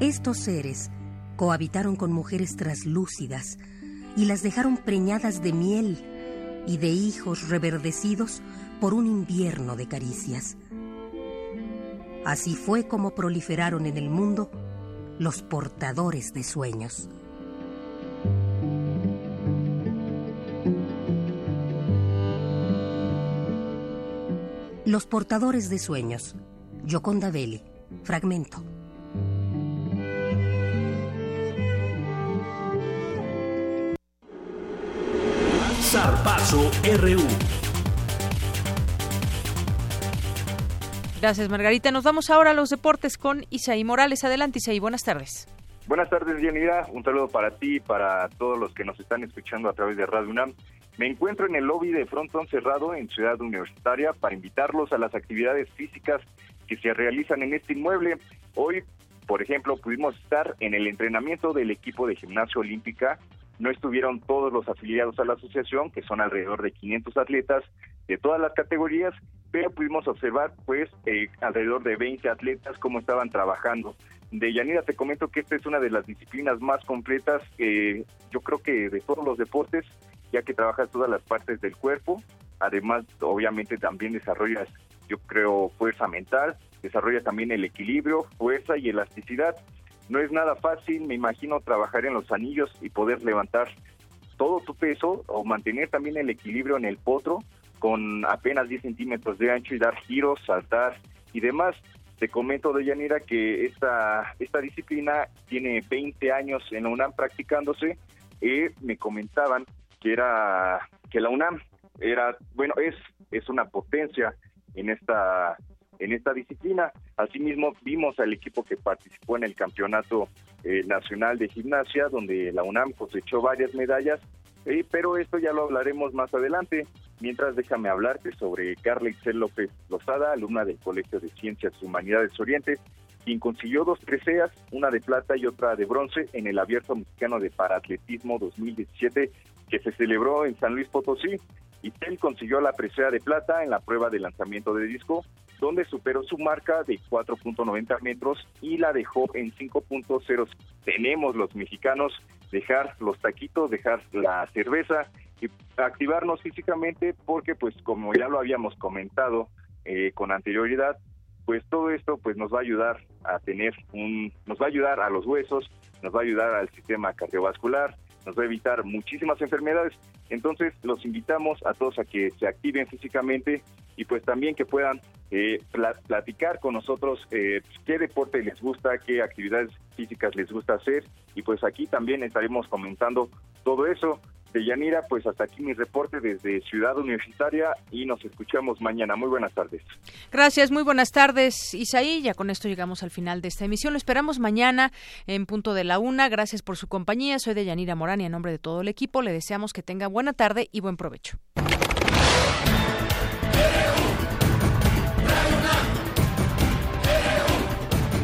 Estos seres cohabitaron con mujeres traslúcidas y las dejaron preñadas de miel y de hijos reverdecidos por un invierno de caricias. Así fue como proliferaron en el mundo los portadores de sueños. Los portadores de sueños. Yoconda Belli. Fragmento. Zarpazo RU. Gracias, Margarita. Nos vamos ahora a los deportes con Isaí Morales. Adelante, Isaí. Buenas tardes. Buenas tardes, Yanira. Un saludo para ti y para todos los que nos están escuchando a través de Radio UNAM. Me encuentro en el lobby de Frontón Cerrado en Ciudad Universitaria para invitarlos a las actividades físicas que se realizan en este inmueble. Hoy, por ejemplo, pudimos estar en el entrenamiento del equipo de gimnasio olímpica. No estuvieron todos los afiliados a la asociación, que son alrededor de 500 atletas de todas las categorías, pero pudimos observar pues eh, alrededor de 20 atletas cómo estaban trabajando. De Yanira te comento que esta es una de las disciplinas más completas, eh, yo creo que de todos los deportes, ya que trabajas todas las partes del cuerpo, además obviamente también desarrollas, yo creo, fuerza mental, desarrolla también el equilibrio, fuerza y elasticidad. No es nada fácil, me imagino, trabajar en los anillos y poder levantar todo tu peso o mantener también el equilibrio en el potro con apenas 10 centímetros de ancho y dar giros, saltar y demás. Te comento, de Yanira, que esta, esta disciplina tiene 20 años en la UNAM practicándose. y me comentaban que era que la UNAM era, bueno, es, es una potencia en esta en esta disciplina. Asimismo, vimos al equipo que participó en el Campeonato eh, Nacional de Gimnasia, donde la UNAM cosechó varias medallas, eh, pero esto ya lo hablaremos más adelante. Mientras déjame hablarte sobre Carla Itzel López Lozada, alumna del Colegio de Ciencias y Humanidades Oriente, quien consiguió dos preseas, una de plata y otra de bronce, en el Abierto Mexicano de Paratletismo 2017 que se celebró en San Luis Potosí. Itzel consiguió la presea de plata en la prueba de lanzamiento de disco, donde superó su marca de 4.90 metros y la dejó en 5.0. Tenemos los mexicanos dejar los taquitos, dejar la cerveza y activarnos físicamente porque pues como ya lo habíamos comentado eh, con anterioridad, pues todo esto pues nos va a ayudar a tener un, nos va a ayudar a los huesos, nos va a ayudar al sistema cardiovascular, nos va a evitar muchísimas enfermedades. Entonces los invitamos a todos a que se activen físicamente y pues también que puedan eh, platicar con nosotros eh, qué deporte les gusta, qué actividades físicas les gusta hacer y pues aquí también estaremos comentando todo eso. De Yanira, pues hasta aquí mi reporte desde Ciudad Universitaria y nos escuchamos mañana. Muy buenas tardes. Gracias, muy buenas tardes, Isaí. Ya con esto llegamos al final de esta emisión. Lo esperamos mañana en punto de la una. Gracias por su compañía. Soy de Yanira Morán y en nombre de todo el equipo le deseamos que tenga buena tarde y buen provecho.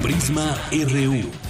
Prisma RU.